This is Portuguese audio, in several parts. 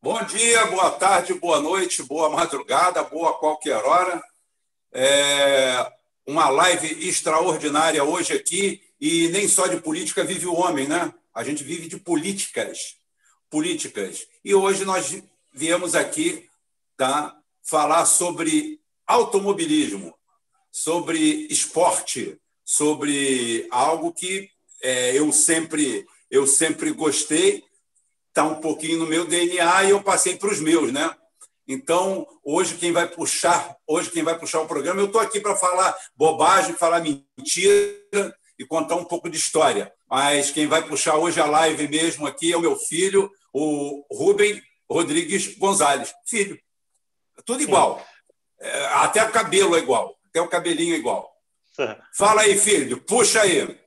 Bom dia, boa tarde, boa noite, boa madrugada, boa qualquer hora. É uma live extraordinária hoje aqui e nem só de política vive o homem, né? A gente vive de políticas, políticas. E hoje nós viemos aqui tá, falar sobre automobilismo, sobre esporte, sobre algo que é, eu sempre eu sempre gostei está um pouquinho no meu DNA e eu passei para os meus, né? Então, hoje quem vai puxar, hoje quem vai puxar o programa, eu estou aqui para falar bobagem, falar mentira e contar um pouco de história. Mas quem vai puxar hoje a live mesmo aqui é o meu filho, o Rubem Rodrigues Gonzalez. Filho. Tudo igual. É, até o cabelo é igual. Até o cabelinho é igual. Fala aí, filho. Puxa aí.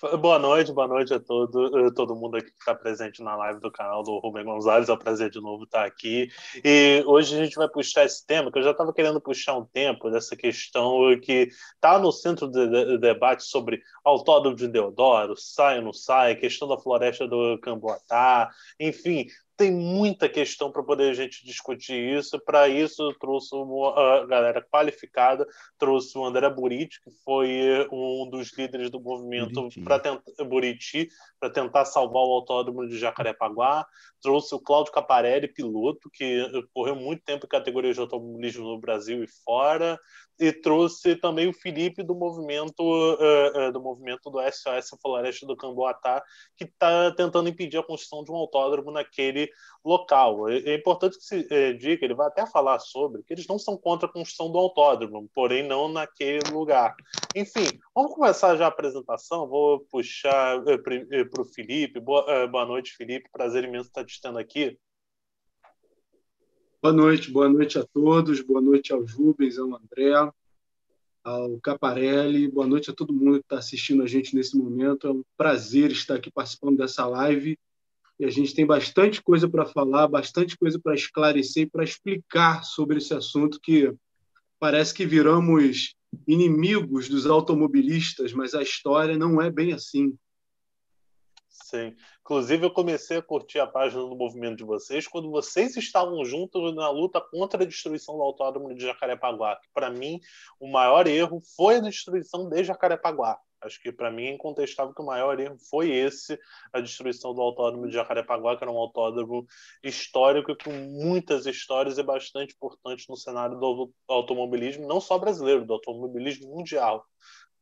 Boa noite, boa noite a todo, eh, todo mundo aqui que está presente na live do canal do Rubem Gonzalez. É um prazer de novo estar aqui. E hoje a gente vai puxar esse tema que eu já estava querendo puxar um tempo, dessa questão que está no centro do de, de debate sobre autódromo de Deodoro, sai ou não sai, questão da floresta do Camboatá, enfim, tem muita questão para poder a gente discutir isso. Para isso, eu trouxe uma galera qualificada, trouxe o André Buriti, que foi um dos líderes do movimento para tentar Buriti, para tentar salvar o autódromo de Jacarepaguá, trouxe o Cláudio Caparelli, piloto, que correu muito tempo em categoria de automobilismo no Brasil e fora, e trouxe também o Felipe do movimento uh, uh, do movimento do SOS Floresta do Camboatá, que está tentando impedir a construção de um autódromo naquele local. É, é importante que se é, diga, ele vai até falar sobre, que eles não são contra a construção do autódromo, porém não naquele lugar. Enfim, vamos começar já a apresentação. Vou puxar para o Felipe. Boa, boa noite, Felipe. Prazer imenso estar te tendo aqui. Boa noite, boa noite a todos, boa noite aos Rubens, ao André, ao Caparelli, boa noite a todo mundo que está assistindo a gente nesse momento. É um prazer estar aqui participando dessa live e a gente tem bastante coisa para falar, bastante coisa para esclarecer e para explicar sobre esse assunto que parece que viramos inimigos dos automobilistas, mas a história não é bem assim. Sim. Inclusive, eu comecei a curtir a página do movimento de vocês quando vocês estavam juntos na luta contra a destruição do autódromo de Jacarepaguá. Para mim, o maior erro foi a destruição de Jacarepaguá. Acho que para mim é incontestável que o maior erro foi esse, a destruição do autódromo de Jacarepaguá, que era um autódromo histórico com muitas histórias e bastante importante no cenário do automobilismo, não só brasileiro, do automobilismo mundial.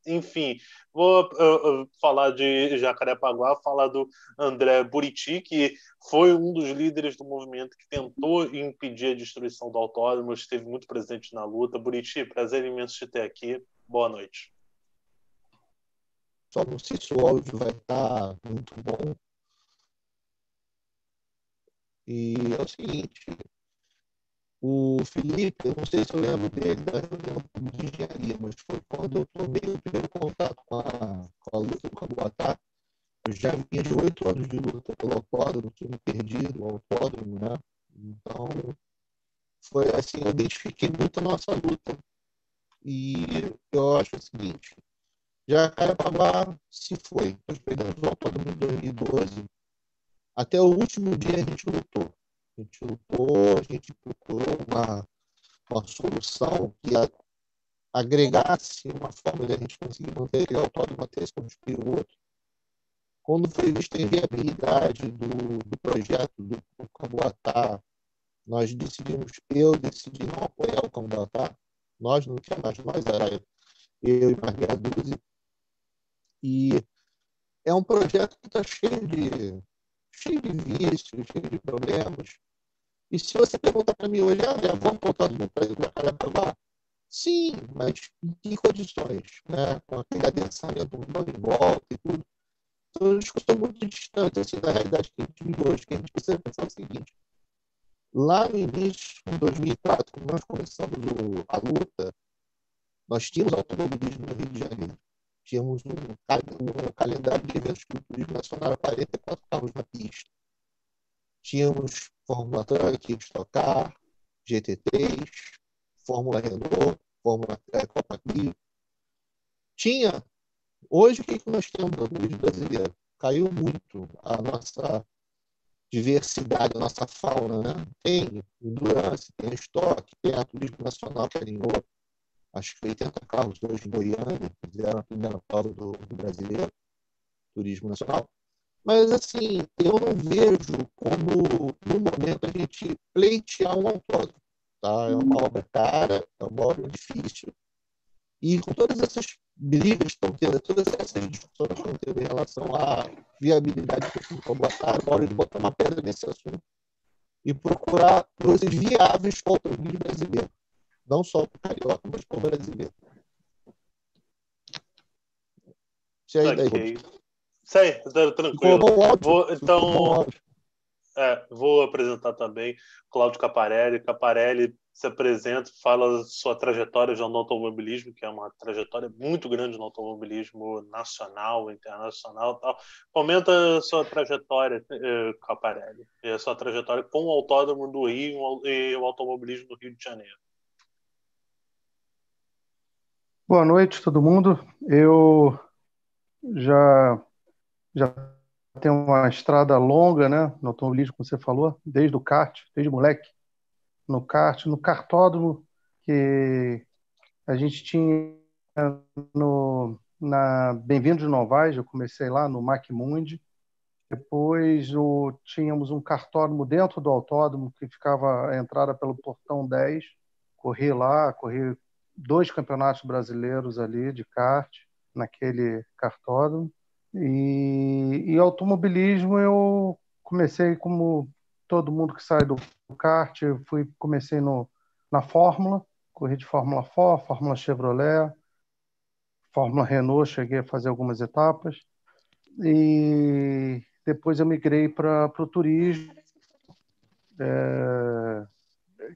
Enfim, vou uh, uh, falar de Jacarepaguá, falar do André Buriti, que foi um dos líderes do movimento que tentou impedir a destruição do autódromo, esteve muito presente na luta. Buriti, prazer imenso te ter aqui. Boa noite. Só não sei se o áudio vai estar muito bom. E é o seguinte, o Felipe, eu não sei se eu lembro dele da reunião de engenharia, mas foi quando eu tomei o primeiro contato com a, com a luta do Camboatá. Eu já vinha de oito anos de luta pelo autódromo, tinha perdido autódromo, né? Então, foi assim, eu identifiquei muito a nossa luta. E eu acho o seguinte, Jacarepaguá se foi. Nós perdemos o autódromo em 2012. Até o último dia a gente lutou. A gente lutou, a gente procurou uma, uma solução que agregasse uma forma de a gente conseguir manter aquele autódromo até se construir o outro. Quando foi vista a inviabilidade do, do projeto do, do Camboatá, nós decidimos, eu decidi não apoiar o Camboatá, nós não tinha mais, nós era eu e mais dúzia. E é um projeto que está cheio de, cheio de vícios, cheio de problemas. E se você pergunta para mim hoje, André, vamos colocar no país da Carapaguá? Sim, mas em condições? Né? Com aquele adensamento humano em volta e tudo. Então, a discussão muito distante assim, da realidade que a gente vive hoje, que a gente precisa pensar o seguinte. Lá no início, em 2004, quando nós começamos a luta, nós tínhamos automobilismo no Rio de Janeiro. Tínhamos um, um calendário de eventos que o turismo nacional 44 carros na pista. Tínhamos Fórmula Truck, Stock Car, GT3, Fórmula Renault, Fórmula é, Copa Clio. Tinha. Hoje, o que, que nós temos no Rio brasileiro? Caiu muito a nossa, diversidade da nossa fauna, né? Tem endurance, tem estoque, tem a Turismo Nacional que alinhou acho que 80 carros hoje em Goiânia, fizeram a primeira prova do, do brasileiro, Turismo Nacional. Mas, assim, eu não vejo como, no momento, a gente pleitear um autódromo. Tá? É uma obra cara, é uma obra difícil. E com todas essas brigas que estão tendo, todas essas discussões que estão tendo em relação à viabilidade que eu botar, na hora de botar uma pedra nesse assunto e procurar coisas viáveis para o automobilismo brasileiro. Não só para o carioca, mas para o brasileiro. Isso aí, daí, Sei, tranquilo. Vou, então, é, vou apresentar também Cláudio Caparelli. Caparelli se apresenta, fala sua trajetória já no automobilismo, que é uma trajetória muito grande no automobilismo nacional, internacional tal. Comenta sua trajetória, eh, Caparelli, e a sua trajetória com o Autódromo do Rio e o automobilismo do Rio de Janeiro. Boa noite, todo mundo. Eu já já tem uma estrada longa, né, no automobilismo, como você falou, desde o kart, desde moleque, no kart, no kartódromo que a gente tinha no, na Bem-vindo de Novaes, eu comecei lá no Macmundi, depois o, tínhamos um kartódromo dentro do autódromo que ficava a entrada pelo portão 10, corri lá, corri dois campeonatos brasileiros ali de kart naquele kartódromo. E, e automobilismo eu comecei como todo mundo que sai do kart, eu fui comecei no, na Fórmula, corri de Fórmula Ford, Fórmula Chevrolet, Fórmula Renault, cheguei a fazer algumas etapas. E depois eu migrei para o turismo, é,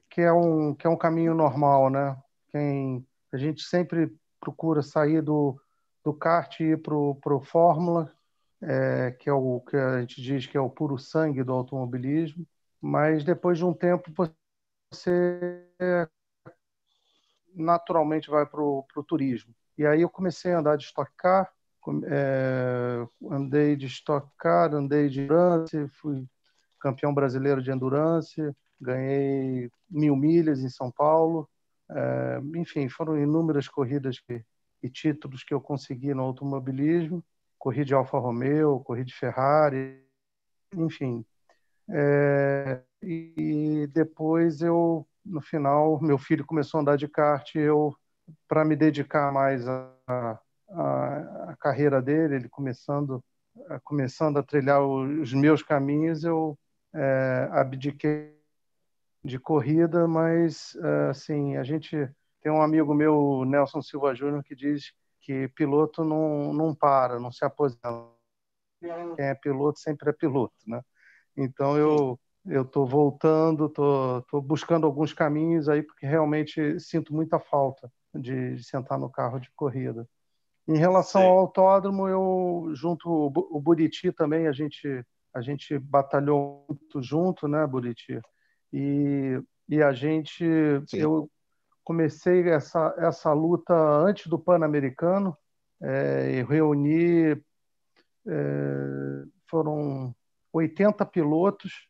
que, é um, que é um caminho normal, né? Quem, a gente sempre procura sair do, do kart ir para o Fórmula, é, que é o que a gente diz que é o puro sangue do automobilismo, mas depois de um tempo você naturalmente vai para o turismo. E aí eu comecei a andar de Stock Car, é, andei de Stock Car, andei de Endurance, fui campeão brasileiro de Endurance, ganhei mil milhas em São Paulo, é, enfim, foram inúmeras corridas que, e títulos que eu consegui no automobilismo. Corri de Alfa Romeo, corri de Ferrari, enfim. É, e depois eu, no final, meu filho começou a andar de kart, eu, para me dedicar mais à a, a, a, carreira dele, ele começando, começando a trilhar os meus caminhos, eu é, abdiquei de corrida, mas é, assim a gente tem um amigo meu, Nelson Silva Júnior, que diz que piloto não, não para, não se aposenta. Quem é piloto sempre é piloto, né? Então eu eu estou voltando, estou buscando alguns caminhos aí porque realmente sinto muita falta de, de sentar no carro de corrida. Em relação Sim. ao autódromo, eu junto o Buriti também a gente a gente batalhou muito junto, né, Buriti? E, e a gente Sim. eu comecei essa, essa luta antes do Pan-Americano, é, reuni, é, foram 80 pilotos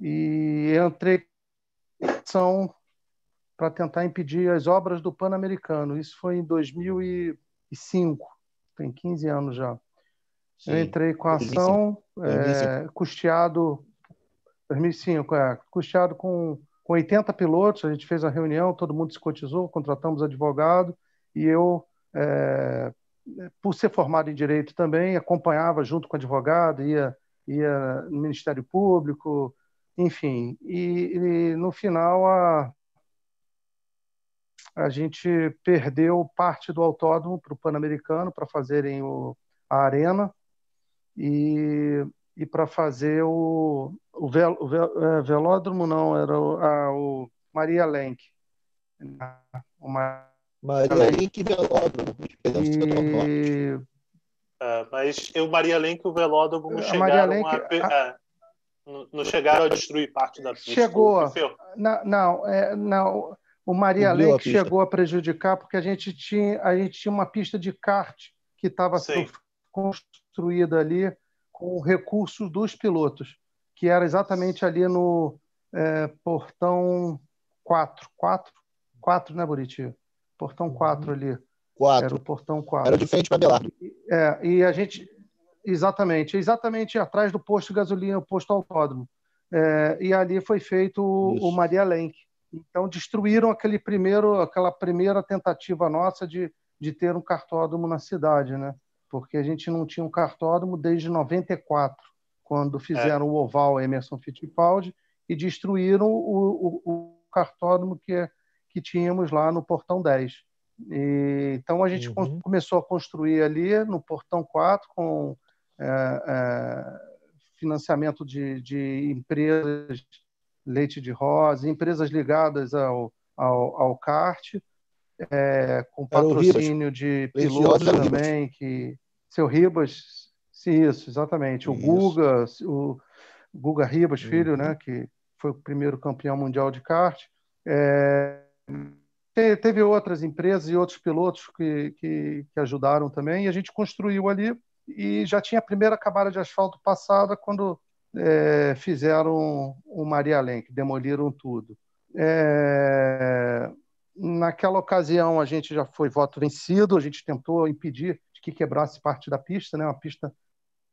e entrei em para tentar impedir as obras do Pan-Americano. Isso foi em 2005, tem 15 anos já. Sim. Eu entrei com a ação, é, custeado 2005, é, custeado com com 80 pilotos, a gente fez a reunião, todo mundo se cotizou, contratamos advogado e eu, é, por ser formado em direito também, acompanhava junto com o advogado, ia, ia no Ministério Público, enfim. E, e no final a, a gente perdeu parte do autódromo para o Pan-Americano para fazerem o, a arena e e para fazer o, o, vel, o vel, é, velódromo, não, era o, a, o Maria Lenk. Uma... Maria Lenk Velódromo. E... É, mas o Maria Lenk e o velódromo não chegaram, Lenk, a, a... É, não chegaram a destruir parte da pista. Chegou. Não, não, é, não, o Maria Lenk chegou a prejudicar porque a gente tinha, a gente tinha uma pista de kart que estava construída ali com recursos dos pilotos, que era exatamente ali no é, portão 4. 4? 4, né, Buriti? Portão 4 ali. 4. Era o portão 4. Era de frente para Abelardo. É, e a gente. Exatamente, exatamente atrás do posto de gasolina, o posto autódromo. É, e ali foi feito o, o Maria Lenk. Então destruíram aquele primeiro, aquela primeira tentativa nossa de, de ter um cartódromo na cidade, né? Porque a gente não tinha um cartódromo desde 94, quando fizeram é. o oval Emerson Fittipaldi e destruíram o, o, o cartódromo que, que tínhamos lá no Portão 10. E, então a gente uhum. começou a construir ali no Portão 4 com é, é, financiamento de, de empresas leite de rosa, empresas ligadas ao, ao, ao kart, é, com patrocínio de pilotos também, que seu Ribas, sim, isso, exatamente, o isso. Guga, o Guga Ribas, uhum. filho, né, que foi o primeiro campeão mundial de kart. É, teve outras empresas e outros pilotos que, que, que, ajudaram também, e a gente construiu ali e já tinha a primeira camada de asfalto passada quando é, fizeram o Maria Lenk, demoliram tudo. É, naquela ocasião, a gente já foi voto vencido, a gente tentou impedir que quebrasse parte da pista, né? uma pista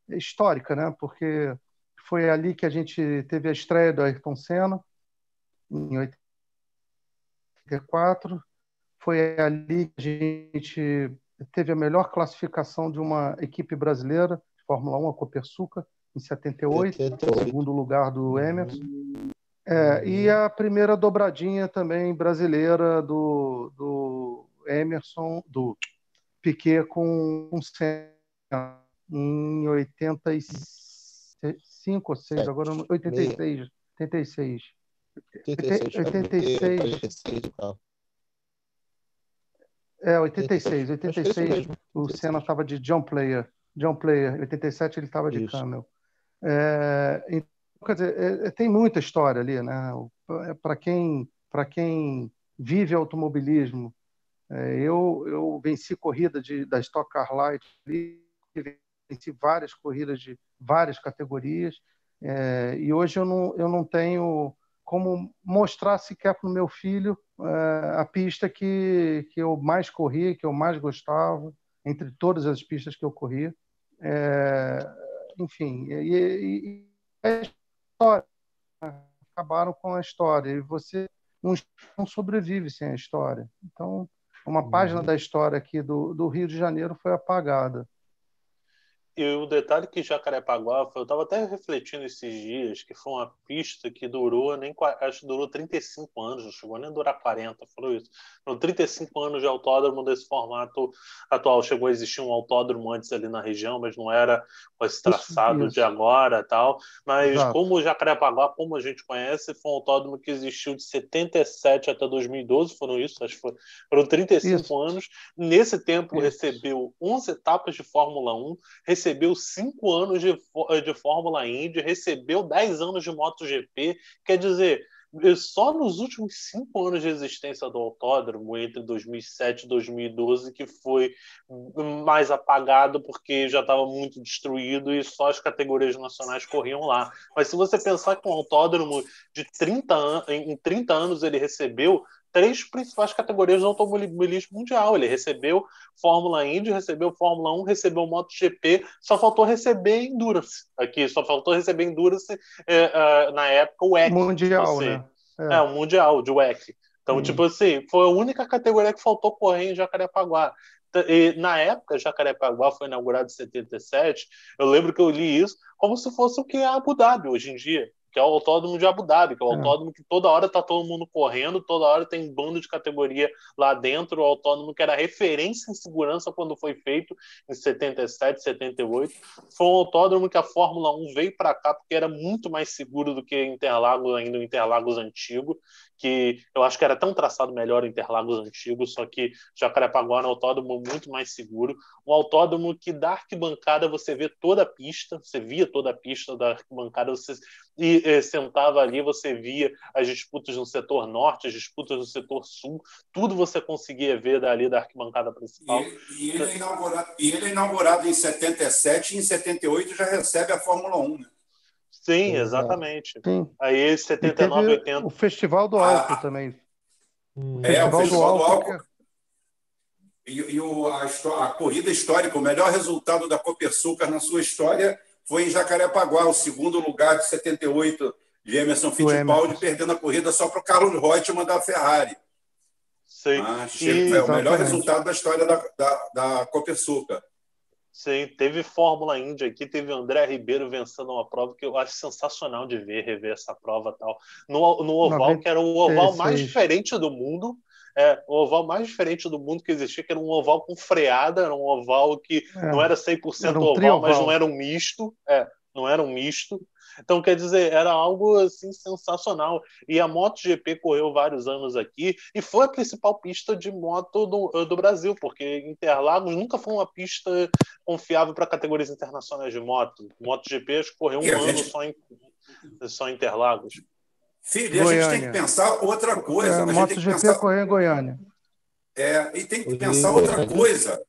histórica, né? porque foi ali que a gente teve a estreia do Ayrton Senna, em 84. Foi ali que a gente teve a melhor classificação de uma equipe brasileira de Fórmula 1, a Copersuca, em 78, 78. segundo lugar do Emerson. É, e a primeira dobradinha também brasileira do, do Emerson, do Piquet com o Senna em 85 ou 6, agora 86, 86. 86. 86. É, 86, 86. O Senna estava de John Player. John Player, 87 ele estava de. Camel. É, então, quer dizer, é, é, tem muita história ali, né? É, Para quem, quem vive automobilismo, é, eu, eu venci corrida de, da Stock Car Light, venci várias corridas de várias categorias, é, e hoje eu não, eu não tenho como mostrar sequer para o meu filho a pista que, que eu mais corri, que eu mais gostava, entre todas as pistas que eu corri. É, enfim, e, e, a história. Acabaram com a história. E você não, sobrevive sem a história. Então, uma página uhum. da história aqui do, do Rio de Janeiro foi apagada. E o detalhe que Jacarepaguá, eu estava até refletindo esses dias, que foi uma pista que durou, nem acho que durou 35 anos, não chegou nem a durar 40, falou isso. Foram 35 anos de autódromo desse formato atual. Chegou a existir um autódromo antes ali na região, mas não era com esse traçado isso, isso. de agora tal. Mas Exato. como o Jacarepaguá, como a gente conhece, foi um autódromo que existiu de 77 até 2012, foram isso, acho que foram 35 isso. anos. Nesse tempo recebeu 11 etapas de Fórmula 1, recebeu recebeu cinco anos de, de Fórmula Indy, recebeu dez anos de MotoGP. Quer dizer, só nos últimos cinco anos de existência do autódromo, entre 2007 e 2012, que foi mais apagado porque já estava muito destruído e só as categorias nacionais corriam lá. Mas se você pensar que um autódromo de 30 anos, em 30 anos ele recebeu três principais categorias do automobilismo mundial. Ele recebeu Fórmula Indy, recebeu Fórmula 1, recebeu MotoGP, só faltou receber Endurance. Aqui, só faltou receber Endurance é, é, na época o WEC. Mundial, né? É. é, o Mundial de WEC. Então, hum. tipo assim, foi a única categoria que faltou correr em Jacarepaguá. E, na época, Jacarepaguá foi inaugurado em 77. Eu lembro que eu li isso como se fosse o que é Abu Dhabi hoje em dia que é o autódromo de Abu Dhabi, que é o é. autódromo que toda hora tá todo mundo correndo, toda hora tem um bando de categoria lá dentro, o autódromo que era referência em segurança quando foi feito em 77, 78. Foi um autódromo que a Fórmula 1 veio para cá porque era muito mais seguro do que Interlagos, ainda o Interlagos antigo, que eu acho que era tão traçado melhor Interlagos antigo, só que Jacarepaguá é um autódromo muito mais seguro, um autódromo que da arquibancada você vê toda a pista, você via toda a pista da arquibancada, você e, e sentava ali, você via as disputas no setor norte, as disputas no setor sul, tudo você conseguia ver dali da arquibancada principal. E, e, ele, é inaugurado, e ele é inaugurado em 77 e em 78 já recebe a Fórmula 1, né? Sim, exatamente. Sim. Aí 79, 80. O Festival do Álcool ah, também. É, o Festival do Álcool. E, e o, a, a, corrida histórica, o melhor resultado da Copersucar na sua história foi em Jacarepaguá, o segundo lugar de 78 de Emerson Fittipaldi, perdendo a corrida só para o Carlos Reutemann da Ferrari. Sim. Ah, é o melhor resultado da história da, da, da Copersucar. Sim, teve Fórmula Indy aqui, teve André Ribeiro vencendo uma prova que eu acho sensacional de ver, rever essa prova tal. No, no oval, que era o oval mais diferente do mundo, é, o oval mais diferente do mundo que existia, que era um oval com freada, era um oval que é, não era 100% era um oval, mas não era um misto, é, não era um misto. Então, quer dizer, era algo assim sensacional. E a MotoGP correu vários anos aqui e foi a principal pista de moto do, eh, do Brasil, porque Interlagos nunca foi uma pista confiável para categorias internacionais de moto. MotoGP correu um ano gente... só, em, só em Interlagos. Filho, a gente tem que pensar outra coisa. É, a MotoGP pensar... correu em Goiânia. É, e tem que pensar outra coisa.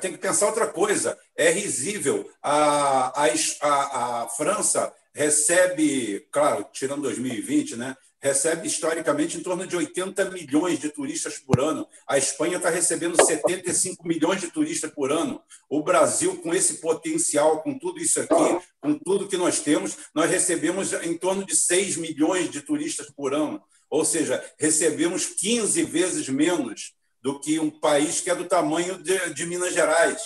Tem que pensar outra coisa. É risível. A, a, a, a França recebe, claro, tirando 2020, né? recebe historicamente em torno de 80 milhões de turistas por ano. A Espanha está recebendo 75 milhões de turistas por ano. O Brasil, com esse potencial, com tudo isso aqui, com tudo que nós temos, nós recebemos em torno de 6 milhões de turistas por ano. Ou seja, recebemos 15 vezes menos do que um país que é do tamanho de, de Minas Gerais.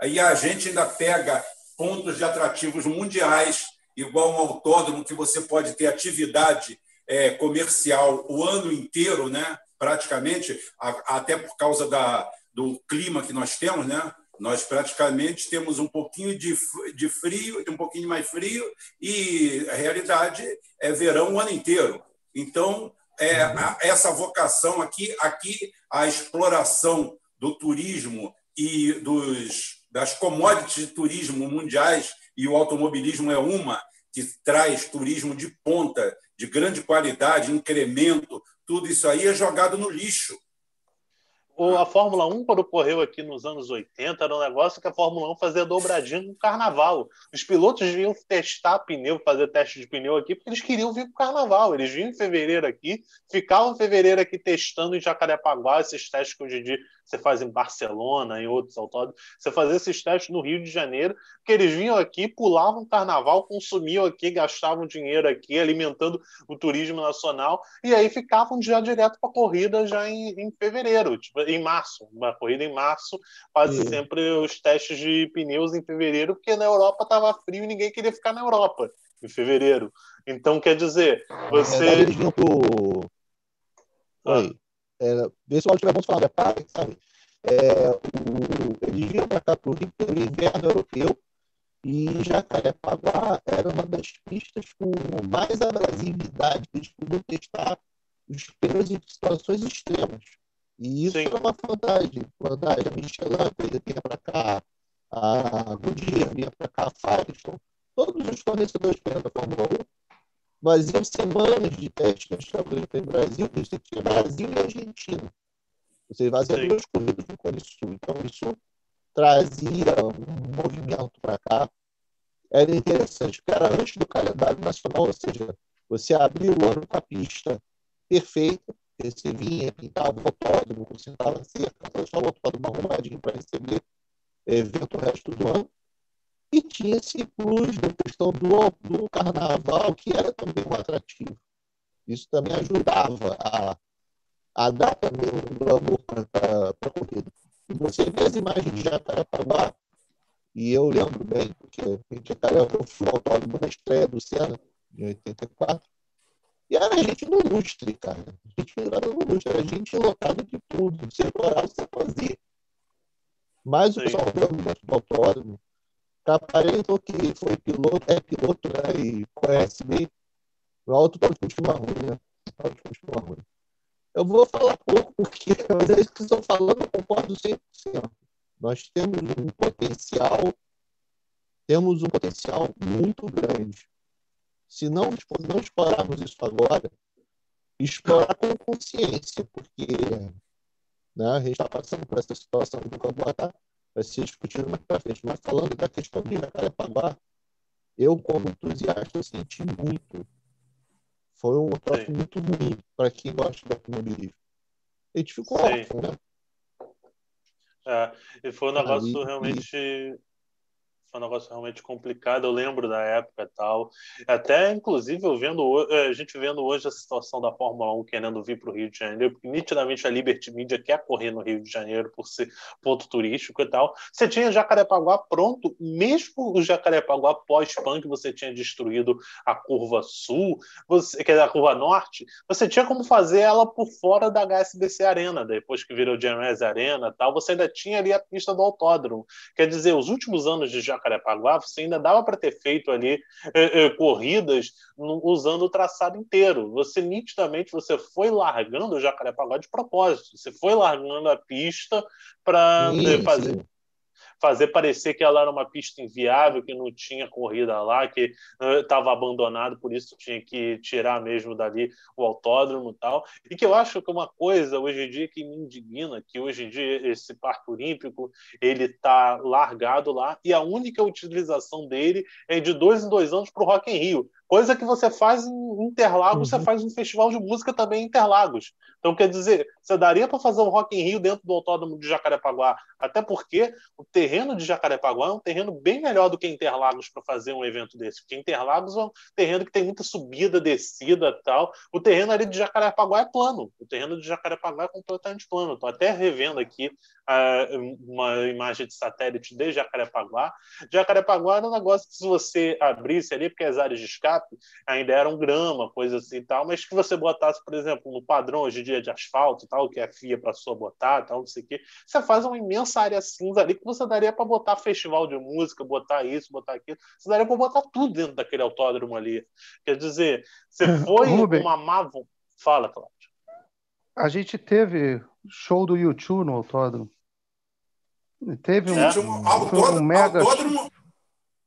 Aí a gente ainda pega pontos de atrativos mundiais igual um autódromo que você pode ter atividade é, comercial o ano inteiro, né? praticamente, a, até por causa da, do clima que nós temos, né? nós praticamente temos um pouquinho de, de frio, um pouquinho mais frio, e a realidade é verão o ano inteiro. Então, é, a, essa vocação aqui, aqui, a exploração do turismo e dos, das commodities de turismo mundiais, e o automobilismo é uma, que traz turismo de ponta, de grande qualidade, incremento, tudo isso aí é jogado no lixo a Fórmula 1, quando correu aqui nos anos 80, era um negócio que a Fórmula 1 fazia dobradinha no carnaval. Os pilotos vinham testar pneu, fazer teste de pneu aqui, porque eles queriam vir para o carnaval. Eles vinham em fevereiro aqui, ficavam em fevereiro aqui testando em Jacarepaguá, esses testes que hoje em dia você faz em Barcelona, em outros autódromos. Você fazia esses testes no Rio de Janeiro, que eles vinham aqui, pulavam o carnaval, consumiam aqui, gastavam dinheiro aqui, alimentando o turismo nacional, e aí ficavam já direto para a corrida já em, em fevereiro. Tipo, em março, uma corrida em março, quase sempre os testes de pneus em fevereiro, porque na Europa estava frio e ninguém queria ficar na Europa em fevereiro. Então, quer dizer, você. É, eles vinham pro. Ah. Oi. É, vê se o tiver bom falar, é para, sabe? É, o, eles vinham para cá para o Rio pelo inverno europeu e Jacarepaguá era uma das pistas com mais abrasividade que eles podiam testar os pneus em situações extremas. E isso Sim. é uma vantagem. vantagem. A Michelin vinha para cá, a Goodyear vinha para cá, a Firestone, todos os fornecedores da Fórmula 1 faziam semanas de teste nos Estados no Brasil, você tinha Brasil e Argentina. Você fazia duas corridas no Cone Sul. Então, isso trazia um movimento para cá. Era interessante, era antes do calendário nacional, ou seja, você abria o ano com a pista perfeita, você vinha, pintava o autódromo, concentrava cerca, deixava o autódromo arrumadinho para receber evento o resto do ano. E tinha esse plus da questão do, do carnaval, que era também um atrativo. Isso também ajudava a, a dar também um glamour para a corrida. E você vê as imagens de Jacarepaguá, e eu lembro bem, porque em Jacarepaguá eu fui autódromo na estreia do Senna, em 84, e era gente no lustre, cara. A gente era no lustre, era gente lotada de tudo. Você orava, você fazia. Mas o pessoal realmente do autódromo, Caparento, que foi piloto, é piloto, né? E conhece bem. O alto continua ruim, né? Ruim. Eu vou falar pouco, porque às vezes que estão falando, eu concordo 100%. Nós temos um potencial, temos um potencial muito grande se não, não explorarmos isso agora, explorar com consciência, porque né, a gente está passando por essa situação do Camboatá, vai ser discutido mais para frente. Mas falando da questão de Jacarepaguá, eu, como entusiasta, senti muito. Foi um troço muito ruim para quem gosta de automobilismo. A gente ficou órfão, né? É, e foi um negócio realmente foi um negócio realmente complicado. Eu lembro da época e tal. Até, inclusive, eu vendo é, a gente vendo hoje a situação da Fórmula 1 querendo vir para o Rio de Janeiro, porque nitidamente a Liberty Media quer correr no Rio de Janeiro por ser ponto turístico e tal. Você tinha Jacarepaguá pronto, mesmo o Jacarepaguá pós-pan, que você tinha destruído a curva sul, você, quer dizer, a curva norte, você tinha como fazer ela por fora da HSBC Arena, depois que virou GMS Arena tal, você ainda tinha ali a pista do autódromo. Quer dizer, os últimos anos de Jacarepaguá, você ainda dava para ter feito ali eh, eh, corridas no, usando o traçado inteiro. Você nitidamente você foi largando o Jacarepaguá de propósito. Você foi largando a pista para eh, fazer fazer parecer que ela era uma pista inviável, que não tinha corrida lá, que estava uh, abandonado, por isso tinha que tirar mesmo dali o autódromo e tal. E que eu acho que uma coisa hoje em dia que me indigna, que hoje em dia esse parque olímpico ele está largado lá e a única utilização dele é de dois em dois anos para o Rock in Rio. Coisa que você faz em Interlagos, uhum. você faz um festival de música também em Interlagos. Então, quer dizer, você daria para fazer um Rock in Rio dentro do Autódromo de Jacarepaguá, até porque o terreno de Jacarepaguá é um terreno bem melhor do que Interlagos para fazer um evento desse, porque Interlagos é um terreno que tem muita subida, descida tal. O terreno ali de Jacarepaguá é plano. O terreno de Jacarepaguá é completamente plano. Estou até revendo aqui uh, uma imagem de satélite de Jacarepaguá. Jacarepaguá era um negócio que se você abrisse ali, porque as áreas de escape ainda eram grama, coisa assim e tal, mas que você botasse, por exemplo, no padrão hoje em dia de asfalto tal, que a FIA passou a botar, tal, não sei o quê, você faz uma imensa área cinza ali que você daria para botar festival de música, botar isso, botar aquilo, você daria para botar tudo dentro daquele autódromo ali. Quer dizer, você foi Rubem, uma má... Fala, Cláudio. A gente teve show do YouTube no autódromo. Teve um, é? um, autódromo, um mega... autódromo,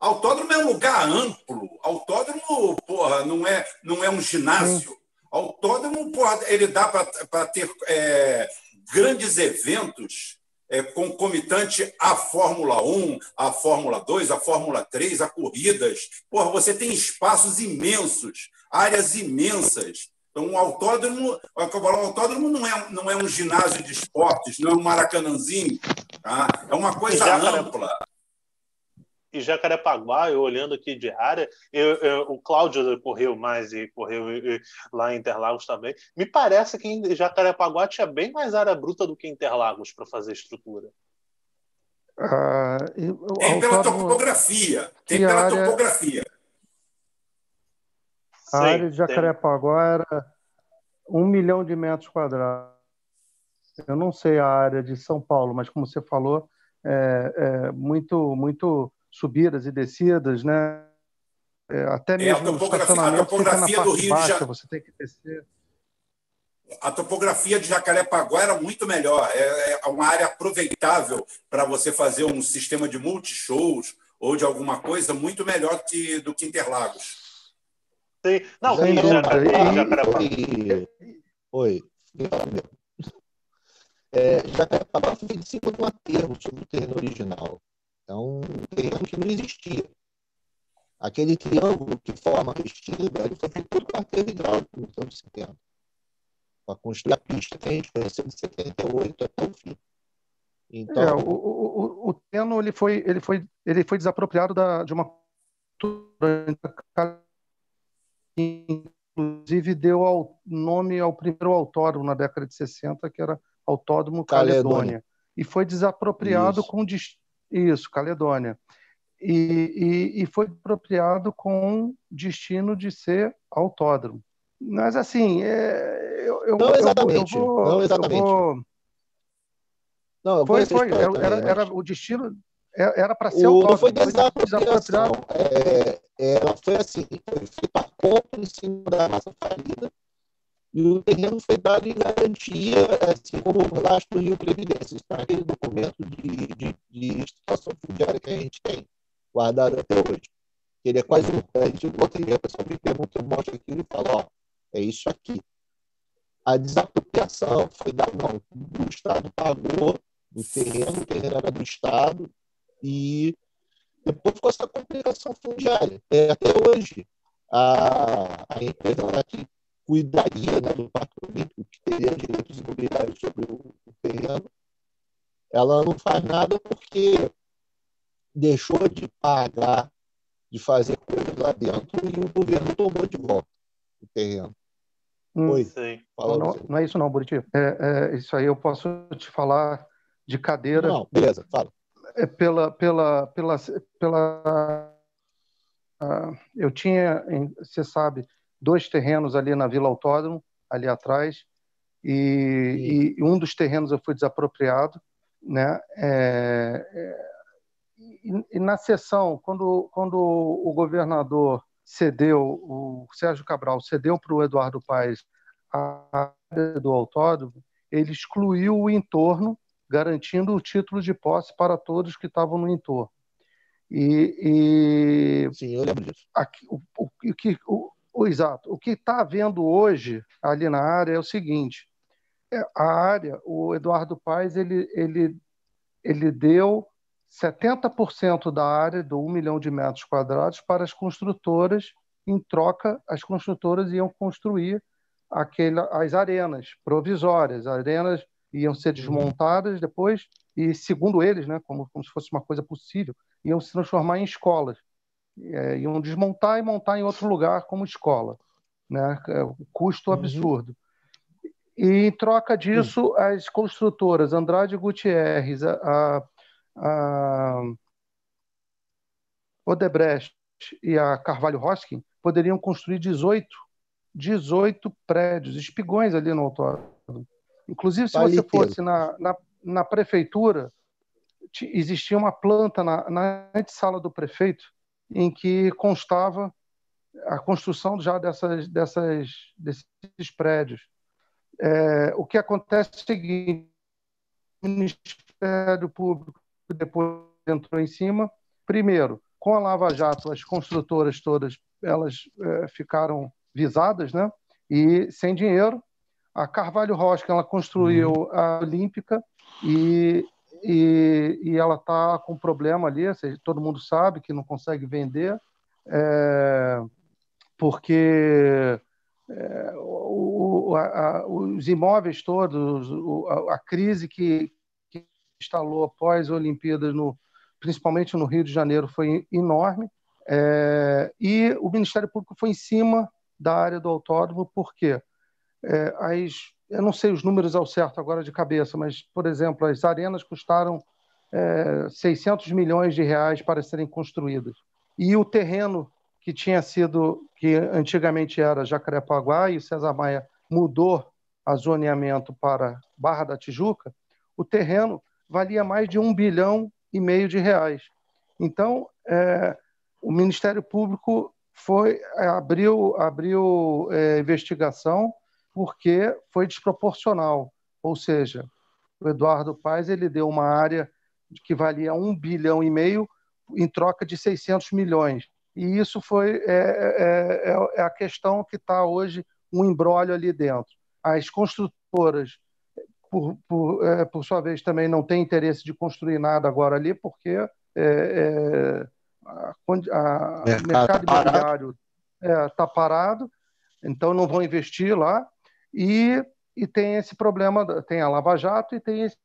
Autódromo é um lugar amplo. Autódromo, porra, não é, não é um ginásio. Autódromo, porra, ele dá para ter é, grandes eventos é, concomitante à Fórmula 1, à Fórmula 2, à Fórmula 3, a corridas. Porra, você tem espaços imensos, áreas imensas. Então, um autódromo, um autódromo não é, não é um ginásio de esportes, não é um maracanãzinho. Tá? É uma coisa ampla e Jacarepaguá, eu olhando aqui de área, eu, eu, o Cláudio correu mais e correu lá em Interlagos também. Me parece que em Jacarepaguá tinha bem mais área bruta do que Interlagos para fazer estrutura. Ah, eu, tem pela topografia. Tem pela área... topografia. A Sim, área de Jacarepaguá tem... era um milhão de metros quadrados. Eu não sei a área de São Paulo, mas como você falou, é, é muito, muito subidas e descidas, né? É, até mesmo é, a topografia, a topografia do Rio baixa, de você tem que descer. A topografia de Jacarepaguá era muito melhor. É, é uma área aproveitável para você fazer um sistema de multishows ou de alguma coisa muito melhor que, do que Interlagos. Sim. Não, Sem dúvida. Oi. É, Jacarepaguá foi em cima de um aterro sobre o terreno original. É um terreno que não existia. Aquele triângulo que forma a ele foi feito por quarteiro hidráulico nos anos 70. Para construir a pista que a gente conheceu de 78 até o fim. Então, é, o, o, o terreno ele foi, ele foi, ele foi desapropriado da, de uma inclusive deu ao, nome ao primeiro autódromo na década de 60, que era Autódromo Caledônia. Caledônia. E foi desapropriado Isso. com isso, Caledônia. E, e, e, foi apropriado com destino de ser autódromo. Mas, assim, é, eu, eu, não exatamente. Eu, vou, não exatamente. Vou... Não, foi, foi. Era, era, o destino era para ser o, autódromo. Não foi desapropriação. É, ela foi assim, foi feita a compra em cima da massa falida e o terreno foi dado em garantia, assim como o lastro Rio Previdência. Está aquele documento de, de, de situação fundiária que a gente tem, guardado até hoje. Ele é quase um. A gente a pessoa me pergunta, eu mostro aquilo e falo: ó, é isso aqui. A desapropriação foi da mão. O Estado pagou o terreno, o terreno era do Estado, e Depois ficou essa complicação fundiária. É, até hoje, a, a empresa que cuidaria né, do Parque Olímpico, que teria direitos imobiliários sobre o, o terreno, ela não faz nada porque deixou de pagar, de fazer coisas lá dentro e o governo tomou de volta o terreno. Hum, Oi, não, não, não, é isso não, Buriti. É, é, isso aí eu posso te falar de cadeira. Não, beleza, fala. É pela, pela, pela, pela uh, eu tinha, você sabe, dois terrenos ali na Vila Autódromo, ali atrás, e, e um dos terrenos eu fui desapropriado, né? É, é, e, e, na sessão, quando, quando o governador cedeu, o Sérgio Cabral cedeu para o Eduardo Paes a área do autódromo, ele excluiu o entorno, garantindo o título de posse para todos que estavam no entorno. E, e Sim, eu lembro disso. Aqui, o, o, o, o, exato. O que está havendo hoje ali na área é o seguinte: é, a área, o Eduardo Paes, ele, ele, ele deu 70% da área do 1 milhão de metros quadrados para as construtoras. Em troca, as construtoras iam construir aquele, as arenas provisórias. As arenas iam ser desmontadas depois e, segundo eles, né, como, como se fosse uma coisa possível, iam se transformar em escolas. É, iam desmontar e montar em outro lugar como escola. Né? É, custo uhum. absurdo. E, em troca disso, as construtoras Andrade Gutierrez, a, a Odebrecht e a Carvalho Hoskin poderiam construir 18, 18 prédios, espigões ali no autódromo. Inclusive, se você fosse na, na, na prefeitura, existia uma planta na, na antessala do prefeito em que constava a construção já dessas, dessas, desses prédios. É, o que acontece é o seguinte: o Ministério Público depois entrou em cima. Primeiro, com a Lava Jato, as construtoras todas elas é, ficaram visadas, né? E sem dinheiro. A Carvalho Rocha, ela construiu uhum. a Olímpica e, e, e ela está com problema ali, seja, todo mundo sabe que não consegue vender, é, porque é, o, a, os imóveis todos, a, a crise que, instalou após a Olimpíada, no, principalmente no Rio de Janeiro, foi enorme. É, e o Ministério Público foi em cima da área do autódromo, porque é, as, eu não sei os números ao certo agora de cabeça, mas, por exemplo, as arenas custaram é, 600 milhões de reais para serem construídas. E o terreno que tinha sido, que antigamente era Jacarepaguá, e o César Maia mudou a zoneamento para Barra da Tijuca, o terreno valia mais de um bilhão e meio de reais. Então, é, o Ministério Público foi abriu abriu é, investigação porque foi desproporcional, ou seja, o Eduardo Paes ele deu uma área que valia um bilhão e meio em troca de 600 milhões. E isso foi é, é, é, é a questão que está hoje um embrólio ali dentro. As construtoras por, por, é, por sua vez, também não tem interesse de construir nada agora ali, porque é, é, o mercado tá imobiliário está parado, então não vão investir lá, e, e tem esse problema, tem a Lava Jato e tem esse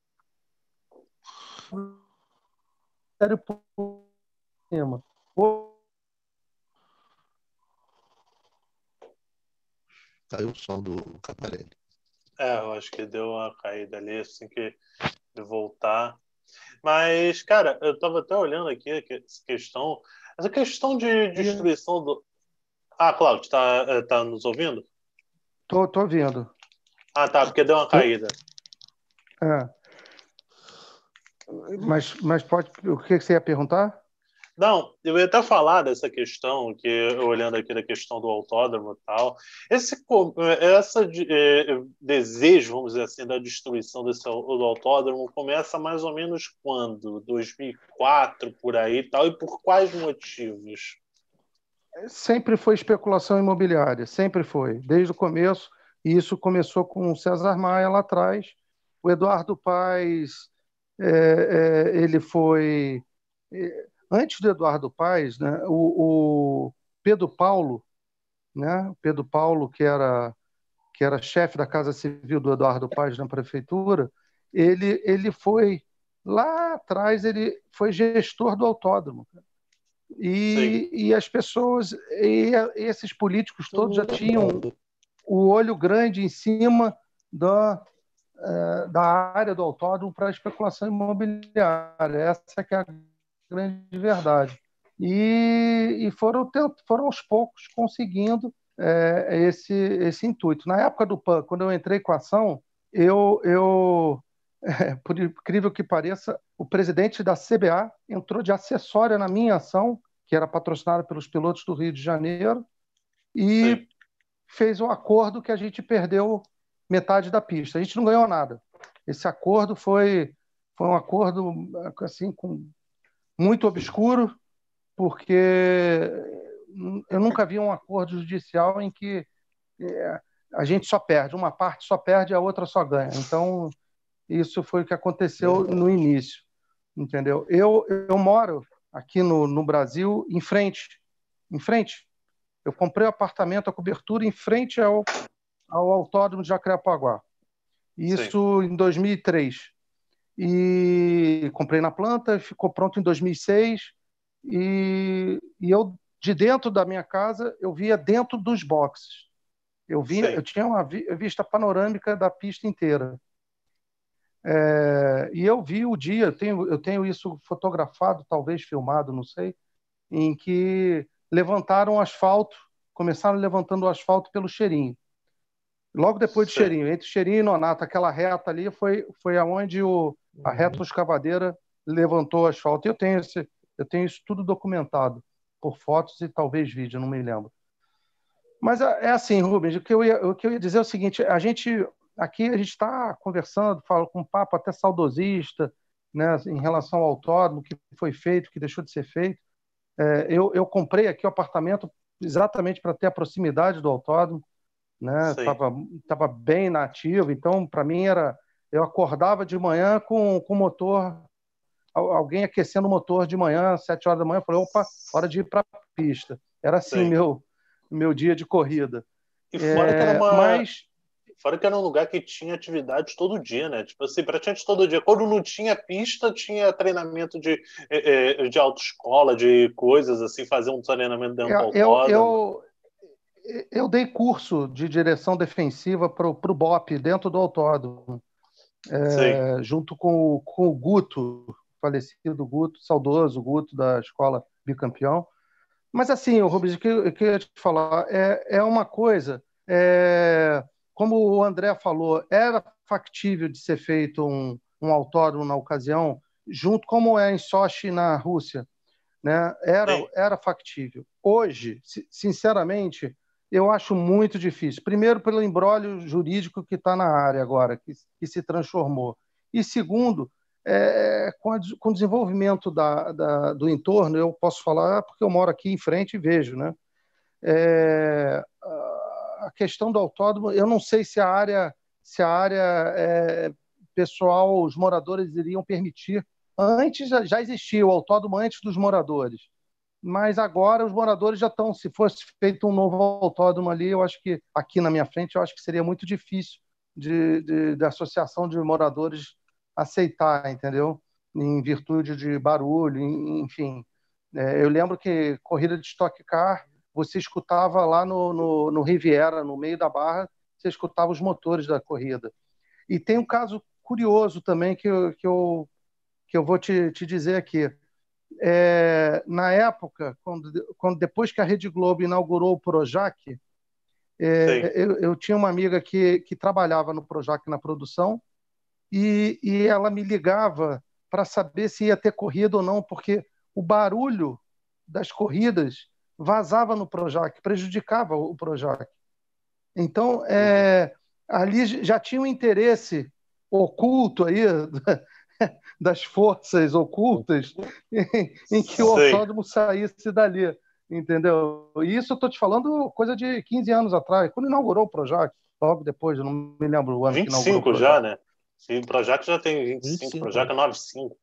problema. Caiu o som do Caparelli. É, eu acho que deu uma caída ali, assim que de voltar. Mas, cara, eu tava até olhando aqui essa questão. Essa questão de destruição do. Ah, Cláudio, tá, é, tá nos ouvindo? Tô, tô ouvindo. Ah, tá, porque deu uma caída. É. Mas, mas pode. O que você ia perguntar? Não, eu ia até falar dessa questão, que olhando aqui da questão do autódromo e tal, esse essa, é, desejo, vamos dizer assim, da destruição desse, do autódromo começa mais ou menos quando? 2004, por aí e tal, e por quais motivos? Sempre foi especulação imobiliária, sempre foi, desde o começo, e isso começou com o César Maia lá atrás, o Eduardo Paes, é, é, ele foi... É, antes do Eduardo Paes, né, o, o Pedro Paulo, né, Pedro Paulo, que era, que era chefe da Casa Civil do Eduardo Paes na prefeitura, ele, ele foi, lá atrás, ele foi gestor do autódromo. E, e as pessoas, e esses políticos todos já tinham o olho grande em cima da, é, da área do autódromo para a especulação imobiliária. Essa é, é a grande verdade. E, e foram, foram aos poucos conseguindo é, esse, esse intuito. Na época do PAN, quando eu entrei com a ação, eu, eu é, por incrível que pareça, o presidente da CBA entrou de acessória na minha ação, que era patrocinada pelos pilotos do Rio de Janeiro, e Sim. fez um acordo que a gente perdeu metade da pista. A gente não ganhou nada. Esse acordo foi, foi um acordo assim com muito obscuro, porque eu nunca vi um acordo judicial em que é, a gente só perde, uma parte só perde, a outra só ganha. Então, isso foi o que aconteceu no início, entendeu? Eu, eu moro aqui no, no Brasil em frente, em frente. Eu comprei um apartamento, a cobertura em frente ao, ao Autódromo de Jacarepaguá. Isso Sim. em 2003. E comprei na planta, ficou pronto em 2006. E, e eu, de dentro da minha casa, eu via dentro dos boxes. Eu, via, eu tinha uma vista panorâmica da pista inteira. É, e eu vi o dia, eu tenho, eu tenho isso fotografado, talvez filmado, não sei, em que levantaram o asfalto, começaram levantando o asfalto pelo cheirinho. Logo depois do cheirinho, entre cheirinho e nonato, aquela reta ali foi, foi aonde o, a uhum. reta escavadeira levantou o asfalto. Eu tenho, esse, eu tenho isso tudo documentado por fotos e talvez vídeo, não me lembro. Mas é, é assim, Rubens, o que eu ia, o que eu ia dizer é o seguinte: a gente aqui a gente está conversando, falo com um papo até saudosista, né, em relação ao autódromo, que foi feito, que deixou de ser feito. É, eu, eu comprei aqui o apartamento exatamente para ter a proximidade do autódromo, né? Tava, tava bem nativo, então para mim era eu acordava de manhã com com o motor alguém aquecendo o motor de manhã, sete horas da manhã, eu falei, opa, hora de ir para a pista. Era assim Sim. meu meu dia de corrida. E fora é, que era uma... Mas Fora que era um lugar que tinha atividade todo dia, né? Tipo assim, praticamente todo dia. Quando não tinha pista, tinha treinamento de, é, é, de autoescola, de coisas, assim, fazer um treinamento dentro eu, do autódromo. Eu, eu, eu dei curso de direção defensiva para o BOP, dentro do autódromo. É, junto com, com o Guto, falecido Guto, saudoso Guto da escola bicampeão. Mas assim, Rubens, o que eu queria te falar é, é uma coisa. É, como o André falou, era factível de ser feito um, um autódromo na ocasião, junto como é em Sochi, na Rússia. Né? Era, era factível. Hoje, sinceramente, eu acho muito difícil. Primeiro, pelo embrólio jurídico que está na área agora, que, que, se transformou. E segundo, é, com, a, com, o desenvolvimento da, da, do entorno, eu posso falar porque eu moro aqui em frente e vejo. Né? É, a questão do autódromo, eu não sei se a área, se a área é, pessoal, os moradores iriam permitir. Antes já existia o autódromo antes dos moradores, mas agora os moradores já estão. Se fosse feito um novo autódromo ali, eu acho que aqui na minha frente, eu acho que seria muito difícil de, de, de associação de moradores aceitar, entendeu? Em virtude de barulho, enfim. É, eu lembro que corrida de Stock Car você escutava lá no, no, no, Riviera, no meio da barra, você escutava os motores da corrida. E tem um caso curioso também que eu, que eu, que eu vou te, te dizer aqui. É, na época, quando, quando depois que a Rede Globo inaugurou o Projac, é, eu, eu, tinha uma amiga que, que trabalhava no Projac na produção e, e ela me ligava para saber se ia ter corrida ou não, porque o barulho das corridas vazava no Projac, prejudicava o Projac. Então, é, ali já tinha um interesse oculto aí das forças ocultas em, em que o autódromo saísse dali, entendeu? E isso eu estou te falando coisa de 15 anos atrás, quando inaugurou o Projac, logo depois, eu não me lembro o ano 25 já, né? Sim, o Projac já tem 25, 25 Projac é 95.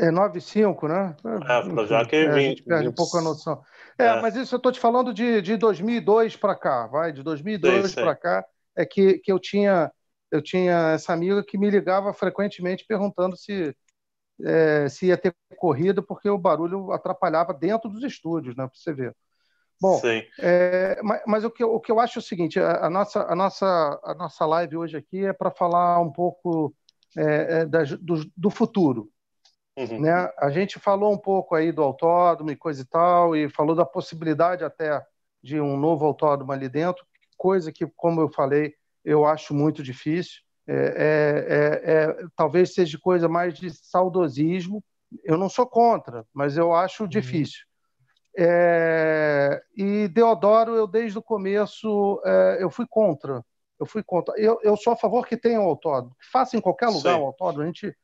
É 9,5, né? É, Projac é 20. É, perde um pouco a noção. É, é. mas isso eu estou te falando de, de 2002 para cá, vai? De 2002 para cá é que, que eu tinha eu tinha essa amiga que me ligava frequentemente perguntando se é, se ia ter corrida porque o barulho atrapalhava dentro dos estúdios, né? Para você ver. Bom, é, mas, mas, o, que, eu, o que eu acho é o seguinte: a, a nossa, a, nossa, a nossa live hoje aqui é para falar um pouco é, é, da, do, do, futuro. Uhum. Né? A gente falou um pouco aí do autódromo e coisa e tal, e falou da possibilidade até de um novo autódromo ali dentro, coisa que, como eu falei, eu acho muito difícil. É, é, é, é talvez seja coisa mais de saudosismo. Eu não sou contra, mas eu acho uhum. difícil. É, e Deodoro, eu desde o começo é, eu fui contra. Eu fui contra. Eu, eu sou a favor que tenha um autódromo. Faça em qualquer lugar Sim. um autódromo. A gente,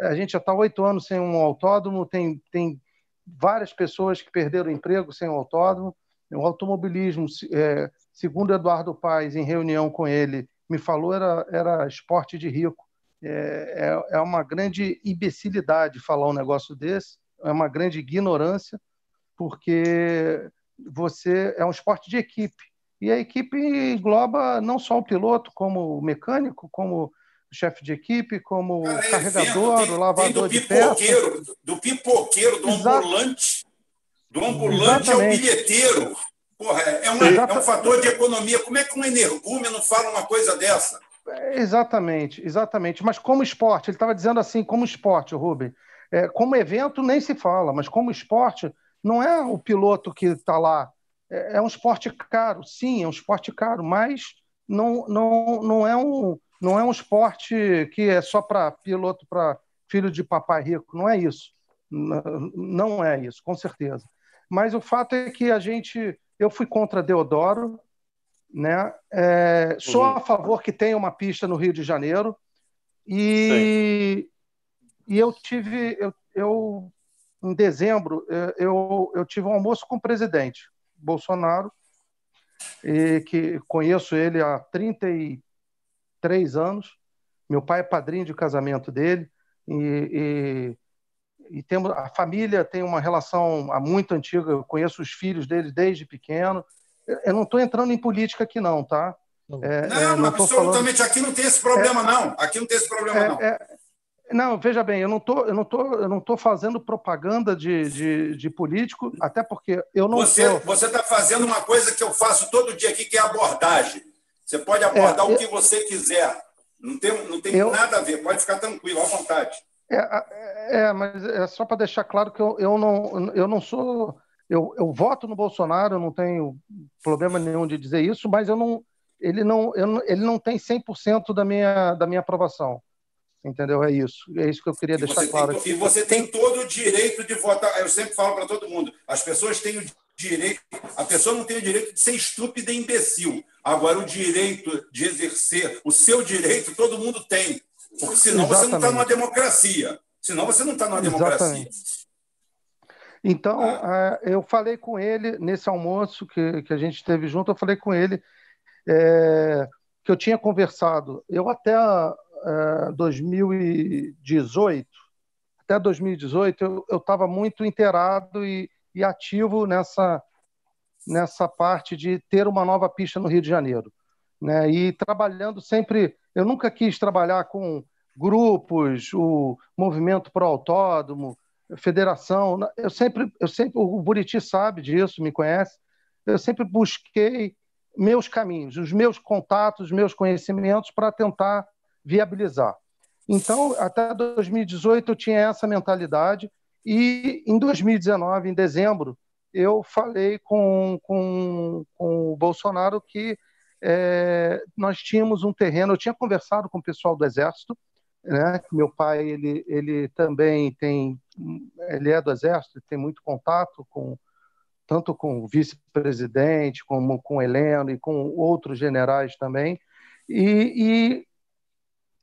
a gente já está oito anos sem um autódromo. Tem, tem várias pessoas que perderam emprego sem um autódromo. O automobilismo, é, segundo Eduardo Paes, em reunião com ele, me falou era, era esporte de rico. É, é, é uma grande imbecilidade falar um negócio desse. É uma grande ignorância porque você é um esporte de equipe. E a equipe engloba não só o piloto, como o mecânico, como o chefe de equipe, como Cara, é carregador, tem, o lavador tem do pipoqueiro, Do pipoqueiro, do ambulante, do ambulante ao bilheteiro. Porra, é, um, é um fator de economia. Como é que um energúmeno fala uma coisa dessa? Exatamente, exatamente. Mas como esporte, ele estava dizendo assim, como esporte, Rubem. É, como evento nem se fala, mas como esporte, não é o piloto que está lá. É, é, um esporte caro, sim, é um esporte caro, mas não, não, não, é, um, não é um esporte que é só para piloto, para filho de papai rico. Não é isso. Não é isso, com certeza. Mas o fato é que a gente. Eu fui contra Deodoro, né? É, sou uhum. a favor que tenha uma pista no Rio de Janeiro. E, e eu tive. Eu, eu em dezembro, é, eu, eu tive um almoço com o presidente Bolsonaro, e que conheço ele há 33 anos. Meu pai é padrinho de casamento dele e, e, e temos a família tem uma relação muito antiga. Eu conheço os filhos dele desde pequeno. Eu não estou entrando em política aqui não, tá? É, não, é, não absolutamente. Falando... Aqui não tem esse problema é, não. Aqui não tem esse problema é, não. É, não, veja bem, eu não tô, eu não tô, eu não tô fazendo propaganda de, de, de político, até porque eu não Você sou... você está fazendo uma coisa que eu faço todo dia aqui, que é abordagem. Você pode abordar é, o que você quiser. Não tem, não tem eu, nada a ver. Pode ficar tranquilo, à vontade. É, é, é mas é só para deixar claro que eu, eu não, eu não sou, eu, eu voto no Bolsonaro, eu não tenho problema nenhum de dizer isso, mas eu não, ele não, eu, ele não tem 100% da minha, da minha aprovação. Entendeu? É isso. É isso que eu queria e deixar claro. Tem, e você tem todo o direito de votar. Eu sempre falo para todo mundo: as pessoas têm o direito. A pessoa não tem o direito de ser estúpida e imbecil. Agora, o direito de exercer o seu direito, todo mundo tem. Porque senão Exatamente. você não está numa democracia. Senão você não está numa democracia. Exatamente. Então, ah. eu falei com ele nesse almoço que, que a gente teve junto, eu falei com ele é, que eu tinha conversado. Eu até 2018, eh, até 2018, eu estava muito inteirado e, e, ativo nessa, nessa parte de ter uma nova pista no Rio de Janeiro. Né? E trabalhando sempre. Eu nunca quis trabalhar com grupos, o movimento pro autódromo, federação. Eu sempre, eu sempre, o Buriti sabe disso, me conhece. Eu sempre busquei meus caminhos, os meus contatos, os meus conhecimentos para tentar viabilizar. Então, até 2018 eu tinha essa mentalidade e em 2019, em dezembro, eu falei com, com, com o Bolsonaro que é, nós tínhamos um terreno, eu tinha conversado com o pessoal do Exército, né? Meu pai ele, ele também tem, ele é do Exército, tem muito contato com tanto com o vice-presidente como com Heleno e com outros generais também. E, e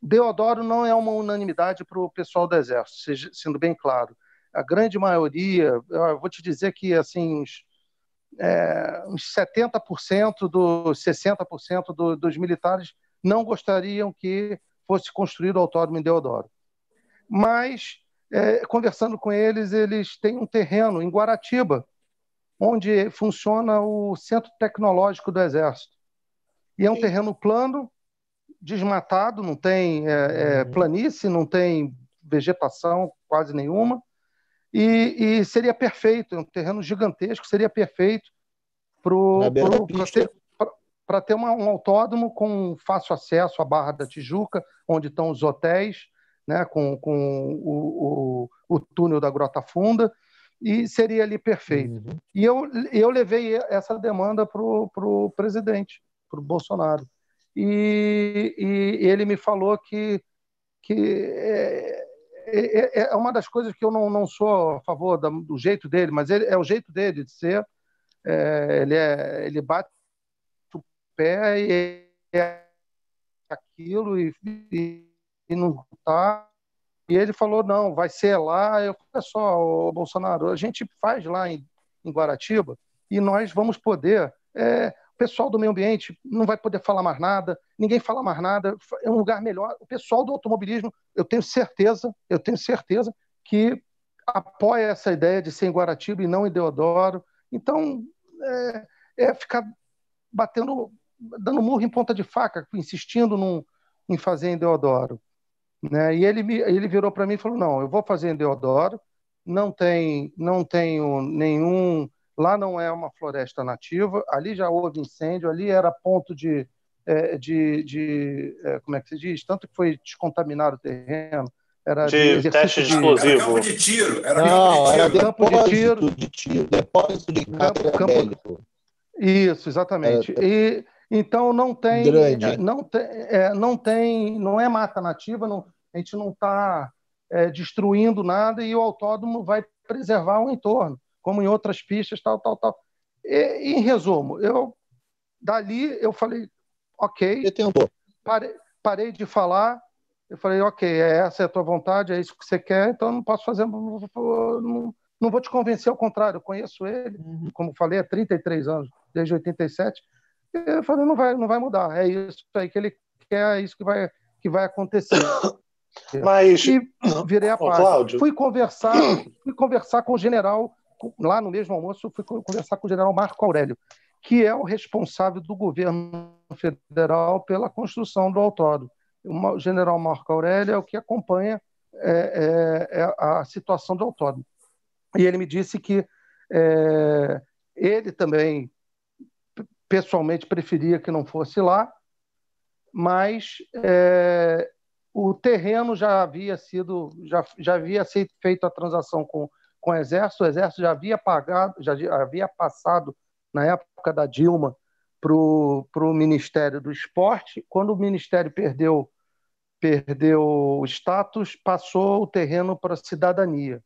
Deodoro não é uma unanimidade para o pessoal do Exército, sendo bem claro. A grande maioria, vou te dizer que assim, uns, é, uns 70% dos 60% do, dos militares não gostariam que fosse construído o autódromo em Deodoro. Mas é, conversando com eles, eles têm um terreno em Guaratiba, onde funciona o Centro Tecnológico do Exército. E é um terreno plano, desmatado, não tem é, é, uhum. planície, não tem vegetação quase nenhuma, e, e seria perfeito, é um terreno gigantesco, seria perfeito para ter, ter uma, um autódromo com fácil acesso à Barra da Tijuca, onde estão os hotéis, né, com, com o, o, o túnel da Grota Funda, e seria ali perfeito. Uhum. E eu, eu levei essa demanda para o presidente, para o Bolsonaro. E, e, ele me falou que, que é, é, é, uma das coisas que eu não, não sou a favor da, do jeito dele, mas ele, é o jeito dele de ser. É, ele, é, ele bate o pé e é aquilo e, e, e não está e ele falou: não, vai ser lá. Eu falei: olha só, Bolsonaro, a gente faz lá em, em Guaratiba e nós vamos poder. É, o pessoal do meio ambiente não vai poder falar mais nada, ninguém fala mais nada, é um lugar melhor. O pessoal do automobilismo, eu tenho certeza, eu tenho certeza que apoia essa ideia de ser em Guaratiba e não em Deodoro. Então, é, é ficar batendo, dando murro em ponta de faca, insistindo num, em fazer em Deodoro. Né? E ele, ele virou para mim e falou: não, eu vou fazer em Deodoro, não tem, não tenho nenhum. Lá não é uma floresta nativa, ali já houve incêndio, ali era ponto de, é, de, de é, como é que se diz? Tanto que foi descontaminar o terreno. Era de, de teste de explosivo. Era campo de tiro. Era não, era campo de tiro. De tiro depósito de campo, campo, Isso, exatamente. É, e então não tem, não tem, é, não tem, não é mata nativa, não, a gente não está é, destruindo nada e o autódromo vai preservar o entorno, como em outras pistas, tal, tal, tal. E, em resumo, eu dali eu falei, ok, parei, parei de falar, eu falei, ok, é essa é a tua vontade, é isso que você quer, então não posso fazer, não, não vou te convencer, ao contrário, eu conheço ele, uhum. como falei, há 33 anos, desde 87, eu falei, não vai, não vai mudar, é isso aí que ele quer, é isso que vai, que vai acontecer. Mas e virei a página. Fui conversar, fui conversar com o general lá no mesmo almoço, fui conversar com o general Marco Aurélio, que é o responsável do governo federal pela construção do autódromo. O general Marco Aurélio é o que acompanha é, é, é a situação do autódromo. E ele me disse que é, ele também pessoalmente preferia que não fosse lá, mas é, o terreno já havia sido, já, já havia feito a transação com, com o Exército, o Exército já havia pagado, já havia passado, na época da Dilma, para o Ministério do Esporte. Quando o Ministério perdeu, perdeu o status, passou o terreno para a cidadania.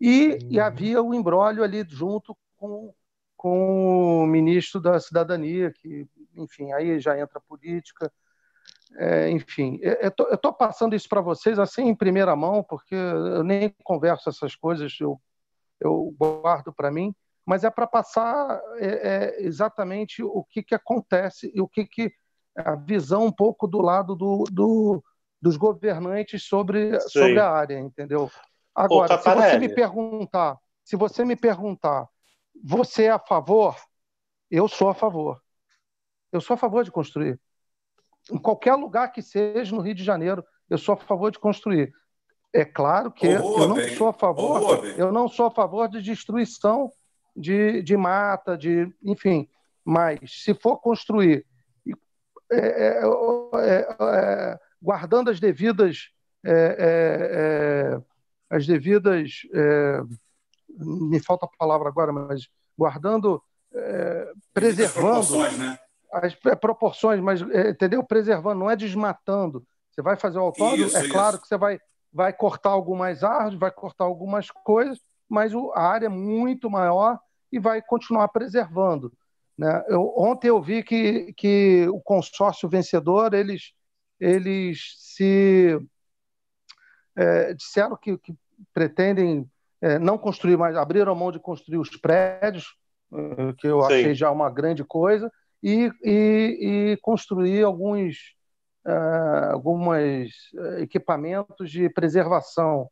E, uhum. e havia o embrólio ali junto com, com o ministro da Cidadania, que, enfim, aí já entra a política, é, enfim, eu estou passando isso para vocês assim em primeira mão, porque eu nem converso essas coisas, eu, eu guardo para mim, mas é para passar é, é, exatamente o que, que acontece e o que, que a visão um pouco do lado do, do dos governantes sobre, sobre a área, entendeu? Agora, se você me perguntar, se você me perguntar, você é a favor? Eu sou a favor. Eu sou a favor de construir em qualquer lugar que seja no Rio de Janeiro, eu sou a favor de construir. É claro que oh, eu não bem. sou a favor, oh, eu não sou a favor de destruição de, de mata, de enfim. Mas se for construir é, é, é, é guardando as devidas é, é, as devidas me falta a palavra agora, mas guardando preservando né? As é, proporções, mas é, entendeu? Preservando, não é desmatando. Você vai fazer o autódromo, isso, é isso. claro que você vai, vai cortar algumas árvores, vai cortar algumas coisas, mas a área é muito maior e vai continuar preservando. Né? Eu, ontem eu vi que, que o consórcio vencedor eles, eles se é, disseram que, que pretendem é, não construir mais, abriram mão de construir os prédios, é, que eu Sim. achei já uma grande coisa, e, e, e construir alguns uh, algumas eh, equipamentos de preservação,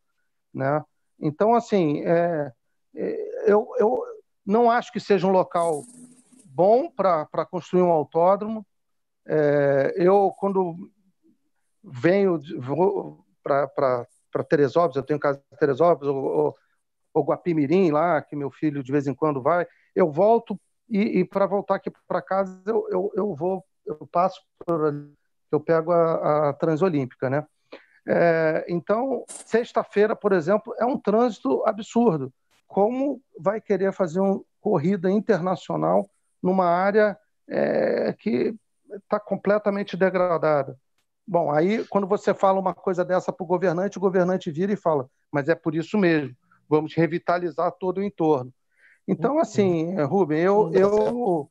né? Então, assim, é, é, eu, eu não acho que seja um local bom para construir um autódromo. É, eu, quando venho para Teresópolis, eu tenho casa em Teresópolis, ou, ou, ou Guapimirim lá, que meu filho de vez em quando vai, eu volto e, e para voltar aqui para casa eu, eu, eu, vou, eu passo por, eu pego a, a Transolímpica, né? É, então, sexta-feira, por exemplo, é um trânsito absurdo. Como vai querer fazer uma corrida internacional numa área é, que está completamente degradada? Bom, aí quando você fala uma coisa dessa para o governante, o governante vira e fala: mas é por isso mesmo, vamos revitalizar todo o entorno. Então, assim, Rubem, eu, eu,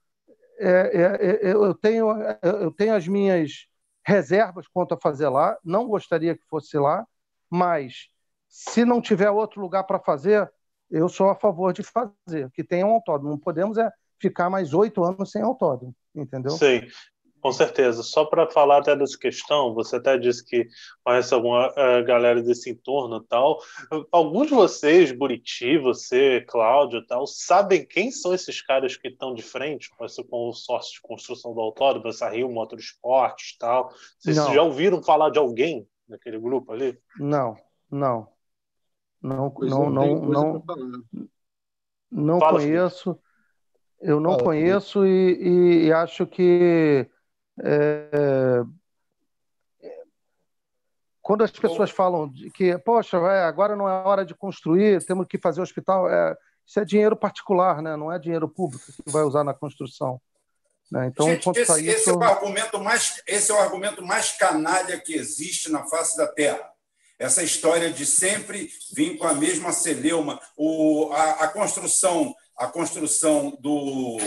é, é, é, eu, tenho, eu tenho as minhas reservas quanto a fazer lá, não gostaria que fosse lá, mas se não tiver outro lugar para fazer, eu sou a favor de fazer, que tenha um autódromo. Não podemos é ficar mais oito anos sem autódromo, entendeu? Sim. Com certeza. Só para falar até dessa questão, você até disse que conhece alguma uh, galera desse entorno e tal. Alguns de vocês, Buriti, você, Cláudio tal, sabem quem são esses caras que estão de frente com esse consórcio de construção do autódromo, essa Rio Motorsports e tal? Vocês não. já ouviram falar de alguém naquele grupo ali? Não, não. Não, não, não, não, não conheço. Eu não Fala, conheço e, e acho que é, quando as pessoas falam que, poxa, é, agora não é hora de construir, temos que fazer hospital, é, isso é dinheiro particular, né? não é dinheiro público que vai usar na construção. Né? Então, Gente, esse, isso... esse, é o argumento mais, esse é o argumento mais canalha que existe na face da Terra. Essa história de sempre vir com a mesma celeuma, o, a, a construção, a construção do,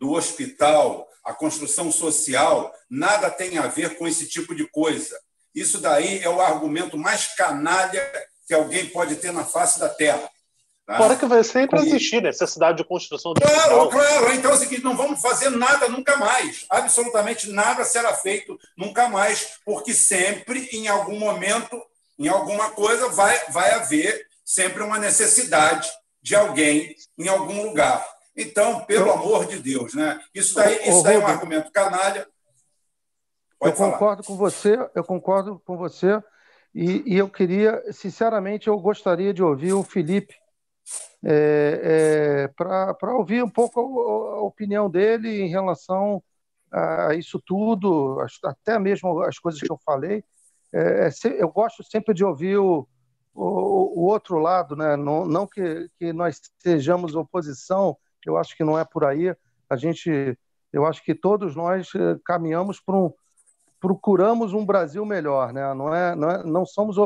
do hospital, a construção social, nada tem a ver com esse tipo de coisa. Isso daí é o argumento mais canalha que alguém pode ter na face da Terra. Tá? Fora que vai sempre existir necessidade de construção de Claro, hospital. claro. Então é o seguinte, não vamos fazer nada nunca mais. Absolutamente nada será feito nunca mais, porque sempre, em algum momento, em alguma coisa, vai, vai haver sempre uma necessidade de alguém em algum lugar. Então, pelo eu, amor de Deus, né? Isso daí, isso daí é um argumento canalha. Pode eu falar. concordo com você, eu concordo com você, e, e, eu queria, sinceramente, eu gostaria de ouvir o Felipe é, é, para ouvir um pouco a, a, opinião dele em relação a isso tudo, até mesmo as coisas que eu falei. É, é eu gosto sempre de ouvir o, o, o outro lado, né? não, não que, que nós sejamos oposição eu acho que não é por aí. A gente, eu acho que todos nós eh, caminhamos para um, procuramos um Brasil melhor, né? Não é, não, é, não somos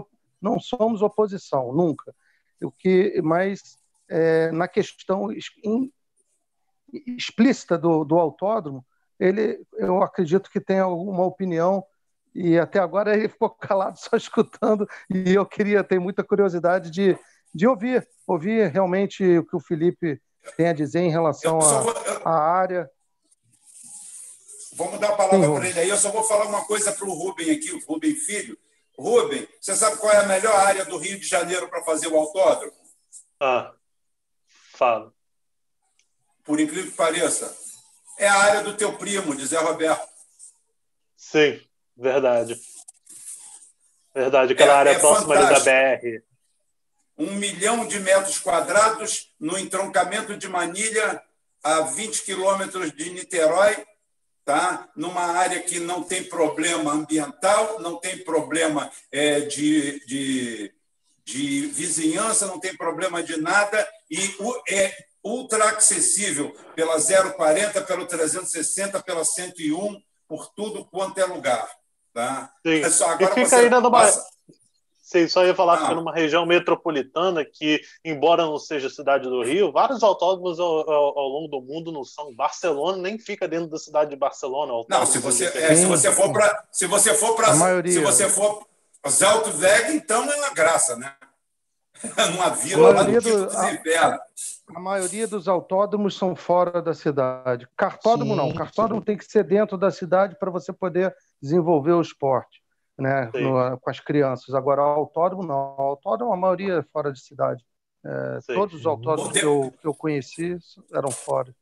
não somos oposição nunca. O que, mas é, na questão explícita do, do autódromo, ele, eu acredito que tem alguma opinião e até agora ele ficou calado só escutando e eu queria ter muita curiosidade de, de ouvir, ouvir realmente o que o Felipe tem a dizer em relação à área. Vamos dar a palavra para ele aí. Eu só vou falar uma coisa para o Rubem aqui, o Rubem Filho. Rubem, você sabe qual é a melhor área do Rio de Janeiro para fazer o autódromo? Ah, fala. Por incrível que pareça, é a área do teu primo, de Zé Roberto. Sim, verdade. Verdade, aquela é, área é próxima ali da BR um milhão de metros quadrados no entroncamento de Manilha, a 20 quilômetros de Niterói, tá? numa área que não tem problema ambiental, não tem problema é, de, de, de, vizinhança, não tem problema de nada, e é ultra acessível pela 040, pelo 360, pela 101, por tudo quanto é lugar. Tá? Sim. É só, agora e fica você ainda numa... passa Sim, só ia falar que ah. numa região metropolitana que, embora não seja cidade do Rio, vários autódromos ao, ao, ao, longo do mundo não são. Barcelona nem fica dentro da cidade de Barcelona. Não, se você, é, se você for para, se você for para, se você for Zeltweg, então é uma graça, né? Numa vila lá no do, a, a maioria dos autódromos são fora da cidade. Cartódromo sim, não. Cartódromo sim. tem que ser dentro da cidade para você poder desenvolver o esporte. Né, no, com as crianças. Agora, o autódromo não. O autódromo, a maioria é fora de cidade. É, todos os autódromos que eu, que eu conheci eram fora.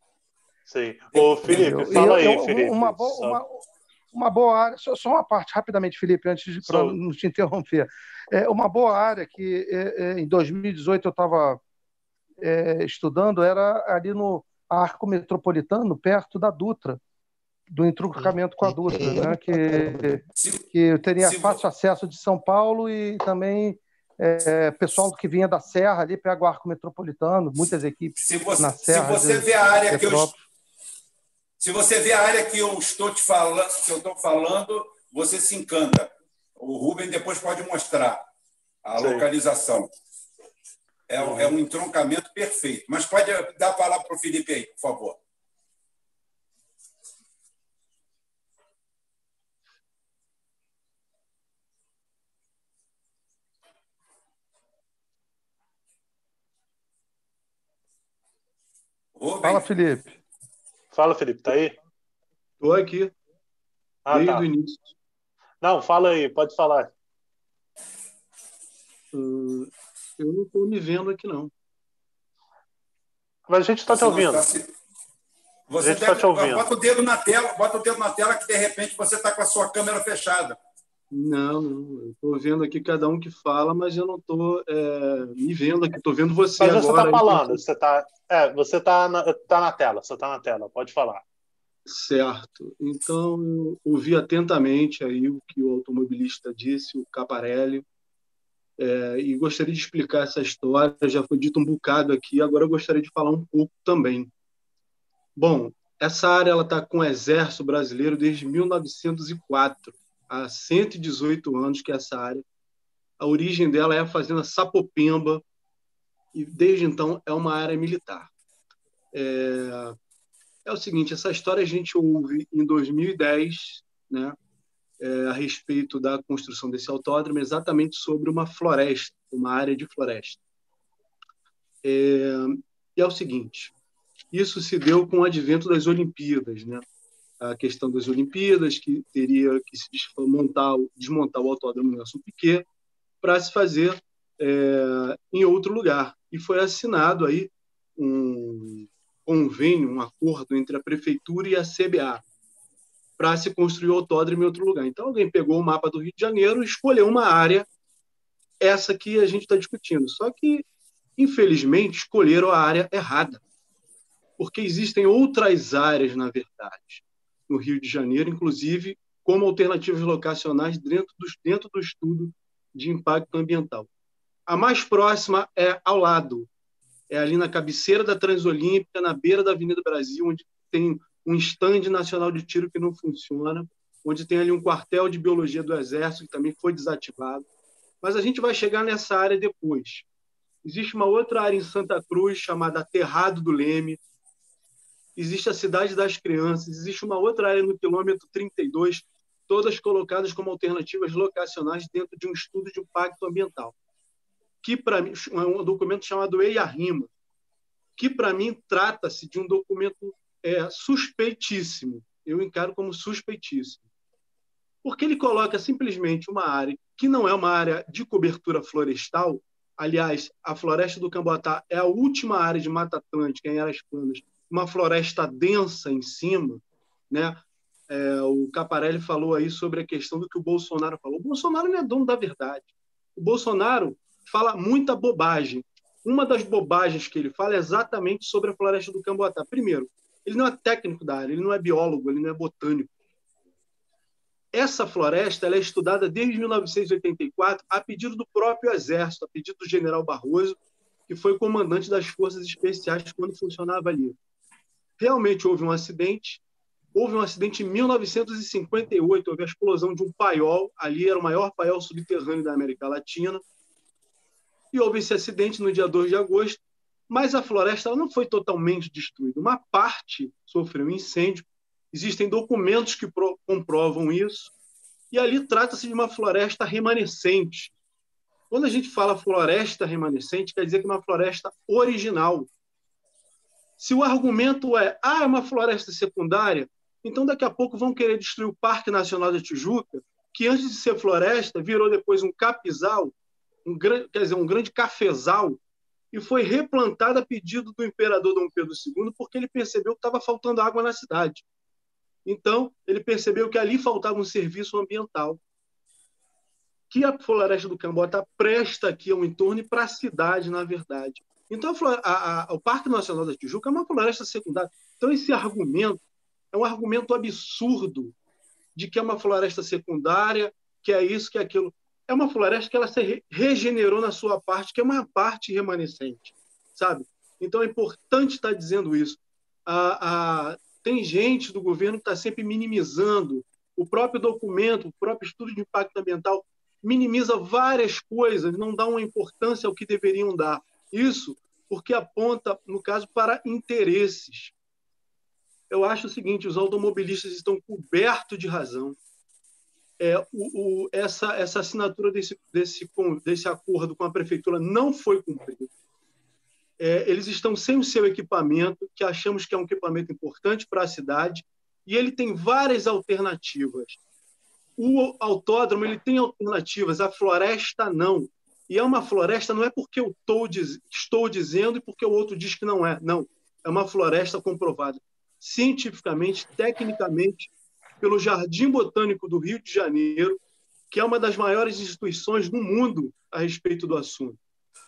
Sim. Ô, Felipe, fala aí, eu, Felipe. Uma boa, uma, uma boa área, só, só, uma parte, rapidamente, Felipe, antes de não te interromper. É, uma boa área que é, é, em 2018 eu estava é, estudando era ali no Arco Metropolitano, perto da Dutra do entroncamento com a Dutra, né? que, que teria fácil acesso de São Paulo e também é, pessoal que vinha da Serra ali pega o arco metropolitano, muitas equipes se você, na Serra. Se você vê a área que eu se você vê a área que eu estou te falando, que eu estou falando, você se encanta. O Rubem depois pode mostrar a Sim. localização. É, é um entroncamento perfeito. Mas pode dar a palavra para o Felipe aí, por favor. Fala, Felipe. Fala, Felipe, tá aí? Estou aqui. Ah, desde tá. o início. Não, fala aí, pode falar. Uh, eu não estou me vendo aqui, não. Mas a gente está te ouvindo. Tá se... Você está te ouvindo. Bota o dedo na tela, bota o dedo na tela que de repente você está com a sua câmera fechada. Não, não. Estou vendo aqui cada um que fala, mas eu não estou é, me vendo aqui. Estou vendo você mas agora. Mas você está falando, você está é, você está na, tá na tela, você está na tela, pode falar. Certo. Então, eu ouvi atentamente aí o que o automobilista disse, o Caparelli, é, e gostaria de explicar essa história. Já foi dito um bocado aqui, agora eu gostaria de falar um pouco também. Bom, essa área está com o Exército Brasileiro desde 1904 há 118 anos que é essa área. A origem dela é a fazenda Sapopemba e desde então é uma área militar. É, é o seguinte, essa história a gente ouve em 2010, né, é, a respeito da construção desse autódromo, exatamente sobre uma floresta, uma área de floresta. É, e é o seguinte, isso se deu com o advento das Olimpíadas, né? A questão das Olimpíadas, que teria que se desmontar, desmontar o autódromo Nelson Piquet para se fazer é, em outro lugar. E foi assinado aí um convênio, um acordo entre a prefeitura e a CBA para se construir o autódromo em outro lugar. Então alguém pegou o mapa do Rio de Janeiro e escolheu uma área, essa que a gente está discutindo. Só que, infelizmente, escolheram a área errada, porque existem outras áreas, na verdade no Rio de Janeiro, inclusive como alternativas locacionais dentro do, dentro do estudo de impacto ambiental. A mais próxima é ao lado, é ali na cabeceira da Transolímpica, na beira da Avenida Brasil, onde tem um estande nacional de tiro que não funciona, onde tem ali um quartel de biologia do Exército que também foi desativado. Mas a gente vai chegar nessa área depois. Existe uma outra área em Santa Cruz chamada Terrado do Leme, existe a Cidade das Crianças, existe uma outra área no quilômetro 32, todas colocadas como alternativas locacionais dentro de um estudo de impacto ambiental, que para mim é um documento chamado EIA-RIMA, que para mim trata-se de um documento é, suspeitíssimo, eu encaro como suspeitíssimo, porque ele coloca simplesmente uma área que não é uma área de cobertura florestal, aliás, a floresta do Camboatá é a última área de Mata Atlântica em áreas planas uma floresta densa em cima, né? É, o Caparelli falou aí sobre a questão do que o Bolsonaro falou. O Bolsonaro não é dono da verdade. O Bolsonaro fala muita bobagem. Uma das bobagens que ele fala é exatamente sobre a floresta do Camboatá. Primeiro, ele não é técnico da área, ele não é biólogo, ele não é botânico. Essa floresta é estudada desde 1984 a pedido do próprio Exército, a pedido do general Barroso, que foi comandante das forças especiais quando funcionava ali realmente houve um acidente. Houve um acidente em 1958, houve a explosão de um paiol, ali era o maior paiol subterrâneo da América Latina. E houve esse acidente no dia 2 de agosto, mas a floresta não foi totalmente destruída. Uma parte sofreu um incêndio, existem documentos que comprovam isso, e ali trata-se de uma floresta remanescente. Quando a gente fala floresta remanescente, quer dizer que é uma floresta original, se o argumento é, ah, é uma floresta secundária, então daqui a pouco vão querer destruir o Parque Nacional da Tijuca, que antes de ser floresta virou depois um capizal, um quer dizer, um grande cafezal, e foi replantada a pedido do imperador Dom Pedro II, porque ele percebeu que estava faltando água na cidade. Então, ele percebeu que ali faltava um serviço ambiental que a floresta do Cambota presta aqui ao entorno e para a cidade, na verdade. Então, a, a, o Parque Nacional da Tijuca é uma floresta secundária. Então, esse argumento é um argumento absurdo de que é uma floresta secundária, que é isso, que é aquilo. É uma floresta que ela se regenerou na sua parte, que é uma parte remanescente, sabe? Então, é importante estar dizendo isso. A, tem gente do governo que está sempre minimizando o próprio documento, o próprio estudo de impacto ambiental minimiza várias coisas, não dá uma importância ao que deveriam dar. Isso porque aponta, no caso, para interesses. Eu acho o seguinte: os automobilistas estão cobertos de razão. É, o, o, essa, essa assinatura desse, desse, desse acordo com a prefeitura não foi cumprida. É, eles estão sem o seu equipamento, que achamos que é um equipamento importante para a cidade, e ele tem várias alternativas o autódromo ele tem alternativas, a floresta não. E é uma floresta não é porque eu tô, estou dizendo e porque o outro diz que não é. Não. É uma floresta comprovada cientificamente, tecnicamente, pelo Jardim Botânico do Rio de Janeiro, que é uma das maiores instituições do mundo a respeito do assunto.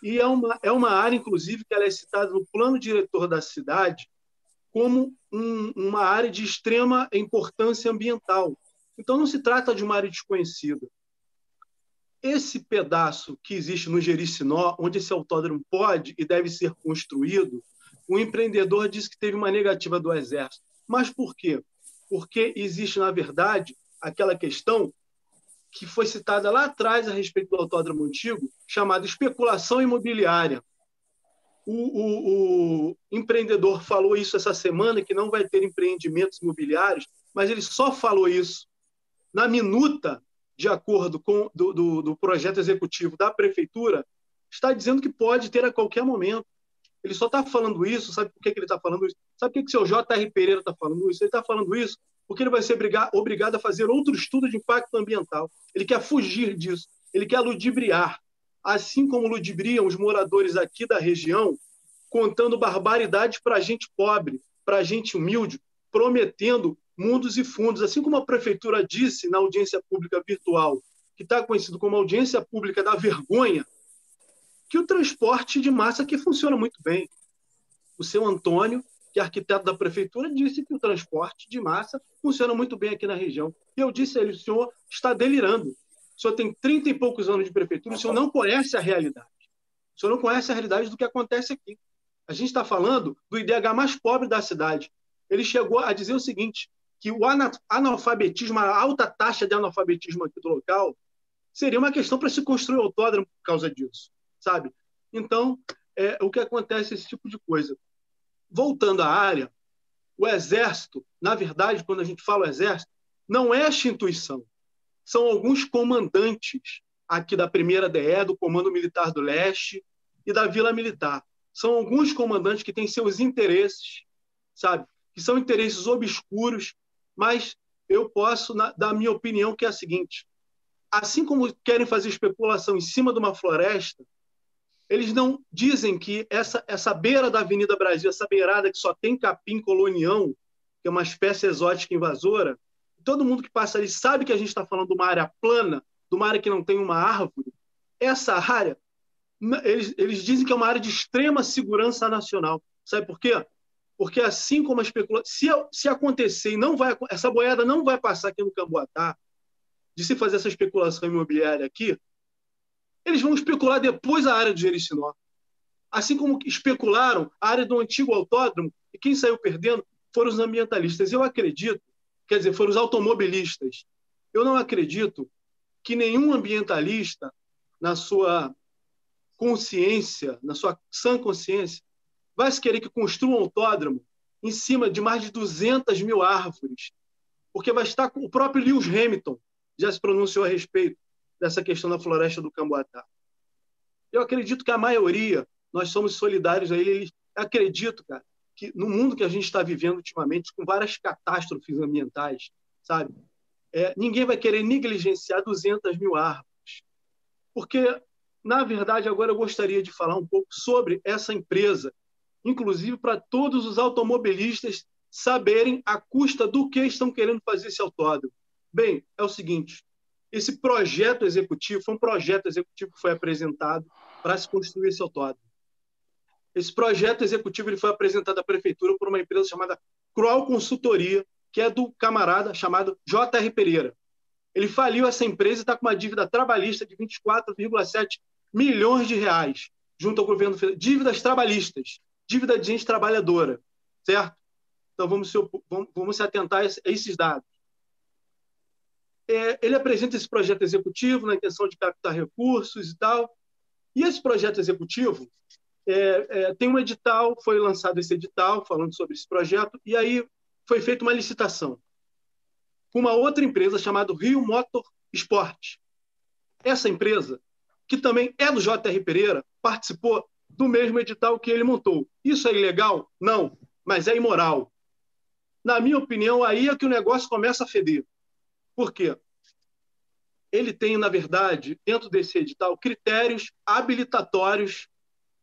E é uma, é uma área, inclusive, que ela é citada no plano diretor da cidade como um, uma área de extrema importância ambiental. Então, não se trata de uma área desconhecida. Esse pedaço que existe no Jericinó, onde esse autódromo pode e deve ser construído, o empreendedor disse que teve uma negativa do Exército. Mas por quê? Porque existe, na verdade, aquela questão que foi citada lá atrás a respeito do autódromo antigo, chamada especulação imobiliária. O, o, o, empreendedor falou isso essa semana, que não vai ter empreendimentos imobiliários, mas ele só falou isso na minuta de acordo com do, do, do, projeto executivo da prefeitura, está dizendo que pode ter a qualquer momento. Ele só está falando isso, sabe por que, que ele está falando isso? Sabe por que, que o seu J.R. Pereira está falando isso? Ele está falando isso porque ele vai ser obrigado a fazer outro estudo de impacto ambiental. Ele quer fugir disso, ele quer ludibriar. Assim como ludibriam os moradores aqui da região, contando barbaridades para a gente pobre, para a gente humilde, prometendo mundos e fundos. Assim como a prefeitura disse na audiência pública virtual, que está conhecido como audiência pública da vergonha, que o transporte de massa aqui funciona muito bem. O seu Antônio, que é arquiteto da prefeitura, disse que o transporte de massa funciona muito bem aqui na região. E eu disse a ele: o senhor está delirando. O senhor tem 30 e poucos anos de prefeitura, o senhor não conhece a realidade. O senhor não conhece a realidade do que acontece aqui. A gente está falando do IDH mais pobre da cidade. Ele chegou a dizer o seguinte: que o analfabetismo, a alta taxa de analfabetismo aqui do local, seria uma questão para se construir autódromo por causa disso, sabe? Então, é, o que acontece é esse tipo de coisa. Voltando à área, o Exército, na verdade, quando a gente fala Exército, não é a instituição, são alguns comandantes aqui da primeira DE, do Comando Militar do Leste e da Vila Militar. São alguns comandantes que têm seus interesses, sabe? Que são interesses obscuros mas eu posso dar a minha opinião, que é a seguinte: assim como querem fazer especulação em cima de uma floresta, eles não dizem que essa, essa beira da Avenida Brasil, essa beirada que só tem capim colonião, que é uma espécie exótica invasora, todo mundo que passa ali sabe que a gente está falando de uma área plana, de uma área que não tem uma árvore. Essa área, eles, eles dizem que é uma área de extrema segurança nacional. Sabe por quê? Porque assim como a especulação, se, se acontecer e não vai, essa boiada não vai passar aqui no Camboatá, de se fazer essa especulação imobiliária aqui, eles vão especular depois a área do Jericinó. Assim como especularam a área do antigo autódromo, e quem saiu perdendo foram os ambientalistas. Eu acredito, quer dizer, foram os automobilistas. Eu não acredito que nenhum ambientalista, na sua consciência, na sua sã consciência, vai se querer que construa um autódromo em cima de mais de 200 mil árvores, porque vai estar o próprio Lewis Hamilton já se pronunciou a respeito dessa questão da floresta do Camboatá. Eu acredito que a maioria, nós somos solidários a ele. Acredito, cara, que no mundo que a gente está vivendo ultimamente, com várias catástrofes ambientais, sabe? é, ninguém vai querer negligenciar 200 mil árvores. Porque, na verdade, agora eu gostaria de falar um pouco sobre essa empresa, inclusive para todos os automobilistas saberem a custa do que estão querendo fazer esse autódromo. Bem, é o seguinte: esse projeto executivo foi um projeto executivo que foi apresentado para se construir esse autódromo. Esse projeto executivo ele foi apresentado à prefeitura por uma empresa chamada Croal Consultoria, que é do camarada chamado J.R. Pereira. Ele faliu essa empresa e está com uma dívida trabalhista de 24,7 milhões de reais junto ao governo federal. Dívidas trabalhistas, dívida de gente trabalhadora, certo? Então vamos se, vamos, se atentar a esses dados. É, ele apresenta esse projeto executivo na intenção de captar recursos e tal. E esse projeto executivo é, é, tem um edital, foi lançado esse edital falando sobre esse projeto, e aí foi feita uma licitação com uma outra empresa chamada Rio Motor Sport. Essa empresa, que também é do JR Pereira, participou do mesmo edital que ele montou. Isso é ilegal? Não, mas é imoral. Na minha opinião, aí é que o negócio começa a feder. Por quê? Ele tem, na verdade, dentro desse edital, critérios habilitatórios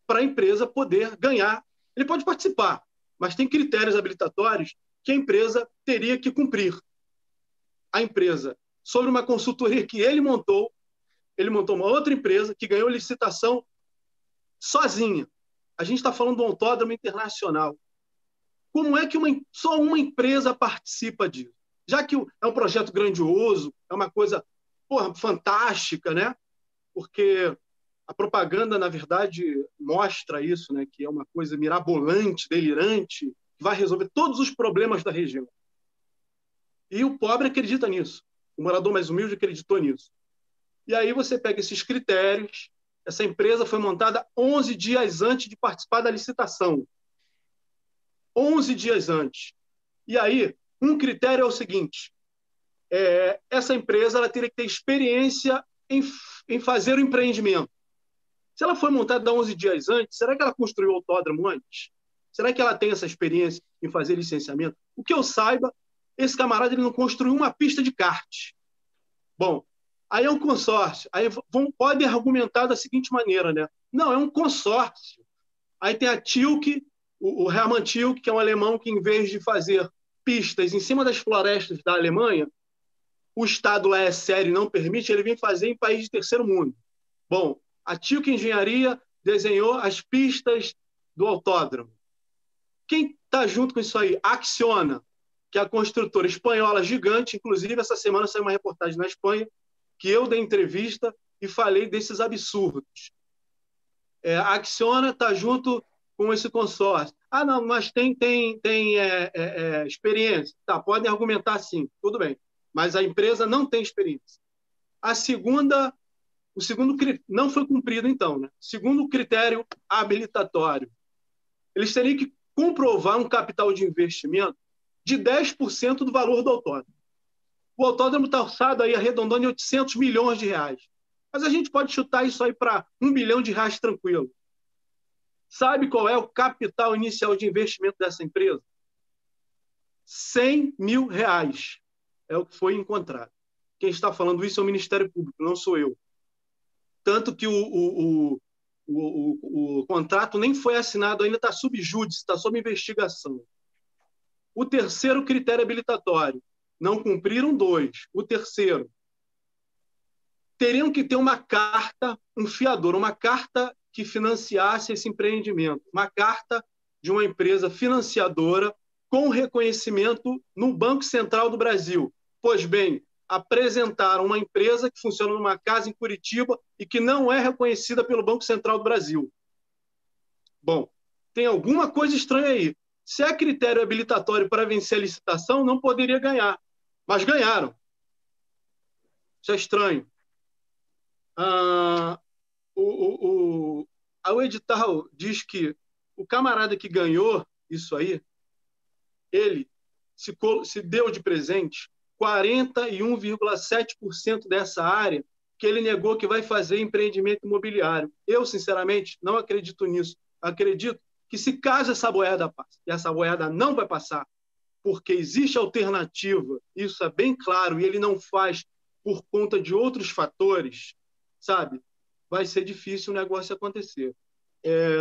para a empresa poder ganhar. Ele pode participar, mas tem critérios habilitatórios que a empresa teria que cumprir. A empresa, sobre uma consultoria que ele montou, ele montou uma outra empresa que ganhou licitação sozinha. A gente está falando do autódromo internacional. Como é que uma, só uma empresa participa disso? Já que é um projeto grandioso, é uma coisa porra, fantástica, né? Porque a propaganda, na verdade, mostra isso, né? que é uma coisa mirabolante, delirante, vai resolver todos os problemas da região. E o pobre acredita nisso. O morador mais humilde acreditou nisso. E aí você pega esses critérios. Essa empresa foi montada 11 dias antes de participar da licitação. 11 dias antes. E aí, um critério é o seguinte: é, essa empresa ela teria que ter experiência em, em fazer o empreendimento. Se ela foi montada 11 dias antes, será que ela construiu o autódromo antes? Será que ela tem essa experiência em fazer licenciamento? O que eu saiba, esse camarada ele não construiu uma pista de kart. Bom, aí é um consórcio. Aí vão, podem argumentar da seguinte maneira, né? Não, é um consórcio. Aí tem a Tilke, o, o Hermann Tilke, que é um alemão que, em vez de fazer pistas em cima das florestas da Alemanha, o Estado lá é sério e não permite, ele vem fazer em país de terceiro mundo. Bom, a Tilke Engenharia desenhou as pistas do autódromo. Quem está junto com isso aí? Acciona, que é a construtora espanhola gigante. Inclusive, essa semana saiu uma reportagem na Espanha que eu dei entrevista e falei desses absurdos. É, a Acciona está junto com esse consórcio. Ah, não, mas tem, tem, tem é, é, é, experiência. Tá, podem argumentar sim, tudo bem. Mas a empresa não tem experiência. A segunda, o segundo não foi cumprido, então. Né? Segundo critério habilitatório, eles teriam que comprovar um capital de investimento de 10% do valor do autódromo. O autódromo está orçado aí arredondando em 800 milhões de reais. Mas a gente pode chutar isso aí para um bilhão de reais tranquilo. Sabe qual é o capital inicial de investimento dessa empresa? 100 mil reais é o que foi encontrado. Quem está falando isso é o Ministério Público, não sou eu. Tanto que o, o, o o, o, o contrato nem foi assinado, ainda está subjúdice, está sob investigação. O terceiro critério habilitatório, não cumpriram dois. O terceiro, teriam que ter uma carta, um fiador, uma carta que financiasse esse empreendimento, uma carta de uma empresa financiadora com reconhecimento no Banco Central do Brasil. Pois bem, apresentaram uma empresa que funciona numa casa em Curitiba e que não é reconhecida pelo Banco Central do Brasil. Bom, tem alguma coisa estranha aí. Se é critério habilitatório para vencer a licitação, não poderia ganhar. Mas ganharam. Isso é estranho. Ah, o, o, o, o edital diz que o camarada que ganhou isso aí, ele se, se deu de presente 41,7% dessa área que ele negou que vai fazer empreendimento imobiliário. Eu, sinceramente, não acredito nisso. Acredito que se caso essa boiada passe, e essa boiada não vai passar, porque existe alternativa, isso é bem claro, e ele não faz por conta de outros fatores, sabe? Vai ser difícil o negócio acontecer. É...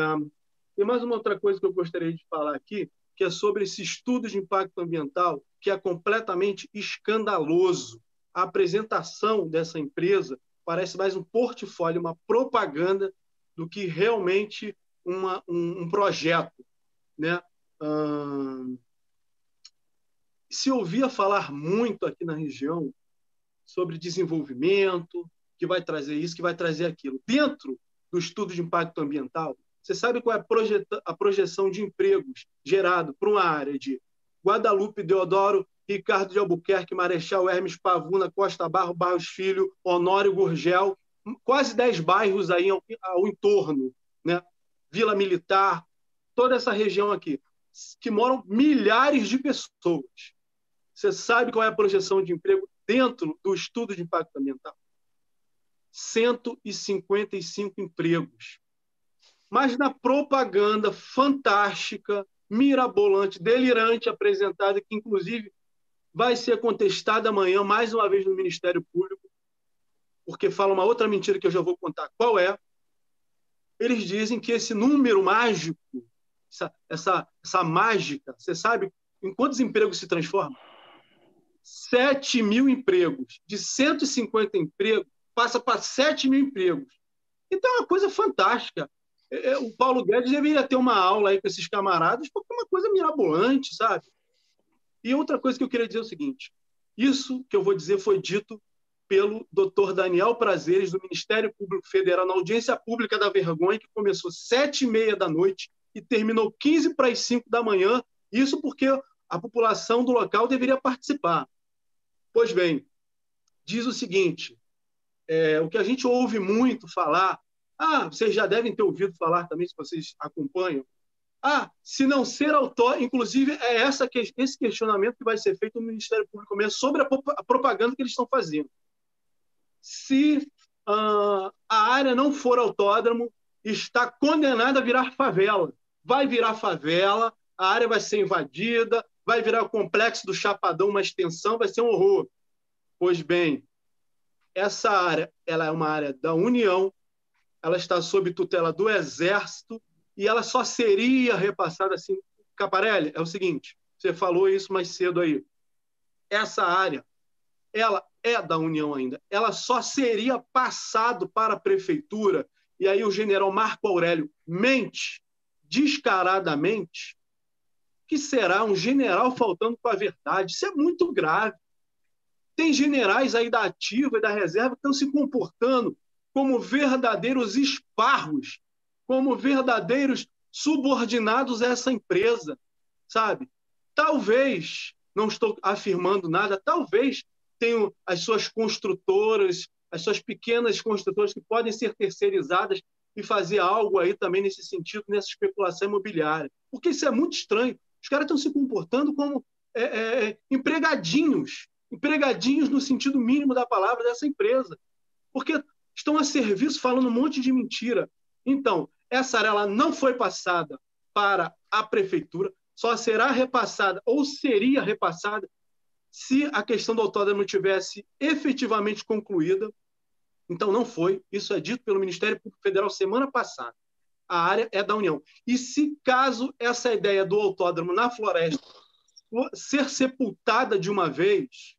Mais uma outra coisa que eu gostaria de falar aqui, que é sobre esse estudo de impacto ambiental, que é completamente escandaloso. A apresentação dessa empresa parece mais um portfólio, uma propaganda, do que realmente uma, um, um projeto. Né? Hum... Se ouvia falar muito aqui na região sobre desenvolvimento, que vai trazer isso, que vai trazer aquilo. Dentro do estudo de impacto ambiental, você sabe qual é a projeção de empregos gerado para uma área de Guadalupe, Deodoro, Ricardo de Albuquerque, Marechal Hermes Pavuna, Costa Barro, Barros Filho, Honório Gurgel, quase 10 bairros aí ao, ao entorno, né? Vila Militar, toda essa região aqui, que moram milhares de pessoas. Você sabe qual é a projeção de emprego dentro do estudo de impacto ambiental? 155 empregos. Mas na propaganda fantástica, mirabolante, delirante apresentada, que inclusive vai ser contestada amanhã mais uma vez no Ministério Público, porque fala uma outra mentira que eu já vou contar qual é. Eles dizem que esse número mágico, essa, essa, essa mágica, você sabe em quantos empregos se transforma? 7 mil empregos. De 150 empregos, passa para 7 mil empregos. Então é uma coisa fantástica. É, é, o Paulo Guedes deveria ter uma aula aí com esses camaradas, porque é uma coisa mirabolante, sabe? E outra coisa que eu queria dizer é o seguinte: isso que eu vou dizer foi dito pelo doutor Daniel Prazeres, do Ministério Público Federal, na audiência pública da vergonha, que começou sete e meia da noite e terminou 15 para as 5 da manhã. Isso porque a população do local deveria participar. Pois bem, diz o seguinte: é, o que a gente ouve muito falar, ah, vocês já devem ter ouvido falar também, se vocês acompanham. Ah, se não ser autor, inclusive é essa, esse questionamento que vai ser feito no Ministério Público mesmo sobre a, a propaganda que eles estão fazendo. Se uh, a área não for autódromo, está condenada a virar favela. Vai virar favela, a área vai ser invadida, vai virar o complexo do Chapadão, uma extensão, vai ser um horror. Pois bem, essa área ela é uma área da União, ela está sob tutela do Exército e ela só seria repassada assim. Caparelli, é o seguinte, você falou isso mais cedo aí. Essa área, ela é da União ainda. Ela só seria passado para a prefeitura e aí o general Marco Aurélio mente descaradamente que será um general faltando com a verdade. Isso é muito grave. Tem generais aí da ativa e da reserva que estão se comportando como verdadeiros esparros, como verdadeiros subordinados a essa empresa, sabe? Talvez, não estou afirmando nada, talvez tenham as suas construtoras, as suas pequenas construtoras que podem ser terceirizadas e fazer algo aí também nesse sentido, nessa especulação imobiliária. Porque isso é muito estranho. Os caras estão se comportando como é, é, é, empregadinhos, empregadinhos no sentido mínimo da palavra dessa empresa, porque estão a serviço falando um monte de mentira. Então, essa área não foi passada para a prefeitura, só será repassada ou seria repassada se a questão do autódromo tivesse efetivamente concluída. Então, não foi. Isso é dito pelo Ministério Público Federal semana passada a área é da União. E se caso essa ideia do autódromo na floresta ser sepultada de uma vez,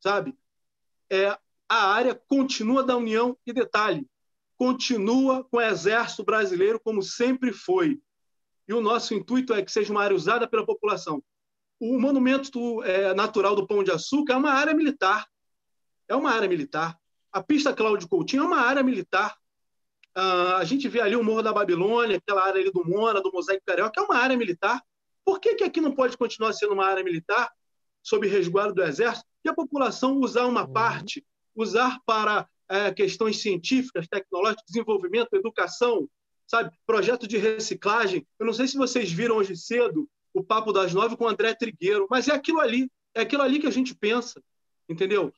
sabe? É, a área continua da União e detalhe, continua com o Exército Brasileiro como sempre foi. E o nosso intuito é que seja uma área usada pela população. O monumento é, natural do Pão de Açúcar é uma área militar. É uma área militar. A pista Cláudio Coutinho é uma área militar. Uh, a gente vê ali o Morro da Babilônia, aquela área ali do Mona, do Mosaico Carioca, que é uma área militar. Por que, que aqui não pode continuar sendo uma área militar, sob resguardo do Exército, e a população usar uma uhum. parte, usar para é, questões científicas, tecnológicas, desenvolvimento, educação, sabe? Projeto de reciclagem. Eu não sei se vocês viram hoje cedo o Papo das Nove com o André Trigueiro, mas é aquilo ali, é aquilo ali que a gente pensa, entendeu?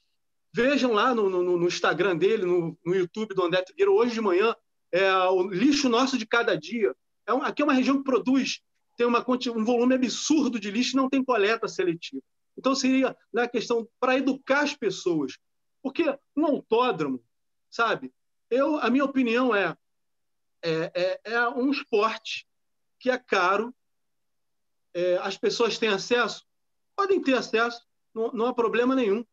Vejam lá no, no, no Instagram dele, no, no, YouTube do André Trigueiro, hoje de manhã, é o lixo nosso de cada dia. É um, aqui é uma região que produz tem uma, um volume absurdo de lixo e não tem coleta seletiva. Então, seria na né, questão para educar as pessoas. Porque um autódromo, sabe? Eu, a minha opinião é, é, é, é um esporte que é caro, é, as pessoas têm acesso? Podem ter acesso, não, não há problema nenhum.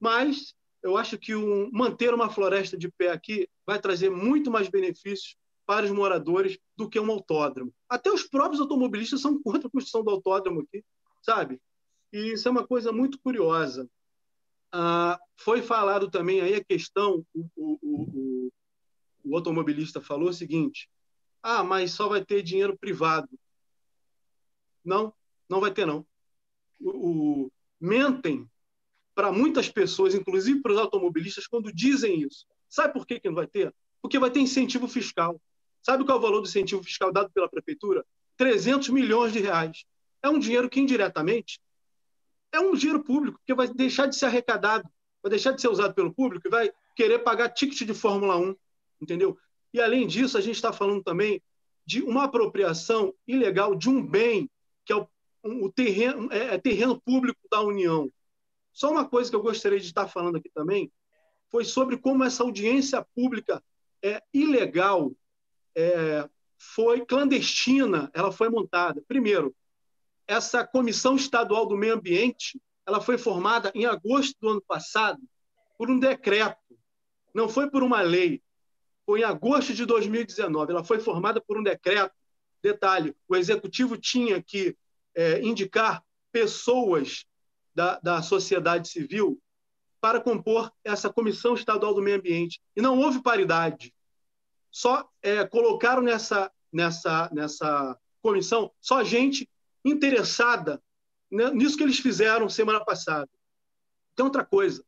Mas eu acho que um, manter uma floresta de pé aqui vai trazer muito mais benefícios para os moradores do que um autódromo. Até os próprios automobilistas são contra a construção do autódromo aqui, sabe? E isso é uma coisa muito curiosa. Ah, foi falado também aí a questão, o, o, o, o, automobilista falou o seguinte: ah, mas só vai ter dinheiro privado. Não, não vai ter não. O, mentem para muitas pessoas, inclusive para os automobilistas, quando dizem isso. Sabe por que, que não vai ter? Porque vai ter incentivo fiscal. Sabe qual é o valor do incentivo fiscal dado pela prefeitura? 300 milhões de reais. É um dinheiro que indiretamente é um dinheiro público, porque vai deixar de ser arrecadado, vai deixar de ser usado pelo público e vai querer pagar ticket de Fórmula 1, entendeu? E além disso, a gente está falando também de uma apropriação ilegal de um bem que é o, um, o terreno, é, é terreno público da União. Só uma coisa que eu gostaria de estar falando aqui também foi sobre como essa audiência pública é ilegal, é, foi clandestina, ela foi montada. Primeiro, essa Comissão Estadual do Meio Ambiente, ela foi formada em agosto do ano passado por um decreto, não foi por uma lei. Foi em agosto de 2019. Ela foi formada por um decreto. Detalhe: o executivo tinha que é, indicar pessoas da, da sociedade civil para compor essa Comissão Estadual do Meio Ambiente. E não houve paridade. Só é, colocaram nessa, nessa, nessa comissão só gente interessada né, nisso que eles fizeram semana passada. Tem outra coisa.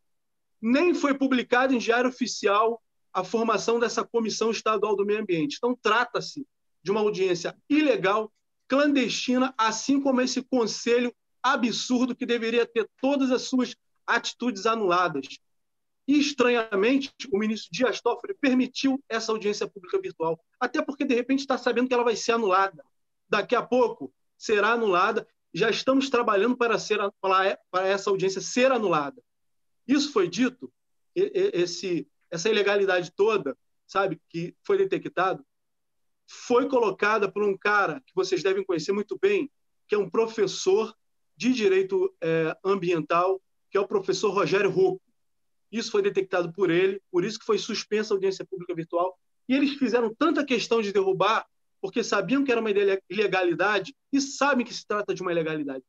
Nem foi publicado em diário oficial a formação dessa Comissão Estadual do Meio Ambiente. Então, trata-se de uma audiência ilegal, clandestina, assim como esse conselho absurdo que deveria ter todas as suas atitudes anuladas. E, estranhamente, o ministro Dias Toffoli permitiu essa audiência pública virtual, até porque, de repente, está sabendo que ela vai ser anulada. Daqui a pouco, será anulada. Já estamos trabalhando para, ser, para essa audiência ser anulada. Isso foi dito, esse, essa ilegalidade toda, sabe, que foi detectado, foi colocada por um cara que vocês devem conhecer muito bem, que é um professor de direito é, ambiental, que é o professor Rogério Rocco. Isso foi detectado por ele, por isso que foi suspensa a audiência pública virtual. E eles fizeram tanta questão de derrubar porque sabiam que era uma ilegalidade e sabem que se trata de uma ilegalidade.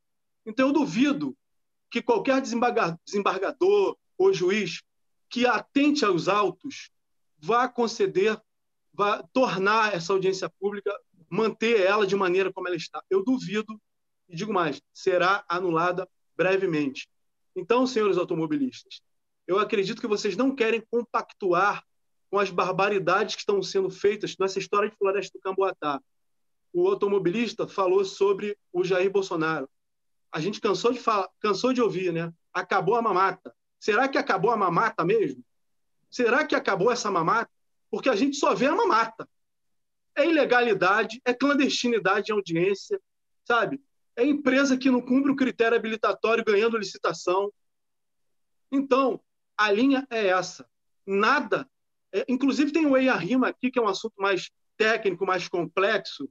Então, eu duvido que qualquer desembargador ou juiz que atente aos autos vá conceder, vá tornar essa audiência pública, manter ela de maneira como ela está. Eu duvido, e digo mais, será anulada brevemente. Então, senhores automobilistas, eu acredito que vocês não querem compactuar com as barbaridades que estão sendo feitas nessa história de Floresta do Camboatá. O automobilista falou sobre o Jair Bolsonaro. A gente cansou de falar, cansou de ouvir, né? Acabou a mamata. Será que acabou a mamata mesmo? Será que acabou essa mamata? Porque a gente só vê a mamata. É ilegalidade, é clandestinidade em audiência, sabe? É empresa que não cumpre o critério habilitatório ganhando licitação. Então, a linha é essa. Nada é, inclusive, tem o EIA-RIMA aqui, que é um assunto mais técnico, mais complexo.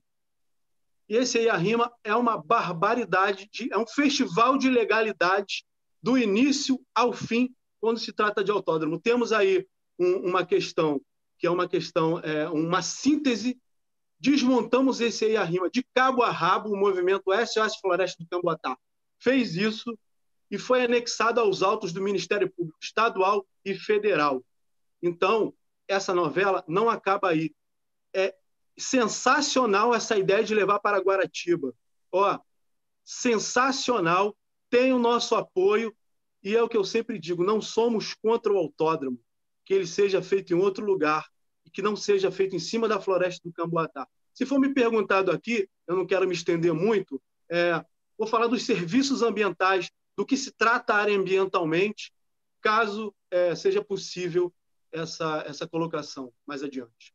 E esse EIA-RIMA é uma barbaridade, de, é um festival de legalidade do início ao fim, quando se trata de autódromo. Temos aí um, uma questão, que é uma questão, é, uma síntese. Desmontamos esse EIA-RIMA de cabo a rabo, o movimento SOS Floresta do Camboatá fez isso e foi anexado aos autos do Ministério Público Estadual e Federal. Então, essa novela não acaba aí. É sensacional essa ideia de levar para Guaratiba. Ó, sensacional, tem o nosso apoio e é o que eu sempre digo, não somos contra o autódromo, que ele seja feito em outro lugar que não seja feito em cima da floresta do Camboatá. Se for me perguntado aqui, eu não quero me estender muito, é, vou falar dos serviços ambientais, do que se trata a área ambientalmente, caso é, seja possível essa, essa colocação mais adiante.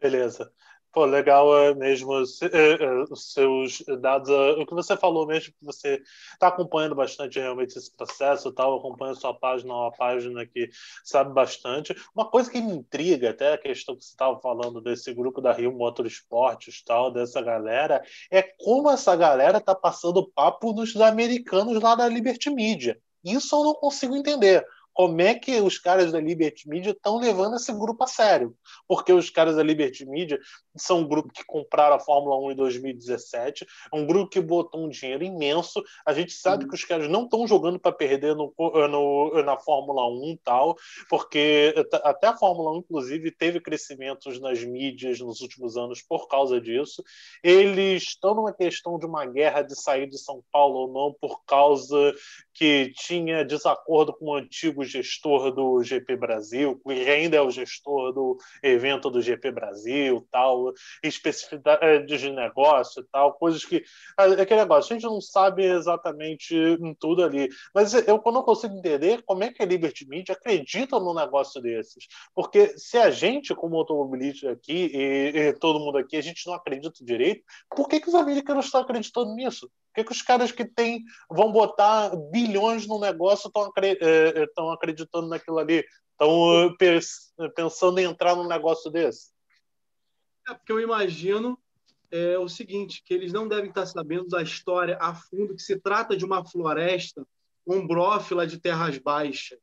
Beleza. Legal é mesmo é, é, os seus dados, o que você falou mesmo, que você está acompanhando bastante realmente esse processo, tal, acompanha sua página, uma página que sabe bastante. Uma coisa que me intriga, até a questão que você estava falando desse grupo da Rio Motorsports, tal, dessa galera, é como essa galera tá passando papo nos americanos lá da Liberty Media. Isso eu não consigo entender como é que os caras da Liberty Media estão levando esse grupo a sério. Porque os caras da Liberty Media são um grupo que compraram a Fórmula 1 em 2017, é um grupo que botou um dinheiro imenso. A gente sabe uhum. que os caras não estão jogando para perder no, no, na Fórmula 1 tal, porque até a Fórmula 1, inclusive, teve crescimentos nas mídias nos últimos anos por causa disso. Eles estão numa questão de uma guerra de sair de São Paulo ou não por causa que tinha desacordo com o antigo gestor do GP Brasil, que ainda é o gestor do evento do GP Brasil, tal, especificidades de negócio, tal, coisas que aquele negócio, a gente não sabe exatamente tudo ali, mas eu não consigo entender como é que a Liberty Media acredita num negócio desses, porque se a gente, como automobilista aqui e, e todo mundo aqui, a gente não acredita direito, por que, que os americanos estão acreditando nisso? que, que os caras que têm, vão botar bilhões no negócio estão é, é, acreditando naquilo ali? Estão é, pensando em entrar num negócio desse? É porque eu imagino é, o seguinte, que eles não devem estar sabendo da história a fundo, que se trata de uma floresta ombrófila de terras baixas.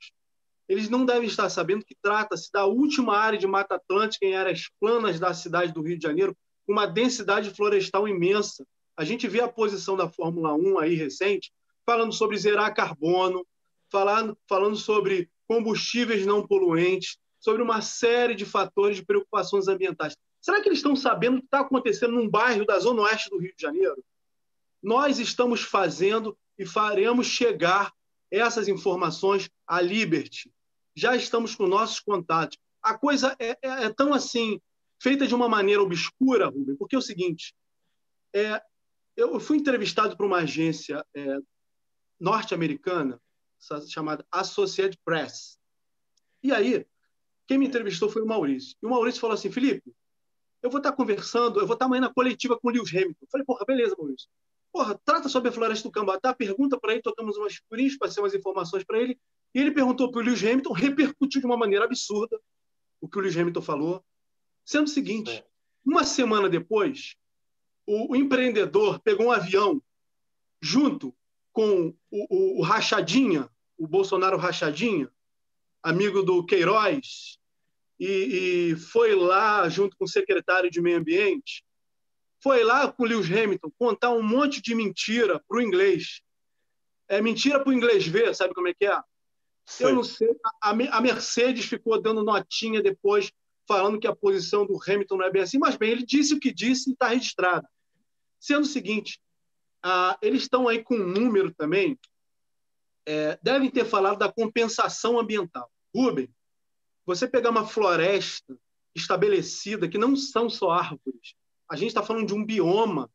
Eles não devem estar sabendo que trata-se da última área de Mata Atlântica em áreas planas da cidade do Rio de Janeiro, com uma densidade florestal imensa, a gente vê a posição da Fórmula 1 aí recente, falando sobre zerar carbono, falando, falando sobre combustíveis não poluentes, sobre uma série de fatores de preocupações ambientais. Será que eles estão sabendo o que está acontecendo num bairro da Zona Oeste do Rio de Janeiro? Nós estamos fazendo e faremos chegar essas informações à Liberty. Já estamos com nossos contatos. A coisa é, é, é tão assim, feita de uma maneira obscura, Rubem, porque é o seguinte: é, eu fui entrevistado por uma agência é, norte-americana chamada Associated Press. E aí, quem me entrevistou foi o Maurício. E o Maurício falou assim: Felipe, eu vou estar conversando, eu vou estar amanhã na coletiva com o Lewis Hamilton. Eu falei, porra, beleza, Maurício. Porra, trata sobre a floresta do Cambatá, pergunta para ele, tocamos umas figurinhas, passei umas informações para ele. E ele perguntou para o Lewis Hamilton, repercutiu de uma maneira absurda o que o Lewis Hamilton falou. Sendo o seguinte, é. uma semana depois, o, o empreendedor pegou um avião junto com o, o, o Rachadinha, o Bolsonaro Rachadinha, amigo do Queiroz, e, e, foi lá junto com o secretário de Meio Ambiente, foi lá com o Lewis Hamilton contar um monte de mentira para o inglês. É mentira para o inglês ver, sabe como é que é? Sim. Eu não sei. A, a Mercedes ficou dando notinha depois, falando que a posição do Hamilton não é bem assim, mas bem, ele disse o que disse e está registrado. Sendo o seguinte, ah, eles estão aí com um número também, é, devem ter falado da compensação ambiental. Rubem, você pegar uma floresta estabelecida, que não são só árvores, a gente está falando de um bioma,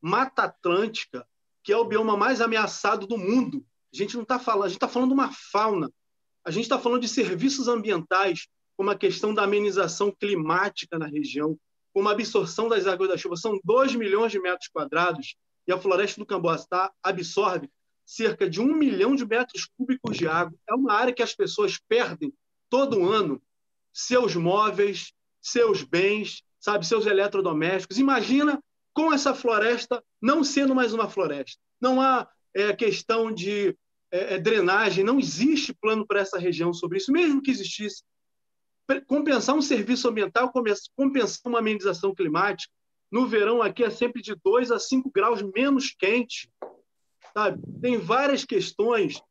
Mata Atlântica, que é o bioma mais ameaçado do mundo. A gente não está falando, a gente está falando de uma fauna, a gente está falando de serviços ambientais, como a questão da amenização climática na região, com uma absorção das águas da chuva, são 2 milhões de metros quadrados, e a floresta do Camboastá absorve cerca de 1 milhão de metros cúbicos de água. É uma área que as pessoas perdem todo ano seus móveis, seus bens, sabe, seus eletrodomésticos. Imagina com essa floresta não sendo mais uma floresta. Não há é, questão de é, é drenagem, não existe plano para essa região sobre isso, mesmo que existisse compensar um serviço ambiental, compensar uma amenização climática. No verão aqui é sempre de 2 a 5 graus menos quente. Sabe? Tem várias questões.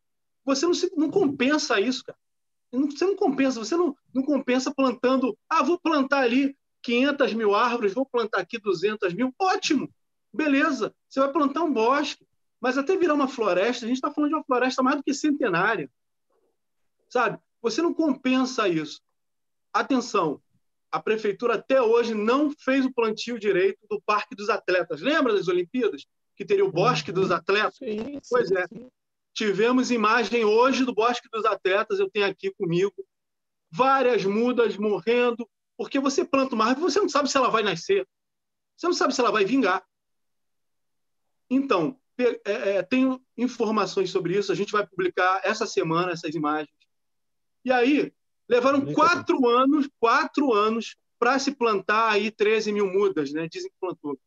Você não, se, não compensa isso, cara. Você não compensa, você não, não compensa plantando. Ah, vou plantar ali 500 mil árvores, vou plantar aqui 200 mil. Ótimo, beleza. Você vai plantar um bosque, mas até virar uma floresta, a gente está falando de uma floresta mais do que centenária. Sabe? Você não compensa isso atenção, a prefeitura até hoje não fez o plantio direito do Parque dos Atletas. Lembra das Olimpíadas? Que teria o Bosque dos Atletas? Sim, pois é. Sim. Tivemos imagem hoje do Bosque dos Atletas, eu tenho aqui comigo. Várias mudas morrendo Porque você planta uma árvore, você não sabe se ela vai nascer. Você não sabe se ela vai vingar. Então, é, é, tenho informações sobre isso. A gente vai publicar essa semana essas imagens. E aí, levaram quatro anos, quatro anos para se plantar aí 13 mil mudas, né? Dizem que plantou.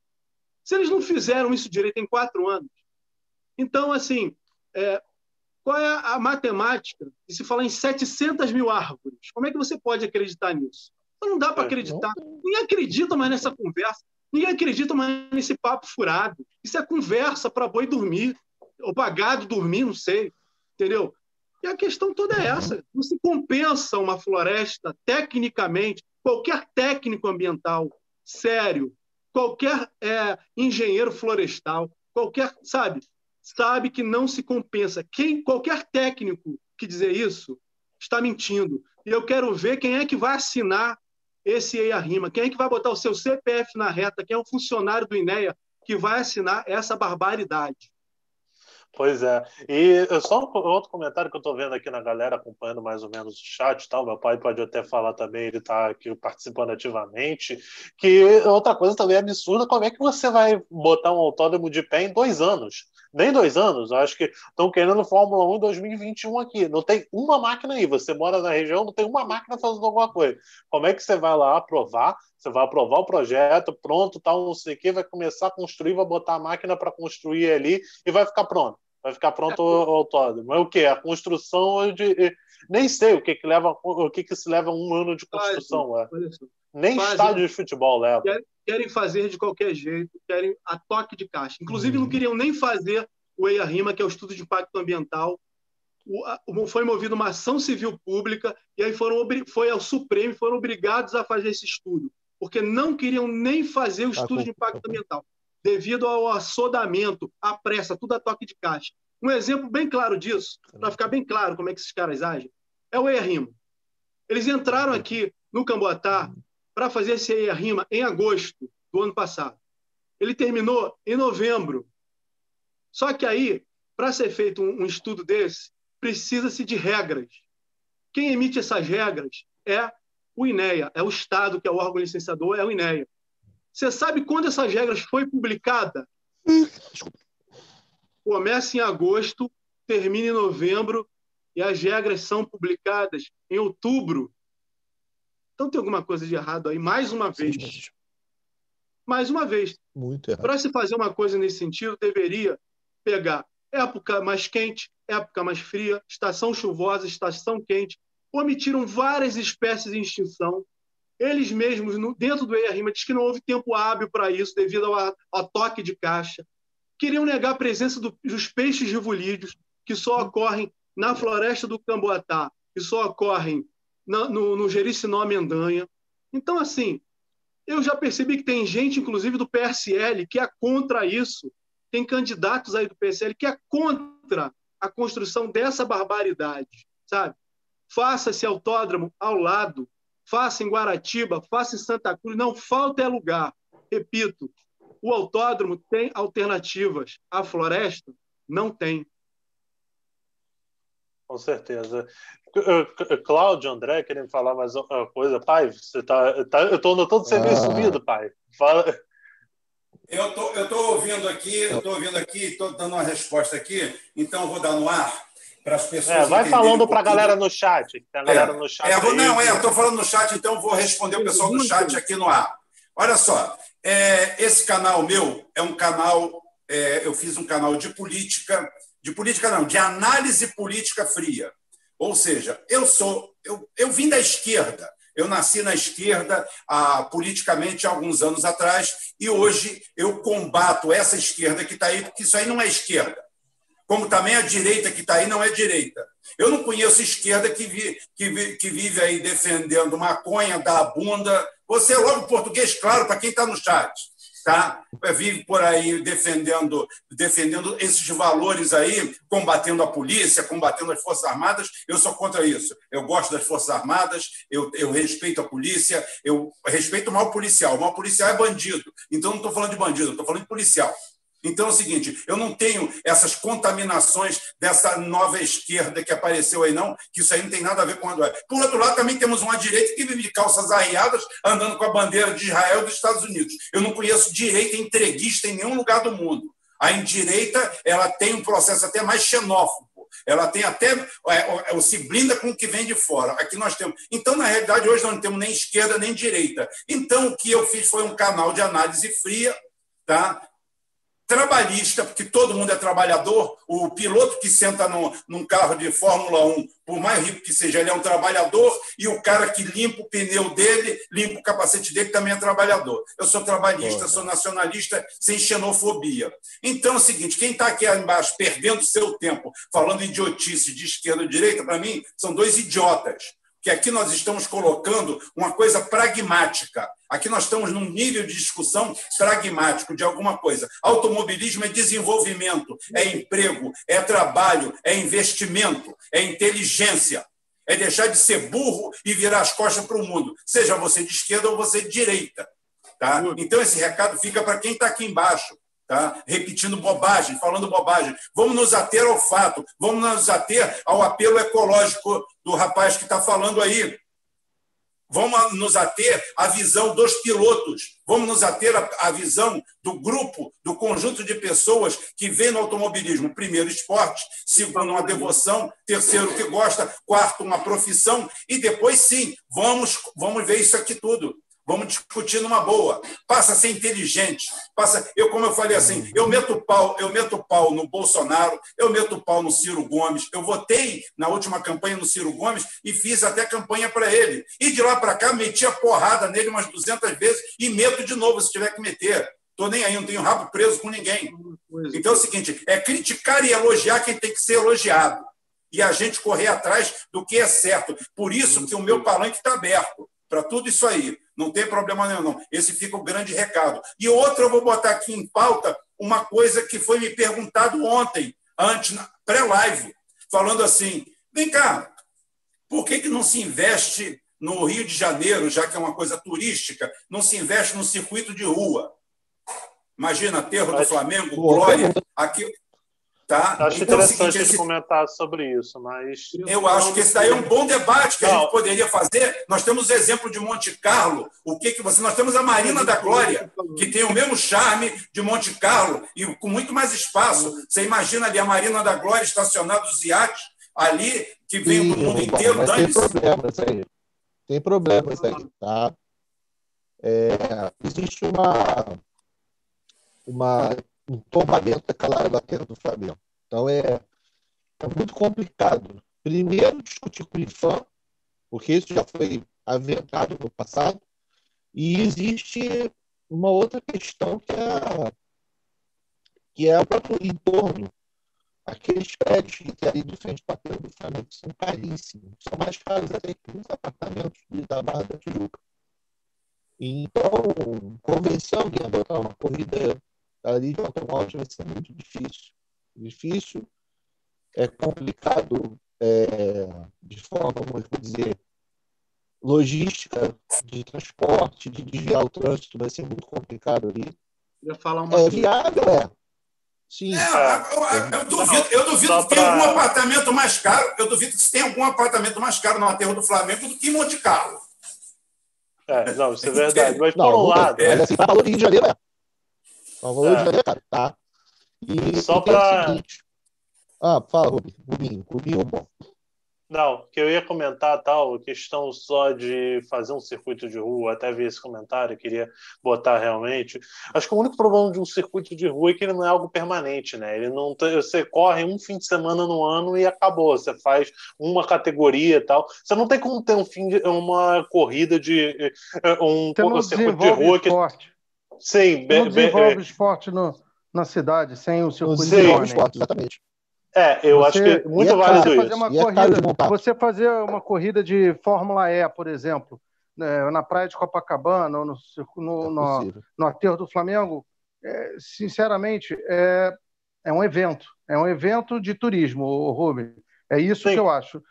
Se eles não fizeram isso direito em quatro anos, então, assim, é, qual é a matemática de se falar em 700 mil árvores? Como é que você pode acreditar nisso? Então, não dá para é, acreditar. Ninguém acredita mais nessa conversa. Ninguém acredita mais nesse papo furado. Isso é conversa para boi dormir, ou para gado dormir, não sei. Entendeu? E a questão toda é essa. Não se compensa uma floresta tecnicamente, qualquer técnico ambiental sério, qualquer é, engenheiro florestal, qualquer, sabe, sabe que não se compensa. Quem, qualquer técnico que dizer isso está mentindo. E eu quero ver quem é que vai assinar esse EIA-RIMA, quem é que vai botar o seu CPF na reta, quem é o funcionário do INEA que vai assinar essa barbaridade. Pois é. E só um outro comentário que eu estou vendo aqui na galera, acompanhando mais ou menos o chat tal, meu pai pode até falar também, ele está aqui participando ativamente, que outra coisa também absurda, como é que você vai botar um autódromo de pé em dois anos? nem dois anos. Acho que estão querendo Fórmula 1 em 2021 aqui. Não tem uma máquina aí. Você mora na região, não tem uma máquina fazendo alguma coisa. Como é que você vai lá aprovar? Você vai aprovar o projeto, pronto, tal, não sei o quê, vai começar a construir, vai botar a máquina para construir ali e vai ficar pronto. Vai ficar pronto o autódromo. Mas o que? A construção de. Nem sei o que, que leva o que, que se leva um ano de construção. é. Nem Fazem. estádio de futebol leva. Querem, fazer de qualquer jeito, querem a toque de caixa. Inclusive, uhum. não queriam nem fazer o EIA-RIMA, que é o estudo de impacto ambiental. O, a, foi movida uma ação civil pública e aí foram foi ao Supremo foram obrigados a fazer esse estudo, porque não queriam nem fazer o tá estudo de impacto ambiental, devido ao assodamento, à pressa, tudo a toque de caixa. Um exemplo bem claro disso, para ficar bem claro como é que esses caras agem, é o EIA-RIMA. Eles entraram aqui no Camboatá para fazer esse rima em agosto do ano passado. Ele terminou em novembro. Só que aí, para ser feito um, um estudo desse, precisa-se de regras. Quem emite essas regras é o INEA, é o Estado, que é o órgão licenciador, é o INEA. Você sabe quando essas regras foi publicada? Começa em agosto, termina em novembro e as regras são publicadas em outubro então tem alguma coisa de errado aí, mais uma vez. Mais uma vez. Muito errado. Para se fazer uma coisa nesse sentido, deveria pegar época mais quente, época mais fria, estação chuvosa, estação quente. Omitiram várias espécies em extinção. Eles mesmos, dentro do EIA-RIMA, diz que não houve tempo hábil para isso, devido ao, ao, toque de caixa. Queriam negar a presença do, dos peixes rivolídeos, que só ocorrem na floresta do Camboatá, que só ocorrem no, no, no Jericinó Mendanha. Então, assim, eu já percebi que tem gente, inclusive do PSL, que é contra isso. Tem candidatos aí do PSL que é contra a construção dessa barbaridade, sabe? Faça esse autódromo ao lado, faça em Guaratiba, faça em Santa Cruz, não falta é lugar. Repito, o autódromo tem alternativas, a floresta não tem. Com certeza. Cláudio, André, querem falar mais uma coisa? Pai, você tá, tá eu estou notando você meio ah. sumido, pai. Fala. Eu tô, eu tô ouvindo aqui, eu tô ouvindo aqui, estou dando uma resposta aqui, então eu vou dar no ar para as pessoas. É, vai falando um para a galera no chat. A galera é, no chat. É, vou, não, é, eu estou falando no chat, então vou responder o pessoal do chat aqui no ar. Olha só, é, esse canal meu é um canal, é, eu fiz um canal de política, de política não, de análise política fria. Ou seja, eu sou, eu, eu vim da esquerda. Eu nasci na esquerda ah, politicamente há alguns anos atrás e hoje eu combato essa esquerda que está aí, porque isso aí não é esquerda. Como também a direita que está aí não é direita. Eu não conheço esquerda que, vi, que, vi, que vive aí defendendo maconha da bunda. Você é logo português, claro, para quem está no chat tá? vive por aí defendendo, defendendo esses valores aí, combatendo a polícia, combatendo as Forças Armadas. Eu sou contra isso. Eu gosto das Forças Armadas, eu, eu respeito a polícia, eu respeito o mal policial. O mal policial é bandido. Então não estou falando de bandido, estou falando de policial. Então é o seguinte, eu não tenho essas contaminações dessa nova esquerda que apareceu aí, não, que isso aí não tem nada a ver com a do Por outro lado, também temos uma direita que vive de calças arriadas, andando com a bandeira de Israel e dos Estados Unidos. Eu não conheço direita entreguista em nenhum lugar do mundo. A direita ela tem um processo até mais xenófobo. Ela tem até. É, se blinda com o que vem de fora. Aqui nós temos. Então, na realidade, hoje nós não temos nem esquerda nem direita. Então, o que eu fiz foi um canal de análise fria, tá? Trabalhista, porque todo mundo é trabalhador. O piloto que senta no, num carro de Fórmula 1, por mais rico que seja, ele é um trabalhador, e o cara que limpa o pneu dele, limpa o capacete dele, também é trabalhador. Eu sou trabalhista, sou nacionalista, sem xenofobia. Então é o seguinte: quem está aqui embaixo perdendo seu tempo falando idiotice de esquerda ou direita, para mim, são dois idiotas que aqui nós estamos colocando uma coisa pragmática. Aqui nós estamos num nível de discussão pragmático de alguma coisa. Automobilismo é desenvolvimento, é emprego, é trabalho, é investimento, é inteligência. É deixar de ser burro e virar as costas para o mundo, seja você de esquerda ou você de direita. Tá? Então, esse recado fica para quem está aqui embaixo tá? repetindo bobagem, falando bobagem. Vamos nos ater ao fato, vamos nos ater ao apelo ecológico do rapaz que está falando aí. Vamos nos ater à visão dos pilotos, vamos nos ater à visão do grupo, do conjunto de pessoas que vê no automobilismo, primeiro, esporte, segundo, uma devoção, terceiro, que gosta, quarto, uma profissão, e depois, sim, vamos, vamos ver isso aqui tudo. Vamos discutir numa boa. Passa a ser inteligente. Passa, eu como eu falei assim, eu meto pau, eu meto pau no Bolsonaro, eu meto pau no Ciro Gomes. Eu votei na última campanha no Ciro Gomes e fiz até campanha para ele. E de lá para cá meti a porrada nele umas 200 vezes e meto de novo se tiver que meter. Tô nem aí, não tenho rabo preso com ninguém. Então é o seguinte, é criticar e elogiar quem tem que ser elogiado. E a gente correr atrás do que é certo. Por isso que o meu palanque está aberto para tudo isso aí. Não tem problema nenhum, não. Esse fica o grande recado. E outra, eu vou botar aqui em pauta uma coisa que foi me perguntado ontem, antes, pré-live, falando assim: vem cá, por que, que não se investe no Rio de Janeiro, já que é uma coisa turística, não se investe no circuito de rua? Imagina, Terro do Flamengo, Glória, aqui, Tá? Acho então, interessante é seguinte, esse... comentar sobre isso, mas. Eu acho que esse daí é um bom debate que Não. a gente poderia fazer. Nós temos o exemplo de Monte Carlo, o que, que você. Nós temos a Marina da Glória, que tem o mesmo charme de Monte Carlo e com muito mais espaço. Você imagina ali a Marina da Glória estacionada os iates ali, que vem do mundo inteiro. Mas tem problemas aí. Tem problemas aí, tá? É, existe uma, uma um tombamento daquela água terra do Flamengo. Então é, é muito complicado. Primeiro, discutir com o IFAM, porque isso já foi aventado no passado, e existe uma outra questão que é, que é o próprio entorno. Aqueles prédios que tem ali de frente para a do Flamengo são caríssimos, são mais caros até que os apartamentos da Barra da Tijuca. Então, convencer alguém a botar uma corrida ali de automóvel vai ser muito difícil. Difícil, é complicado é, de forma, como eu vou dizer, logística de transporte, de desviar o trânsito, vai ser muito complicado ali. Eu falar uma é viável, é. Sim. É, eu, eu, duvido, eu duvido que tenha algum apartamento mais caro. Eu duvido que tem algum apartamento mais caro no aterro do Flamengo do que em Monte Carlo. É, não, isso é verdade. Mas por um lado. É, assim, para o Rio de Janeiro é. Um valor é. de mercado, tá? E Só para. Ah, fala, Rubinho. Rubinho, Rubinho é bom. Não, que eu ia comentar tal, questão só de fazer um circuito de rua, até ver esse comentário, queria botar realmente. Acho que o único problema de um circuito de rua é que ele não é algo permanente, né? Ele não você corre um fim de semana no ano e acabou. Você faz uma categoria e tal. Você não tem como ter um fim de, uma corrida de eh, um, um circuito de rua que esporte. Sim, não desenvolve esporte no, na cidade sem o circuito de esporte, exatamente. É, eu você, acho que muito é válido você fazer uma isso. É corrida, você fazer uma corrida de Fórmula E, por exemplo, né, na praia de Copacabana ou no, no, no, no aterro do Flamengo, é, sinceramente, é, é um evento. É um evento de turismo, Rubem. É isso Sim. que eu acho.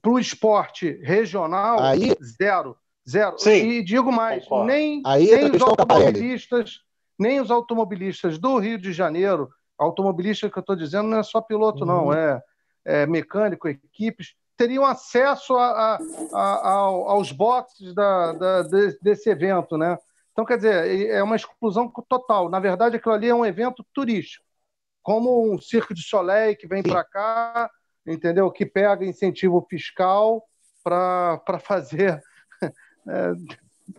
Para o esporte regional, Aí... zero. Zero. Sim, e digo mais, nem, nem os automobilistas, nem os automobilistas do Rio de Janeiro, automobilista que eu estou dizendo não é só piloto, uhum. não, é, é, mecânico, equipes, teriam acesso a, a, a, aos boxes da, da, desse evento, né? Então, quer dizer, é uma exclusão total. Na verdade, aquilo ali é um evento turístico, como um Circo de Soleil que vem para cá, entendeu? Que pega incentivo fiscal para fazer é,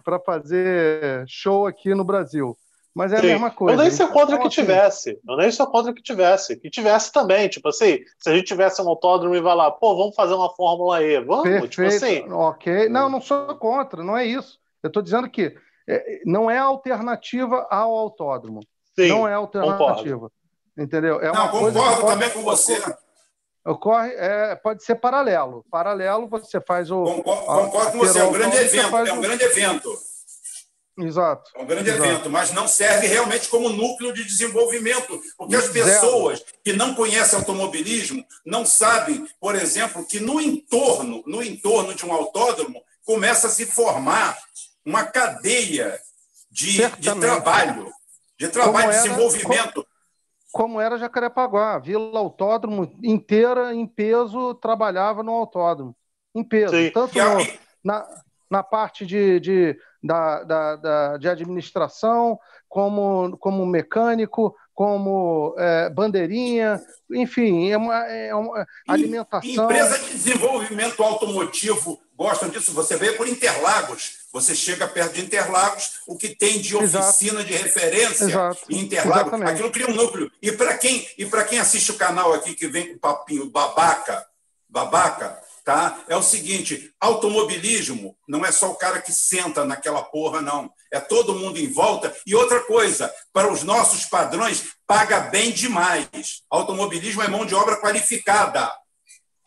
para fazer show aqui no Brasil. Mas é Sim. a mesma coisa. Eu nem sou contra que assim, tivesse. Eu nem sou contra que tivesse. Que tivesse também. Tipo assim, se a gente tivesse um autódromo e vai lá, pô, vamos fazer uma Fórmula E. Vamos, Perfeito. tipo assim. Ok. Não, não sou contra, não é isso. Eu estou dizendo que é, não é alternativa ao autódromo. Sim, não é alternativa. Concordo. Entendeu? É não, concordo também com você. Ocorre, é, pode ser paralelo. Paralelo, você faz o. Concordo, concordo com você, é um grande evento. É um grande evento. Exato. É um grande exato. evento, mas não serve realmente como núcleo de desenvolvimento, porque as pessoas que não conhecem automobilismo não sabem, por exemplo, que no entorno, no entorno de um autódromo, começa a se formar uma cadeia de, de trabalho, de trabalho, de desenvolvimento. Como, como era Jacarepaguá, a Vila Autódromo inteira, em peso, trabalhava no autódromo. Em peso. Sim. Tanto no, na, na parte de, de da, da, da, de administração, como, como mecânico, como é, bandeirinha, enfim, é uma, é uma alimentação. Empresa de desenvolvimento automotivo gostam disso. Você vê por Interlagos. Você chega perto de Interlagos, o que tem de oficina Exato. de referência Exato. em Interlagos, Exatamente. aquilo cria um núcleo. E para quem, e quem assiste o canal aqui que vem com papinho babaca, babaca, tá? É o seguinte: automobilismo não é só o cara que senta naquela porra, não. É todo mundo em volta. E outra coisa, para os nossos padrões, paga bem demais. Automobilismo é mão de obra qualificada.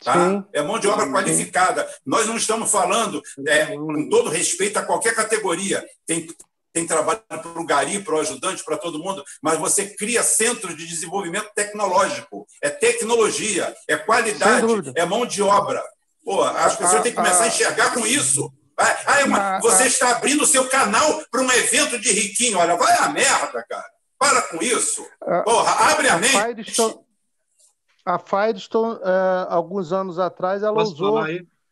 Tá? É mão de obra qualificada. Nós não estamos falando, é, com todo respeito a qualquer categoria, tem, tem trabalho para o gari, para o ajudante, para todo mundo, mas você cria centros de desenvolvimento tecnológico. É tecnologia, é qualidade, é mão de obra. Pô, as pessoas têm que começar a enxergar com isso. Ah, uma, você está abrindo o seu canal para um evento de riquinho. Olha, vai a merda, cara. Para com isso. Porra, abre a, mente. A Firestone, é, alguns anos atrás, ela Posso usou,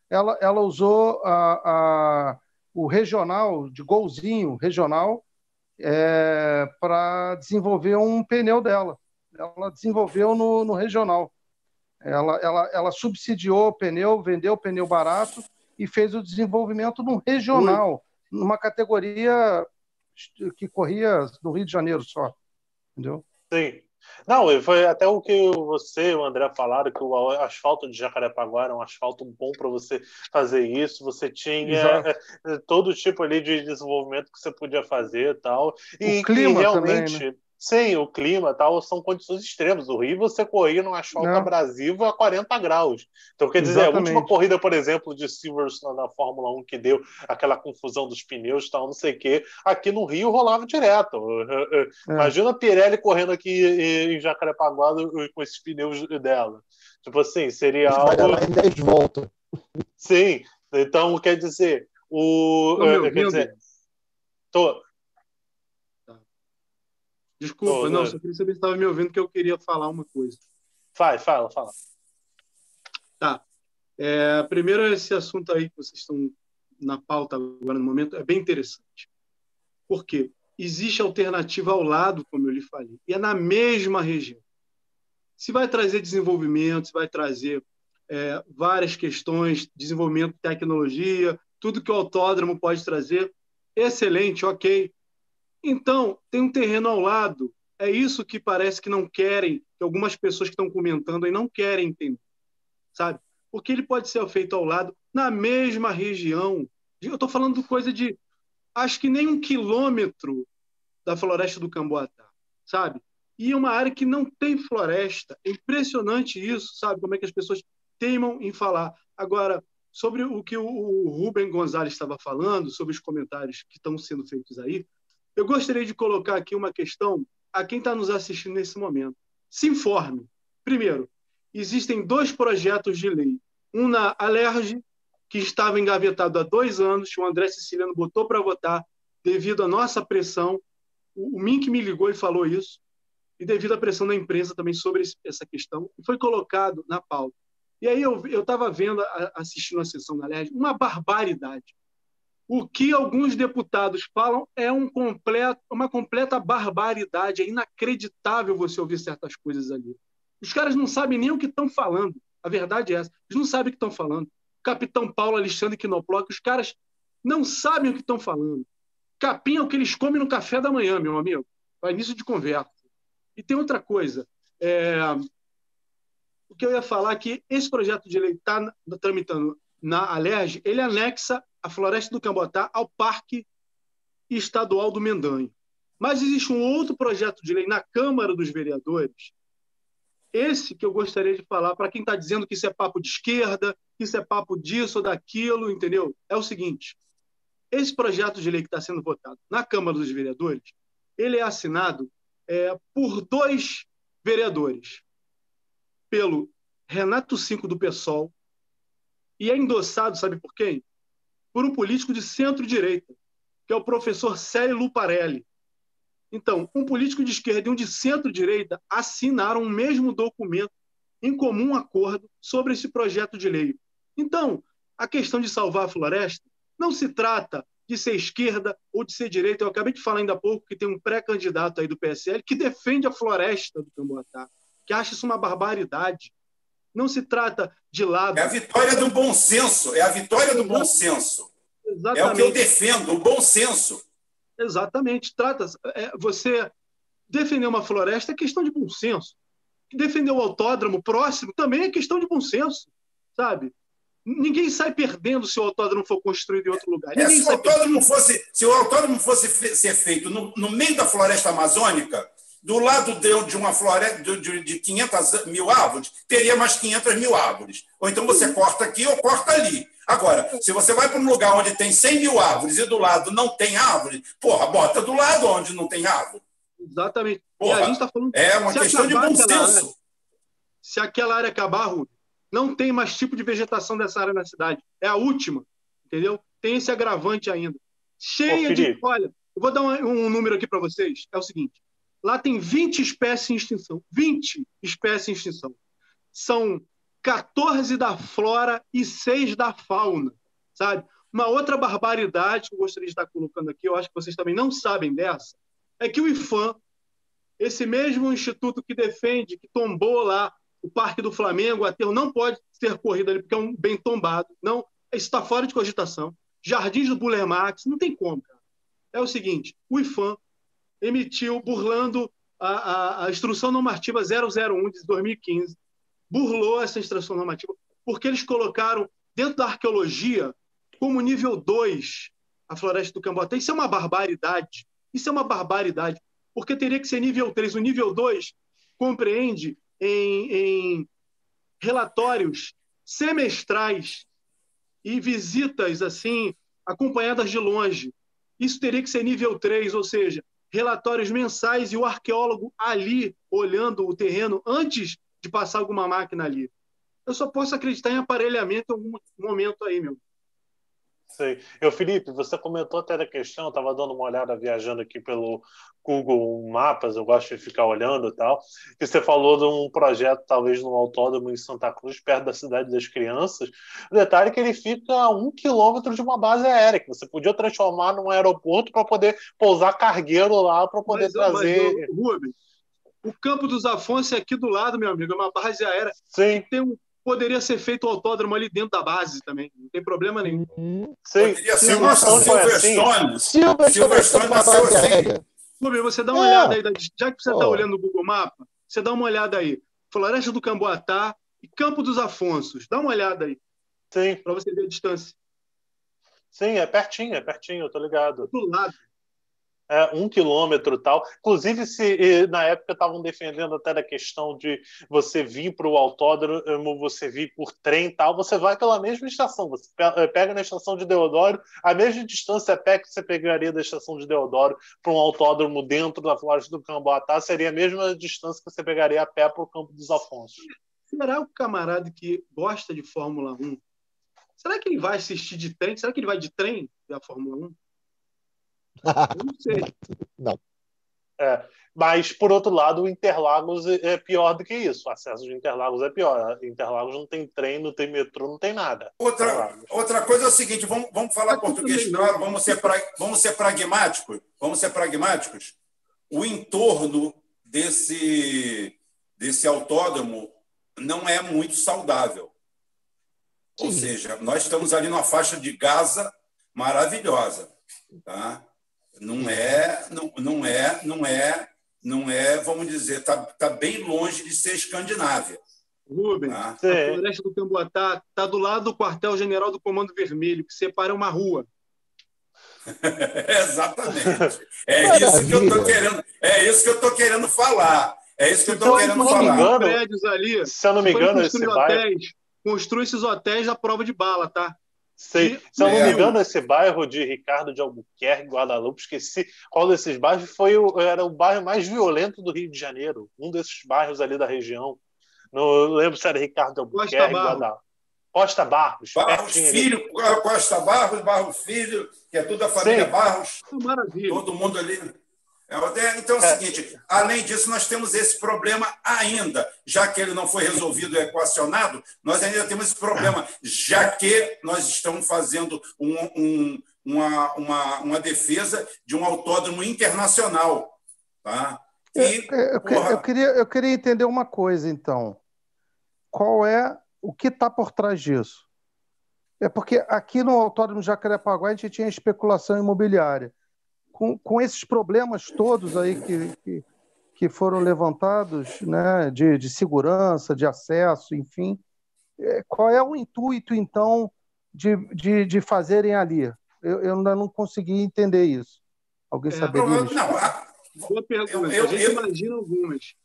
ela, ela usou a, a, o regional, de golzinho regional, é, para desenvolver um pneu dela. Ela desenvolveu no, no regional. Ela, ela, ela subsidiou o pneu, vendeu o pneu barato e fez o desenvolvimento num regional, numa categoria que corria no Rio de Janeiro só. Entendeu? Sim. Não, foi até o que você e o André falaram, que o asfalto de Jacarepaguá era um asfalto bom para você fazer isso. Você tinha Exato. Eh, todo tipo ali de desenvolvimento que você podia fazer e tal. E, o clima e realmente. Também, né? Sim, o clima tal são condições extremas. O Rio você corria num asfalto Não. abrasivo a 40 graus. Então, quer dizer, Exatamente. a última corrida, por exemplo, de Silverstone na Fórmula 1 que deu aquela confusão dos pneus tal, não sei o quê, aqui no Rio rolava direto. É. Imagina a Pirelli correndo aqui em Jacarepaguá com esses pneus dela. Tipo assim, seria algo. Em 10 voltas. Sim, então quer dizer, o. Quer dizer, tô, Desculpa, oh, não, só queria saber se estava me ouvindo que eu queria falar uma coisa. Vai, fala, fala. Tá. É, primeiro, esse assunto aí que vocês estão na pauta agora no momento é bem interessante. Por quê? Existe alternativa ao lado, como eu lhe falei, e é na mesma região. Se vai trazer desenvolvimento, se vai trazer é, várias questões, desenvolvimento de tecnologia, tudo que o autódromo pode trazer, excelente, ok. Então, tem um terreno ao lado. É isso que parece que não querem, que algumas pessoas que estão comentando aí não querem entender, sabe? Porque ele pode ser feito ao lado, na mesma região. Eu estou falando coisa de, acho que nem um quilômetro da floresta do Camboatá, sabe? E é uma área que não tem floresta. É impressionante isso, sabe? Como é que as pessoas teimam em falar. Agora, sobre o que o Rubem Gonzalez estava falando, sobre os comentários que estão sendo feitos aí, eu gostaria de colocar aqui uma questão a quem está nos assistindo nesse momento. Se informe. Primeiro, existem dois projetos de lei. Um na Alerj, que estava engavetado há dois anos, que o André Siciliano botou para votar devido à nossa pressão. o, Mink me ligou e falou isso, e devido à pressão da imprensa também sobre essa questão, foi colocado na pauta. E aí eu estava vendo, assistindo a sessão da LERJ, uma barbaridade. O que alguns deputados falam é um completo, uma completa barbaridade. É inacreditável você ouvir certas coisas ali. Os caras não sabem nem o que estão falando. A verdade é essa. Eles não sabem o que estão falando. Capitão Paulo Alexandre Quinoploc, os caras não sabem o que estão falando. Capim é o que eles comem no café da manhã, meu amigo. Vai nisso de conversa. E tem outra coisa. É... O que eu ia falar é que esse projeto de lei está tramitando na Alerj, ele anexa a Floresta do Cambotá ao Parque Estadual do Mendanho. Mas existe um outro projeto de lei na Câmara dos Vereadores, esse que eu gostaria de falar para quem está dizendo que isso é papo de esquerda, que isso é papo disso ou daquilo, entendeu? É o seguinte: esse projeto de lei que está sendo votado na Câmara dos Vereadores, ele é assinado é, por dois vereadores, pelo Renato Cinco do PSOL e é endossado, sabe por quem? Por um político de centro-direita, que é o professor Célio Luparelli. Então, um político de esquerda e um de centro-direita assinaram o mesmo documento em comum acordo sobre esse projeto de lei. Então, a questão de salvar a floresta não se trata de ser esquerda ou de ser direita. Eu acabei de falar ainda há pouco que tem um pré-candidato aí do PSL que defende a floresta do Camboatá, que acha isso uma barbaridade. Não se trata de lado. É a vitória do bom senso. É a vitória do bom senso. Exatamente. É o que eu defendo, o bom senso. Exatamente. Trata é, você defender uma floresta é questão de bom senso. Defender o autódromo próximo também é questão de bom senso, sabe? Ninguém sai perdendo se o autódromo for construído em outro lugar. É, se, o autódromo fosse, se o autódromo fosse ser feito no, no meio da floresta amazônica, do lado de, de uma floresta de, de 500 mil árvores, teria mais 500 mil árvores. Ou então você corta aqui ou corta ali. Agora, se você vai para um lugar onde tem 100 mil árvores e do lado não tem árvore, porra, bota do lado onde não tem árvore. Exatamente. Porra, tá falando, é uma questão de bom senso. Área, se aquela área acabar, Rui, não tem mais tipo de vegetação dessa área na cidade. É a última, entendeu? Tem esse agravante ainda. Cheia Ô, de. Olha, eu vou dar um, um número aqui para vocês. É o seguinte: lá tem 20 espécies em extinção. 20 espécies em extinção. São 14 da flora e 6 da fauna, sabe? Uma outra barbaridade que eu gostaria de estar colocando aqui, eu acho que vocês também não sabem dessa, é que o IFAM, esse mesmo instituto que defende, que tombou lá o Parque do Flamengo, aterro não pode ser corrido ali porque é um bem tombado. Não, isso está fora de cogitação. Jardins do Buller Max, não tem como, cara. É o seguinte, o IFAM emitiu, burlando a, a, a Instrução Normativa 001 de 2015, burlou essa instrução normativa porque eles colocaram dentro da arqueologia como nível 2 a floresta do Camboatá. Isso é uma barbaridade. Isso é uma barbaridade. Porque teria que ser nível 3. O nível 2 compreende em, em relatórios semestrais e visitas assim acompanhadas de longe. Isso teria que ser nível 3, ou seja, relatórios mensais e o arqueólogo ali olhando o terreno antes de passar alguma máquina ali. Eu só posso acreditar em aparelhamento em algum momento aí, meu. Sei. Eu, Felipe, você comentou até da questão, eu estava dando uma olhada viajando aqui pelo Google Mapas, eu gosto de ficar olhando e tal, e você falou de um projeto, talvez, num autódromo em Santa Cruz, perto da cidade das crianças. O detalhe é que ele fica a um quilômetro de uma base aérea, que você podia transformar num aeroporto para poder pousar cargueiro lá, para poder mas, trazer. Mas, Rubens, o Campo dos Afonso é aqui do lado, meu amigo, é uma base aérea. Sim. Tem um, poderia ser feito o autódromo ali dentro da base também, não tem problema nenhum. Sim. Poderia ser uma Silverstone. Silverstone nasceu assim. Rubem, você dá uma é. olhada aí, já que você está oh. olhando o Google Mapa, você dá uma olhada aí. Floresta do Camboatá e Campo dos Afonsos. Dá uma olhada aí. Sim. Para você ver a distância. Sim, é pertinho, é pertinho, eu tô ligado. Do lado é, um quilômetro tal. Inclusive, se na época estavam defendendo até da questão de você vir para o autódromo, você vir por trem tal, você vai pela mesma estação. Você eh, pega na estação de Deodoro, a mesma distância a pé que você pegaria da estação de Deodoro para um autódromo dentro da Floresta do Camboatá seria a mesma distância que você pegaria a pé para o Campo dos Afonsos. Será o camarada que gosta de Fórmula 1? Será que ele vai assistir de trem? Será que ele vai de trem ver a Fórmula 1? Não sei. Não. É, mas, por outro lado, o Interlagos é pior do que isso. O acesso de Interlagos é pior. Interlagos não tem trem, não tem metrô, não tem nada. Outra, outra coisa é o seguinte: vamos, vamos falar português claro, vamos ser, pra, vamos ser pragmáticos. Vamos ser pragmáticos. O entorno desse, desse autódromo não é muito saudável. Sim. Ou seja, nós estamos ali numa faixa de Gaza maravilhosa. Tá? Não é, não, não é, não é, não é, vamos dizer, está tá bem longe de ser Escandinávia. Rubens, tá? a floresta do Camboatá está do lado do quartel-general do Comando Vermelho, que separa uma rua. Exatamente. É isso que eu estou querendo. É isso que eu estou querendo falar. É isso que eu estou querendo falar. Engano, prédios ali, se eu não me engano, esse bairro... construi esses hotéis à prova de bala, tá? Sei. Se eu não me engano, esse bairro de Ricardo de Albuquerque, Guadalupe, esqueci qual desses bairros foi o, era o bairro mais violento do Rio de Janeiro. Um desses bairros ali da região. Não lembro se era Ricardo de Albuquerque, Guadalupe. Costa Barros. Barros Filho, ali. Costa Barros, Barros Filho, que é toda a família Sim. Barros. Maravilha. Todo mundo ali. É, então é o é. seguinte: além disso, nós temos esse problema ainda, já que ele não foi resolvido e equacionado, nós ainda temos esse problema, já que nós estamos fazendo um, um, uma, uma, uma defesa de um autódromo internacional. Tá? E, eu, eu, eu, queria, eu queria entender uma coisa, então. Qual é o que está por trás disso? É porque aqui no Autódromo Jacarepaguá a gente tinha especulação imobiliária com, com esses problemas todos aí que, que, que foram levantados, né, de, de segurança, de acesso, enfim, é, qual é o intuito, então, de, de, de fazerem ali? Eu, eu ainda não consegui entender isso. Alguém é, saberia? Não, não, boa pergunta. Eu, eu, a eu, imagina algumas.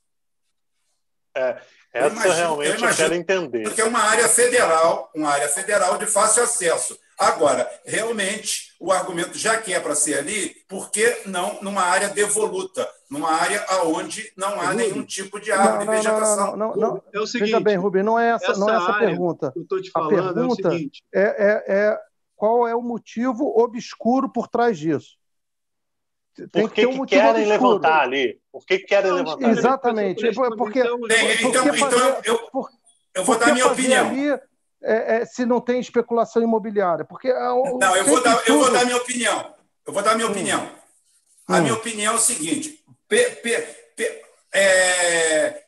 É, essa eu imagino, realmente eu, imagino, eu quero entender. Porque é uma área federal, uma área federal de fácil acesso. Agora, realmente, o argumento já que é para ser ali, por que não numa área devoluta, numa área onde não há nenhum tipo de árvore, não, não, vegetação? Não, não, não, É o seguinte, Veja bem, Rubem, não é essa, essa não é essa pergunta. Que eu estou te falando a pergunta é, o seguinte. É, é, é, qual é o motivo obscuro por trás disso? Tem por que, que, um que querem obscuro. levantar ali? Por que, que querem levantar Exatamente. Ali? Porque, Tem, então, porque então fazer, eu, eu vou dar minha opinião. Ali, é, é, se não tem especulação imobiliária? Porque é não, eu vou dar, eu vou dar minha opinião. Eu vou dar minha hum. opinião. A hum. minha opinião é o seguinte: é,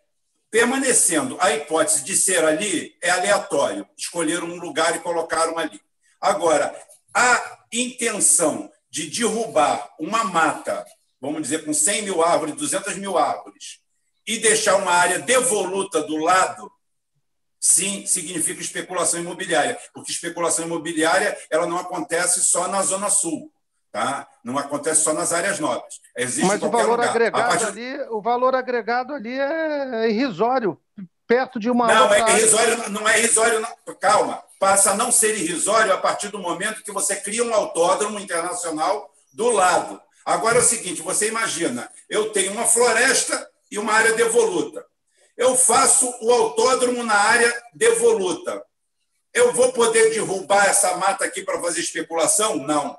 permanecendo a hipótese de ser ali é aleatório. Escolher um lugar e colocaram ali. Agora, a intenção de derrubar uma mata, vamos dizer, com 100 mil árvores, 200 mil árvores, e deixar uma área devoluta do lado, sim, significa especulação imobiliária, porque especulação imobiliária ela não acontece só na Zona Sul. Tá? Não acontece só nas áreas nobres. Existe Mas o valor lugar. agregado partir... ali, o valor agregado ali é irrisório, perto de uma Não, é irrisório, não é irrisório, não. calma. Passa a não ser irrisório a partir do momento que você cria um autódromo internacional do lado. Agora é o seguinte, você imagina, eu tenho uma floresta e uma área devoluta eu faço o autódromo na área devoluta. Eu vou poder derrubar essa mata aqui para fazer especulação? Não.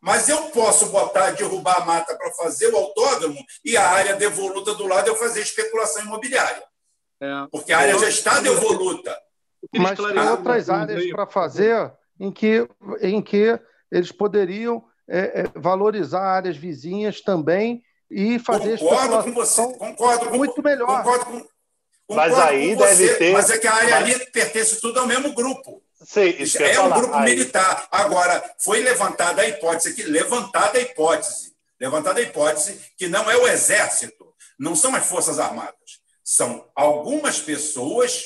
Mas eu posso botar, derrubar a mata para fazer o autódromo e a área devoluta do lado eu fazer especulação imobiliária. É. Porque a área já está devoluta. Mas tem outras áreas para fazer em que, em que eles poderiam é, é, valorizar áreas vizinhas também e fazer concordo com você concordo com, muito melhor concordo com, mas aí deve ter. Mas é que a área mas... ali pertence tudo ao mesmo grupo. Sei, isso é um falar. grupo aí... militar. Agora, foi levantada a hipótese aqui, levantada a hipótese, levantada a hipótese que não é o exército, não são as Forças Armadas, são algumas pessoas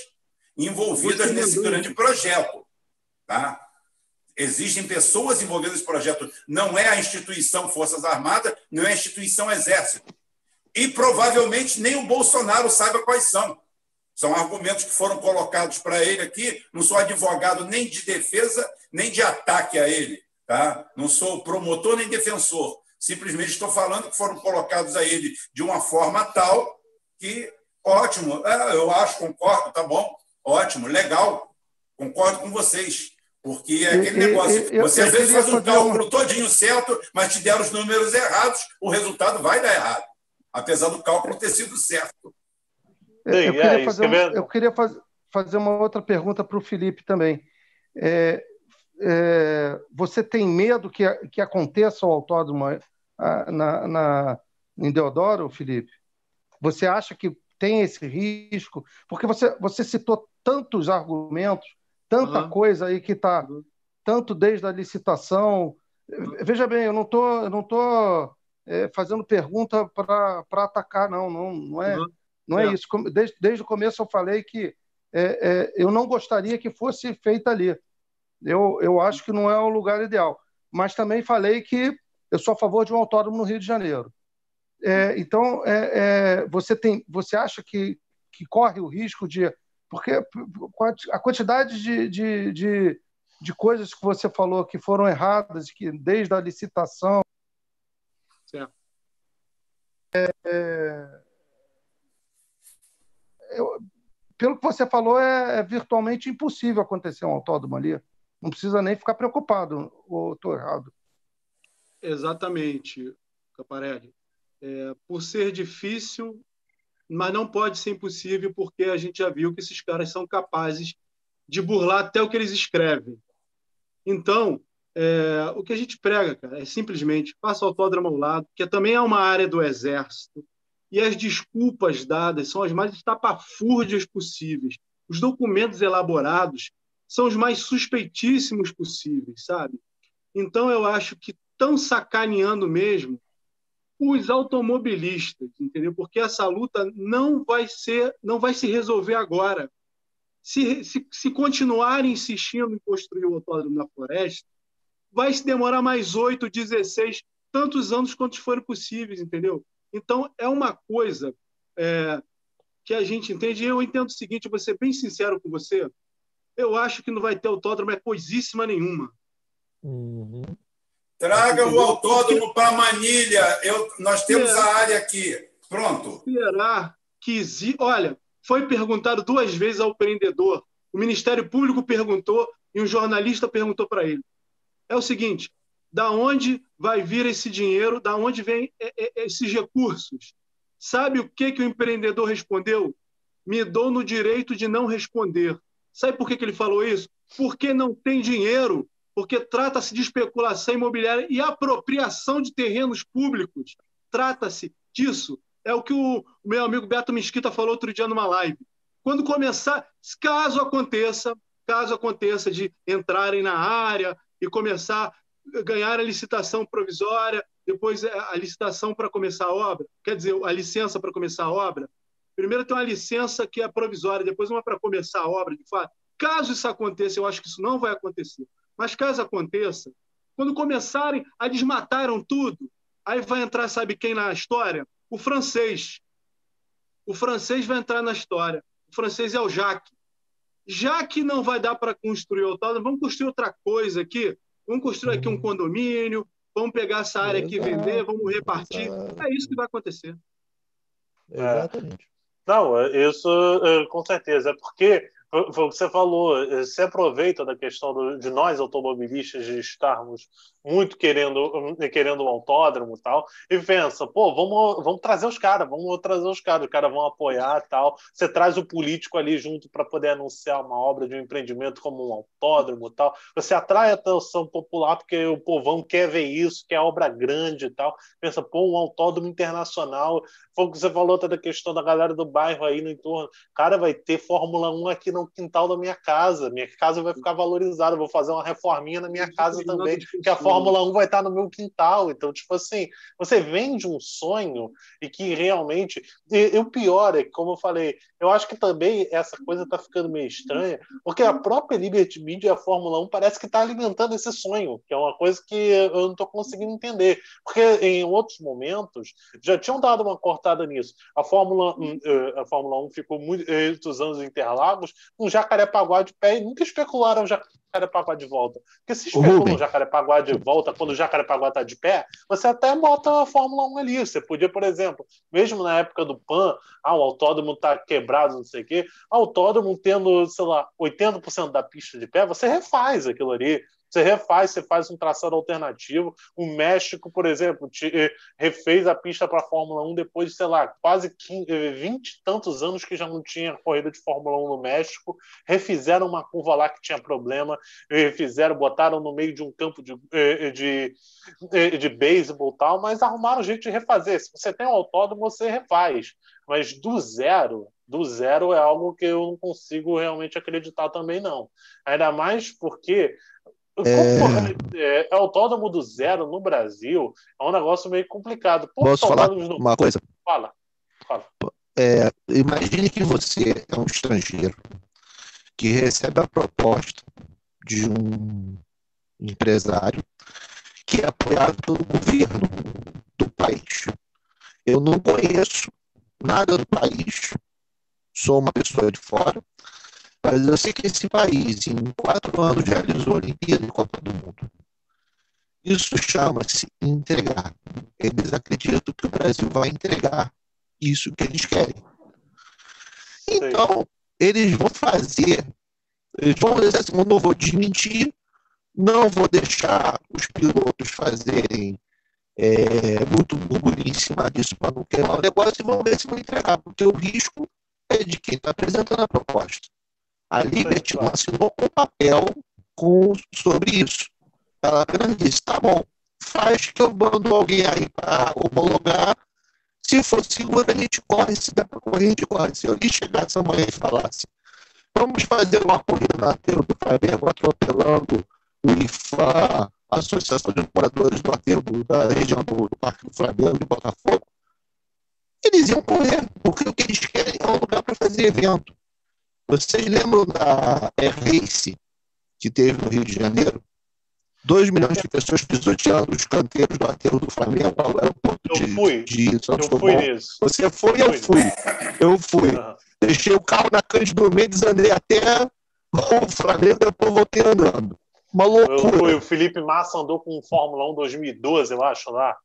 envolvidas nesse grande projeto. Tá? Existem pessoas envolvidas nesse projeto. Não é a instituição Forças Armadas, não é a instituição Exército. E provavelmente nem o Bolsonaro saiba quais são. São argumentos que foram colocados para ele aqui. Não sou advogado nem de defesa, nem de ataque a ele. Tá? Não sou promotor nem defensor. Simplesmente estou falando que foram colocados a ele de uma forma tal que, ótimo, é, eu acho, concordo, tá bom, ótimo, legal, concordo com vocês. Porque é aquele negócio, você às vezes faz um cálculo todinho certo, mas te deram os números errados, o resultado vai dar errado. apesar do cálculo ter sido certo. Sim, eu, queria é, fazer, um, eu queria faz, fazer uma outra pergunta para o Felipe também. É, é, você tem medo que, que aconteça o autódromo na, na, em Deodoro, Felipe? Você acha que tem esse risco? Porque você, você citou tantos argumentos, tanta uhum. coisa aí que está, tanto desde a licitação. Veja bem, eu não tô, não tô é, fazendo pergunta para atacar, não, não, não é, uhum. Não é, é, isso. Desde, desde o começo eu falei que é, é, eu não gostaria que fosse feita ali. Eu, eu acho que não é o lugar ideal. Mas também falei que eu sou a favor de um autódromo no Rio de Janeiro. É, então, é, é, você tem, você acha que, que corre o risco de, porque a quantidade de, de, de, de coisas que você falou que foram erradas, que desde a licitação, certo. É, é, eu, pelo que você falou, é, é, virtualmente impossível acontecer um autódromo ali. Não precisa nem ficar preocupado, ou estou errado. Exatamente, Caparelli é, por ser difícil, mas não pode ser impossível, porque a gente já viu que esses caras são capazes de burlar até o que eles escrevem. Então, é, o que a gente prega, cara, é simplesmente passa o autódromo ao lado, que também é uma área do Exército, e as desculpas dadas são as mais estapafúrdias possíveis. Os documentos elaborados são os mais suspeitíssimos possíveis, sabe? Então, eu acho que estão sacaneando mesmo os automobilistas, entendeu? Porque essa luta não vai ser, não vai se resolver agora. Se, se, se continuar insistindo em construir o autódromo na floresta, vai se demorar mais 8, 16, tantos anos quantos forem possíveis, entendeu? Então, é uma coisa é, que a gente entende. E eu entendo o seguinte, vou ser bem sincero com você, eu acho que não vai ter autódromo é coisíssima nenhuma. Uhum. Traga o autódromo para Manilha. Eu, nós temos Será? a área aqui. Pronto. Será que existe. Olha, foi perguntado duas vezes ao empreendedor. O Ministério Público perguntou e um jornalista perguntou para ele. É o seguinte: da onde vai vir esse dinheiro? Da onde vêm esses recursos? Sabe o que, que o empreendedor respondeu? Me dou no direito de não responder. Sabe por que, que ele falou isso? Porque não tem dinheiro porque trata-se de especulação imobiliária e apropriação de terrenos públicos. Trata-se disso. É o que o meu amigo Beto Mesquita falou outro dia numa live. Quando começar, caso aconteça, caso aconteça de entrarem na área e começar ganhar a licitação provisória, depois a licitação para começar a obra, quer dizer, a licença para começar a obra. Primeiro tem uma licença que é provisória, depois uma para começar a obra, de fato. Caso isso aconteça, eu acho que isso não vai acontecer. Mas caso aconteça, quando começarem a desmataram tudo, aí vai entrar, sabe quem na história? O francês. O francês vai entrar na história. O francês é o Jacques. Já que não vai dar para construir o tal, vamos construir outra coisa aqui. Vamos construir aqui um condomínio, vamos pegar essa área aqui e vender, vamos repartir. É isso que vai acontecer. Exatamente. Não, isso com certeza. É porque foi o que você falou, se aproveita da questão do, de nós automobilistas de estarmos muito querendo querendo um autódromo e tal, e pensa, pô, vamos, vamos trazer os caras, vamos trazer os caras, os caras vão apoiar tal. Você traz o político ali junto para poder anunciar uma obra de um empreendimento como um autódromo e tal. Você atrai a atenção popular porque o povão quer ver isso, quer obra grande e tal. Pensa, pô, um autódromo internacional. Foi o que você falou da questão da galera do bairro aí no entorno. Cara, vai ter Fórmula 1 aqui no quintal da minha casa. Minha casa vai ficar valorizada. Vou fazer uma reforminha na minha casa também, que a Fórmula 1 vai estar no meu quintal. Então, tipo assim, você vende um sonho e que realmente. E, e o pior é que, como eu falei, eu acho que também essa coisa está ficando meio estranha, porque a própria Liberty Media e a Fórmula 1 parece que está alimentando esse sonho, que é uma coisa que eu não estou conseguindo entender. Porque em outros momentos já tinham dado uma cortada nisso. A Fórmula 1, eh, a Fórmula 1 ficou muitos anos em Interlagos, um Jacarepaguá de pé e nunca especularam o Jacarepaguá de volta. Porque se especulam o Jacarepaguá de volta quando o Jacarepaguá está de pé, você até bota a Fórmula 1 ali. Você podia, por exemplo, mesmo na época do PAN, ah, o autódromo está quebrado, não sei o quê, autódromo tendo, sei lá, 80% da pista de pé, você refaz aquilo ali. Você refaz, você faz um traçado alternativo. O México, por exemplo, te, eh, refez a pista para a Fórmula 1 depois de, sei lá, quase 20 e tantos anos que já não tinha corrida de Fórmula 1 no México. Refizeram uma curva lá que tinha problema, refizeram, botaram no meio de um campo de, de, de, de beisebol e tal, mas arrumaram um jeito de refazer. Se você tem um autódromo, você refaz. Mas do zero, do zero é algo que eu não consigo realmente acreditar também, não. Ainda mais porque é... é, é autódromo do zero no Brasil é um negócio meio complicado. Por Posso falar no... uma coisa? Fala. Fala. É, imagine que você é um estrangeiro que recebe a proposta de um empresário que é apoiado pelo governo do país. Eu não conheço nada do país, sou uma pessoa de fora, mas eu sei que esse país, em quatro anos, realizou a Olimpíada e Copa do Mundo. Isso chama-se entregar. Eles acreditam que o Brasil vai entregar isso que eles querem. Então, eles vão fazer, eles vão dizer assim, eu não vou desmentir, não vou deixar os pilotos fazerem é, muito burburinho em cima disso para não queimar o negócio e vão ver se vão entregar, porque o risco é de quem está apresentando a proposta. A Liberty não assinou um papel com, sobre isso. Ela apenas disse: tá bom, faz que eu mando alguém aí para homologar. Se for seguro, a gente corre. Se der para correr, a gente corre. Se alguém chegasse amanhã e falasse: vamos fazer uma corrida na terra do Flamengo atropelando o IFA, a Associação de Moradores do Aterro da região do, do Parque do Flamengo, de Botafogo, eles iam correr, porque o que eles querem é um lugar para fazer evento. Vocês lembram da Air Race que teve no Rio de Janeiro? 2 milhões de pessoas pisoteando os canteiros do aterro do Flamengo ao aeroporto eu de, fui. de Santos Eu fui nisso. Você foi, eu fui. Eu fui. Uhum. Deixei o carro na Cândido Mendes, andei até o Flamengo, depois voltei andando. Uma loucura. Fui, o Felipe Massa andou com o Fórmula 1 2012, eu acho, lá.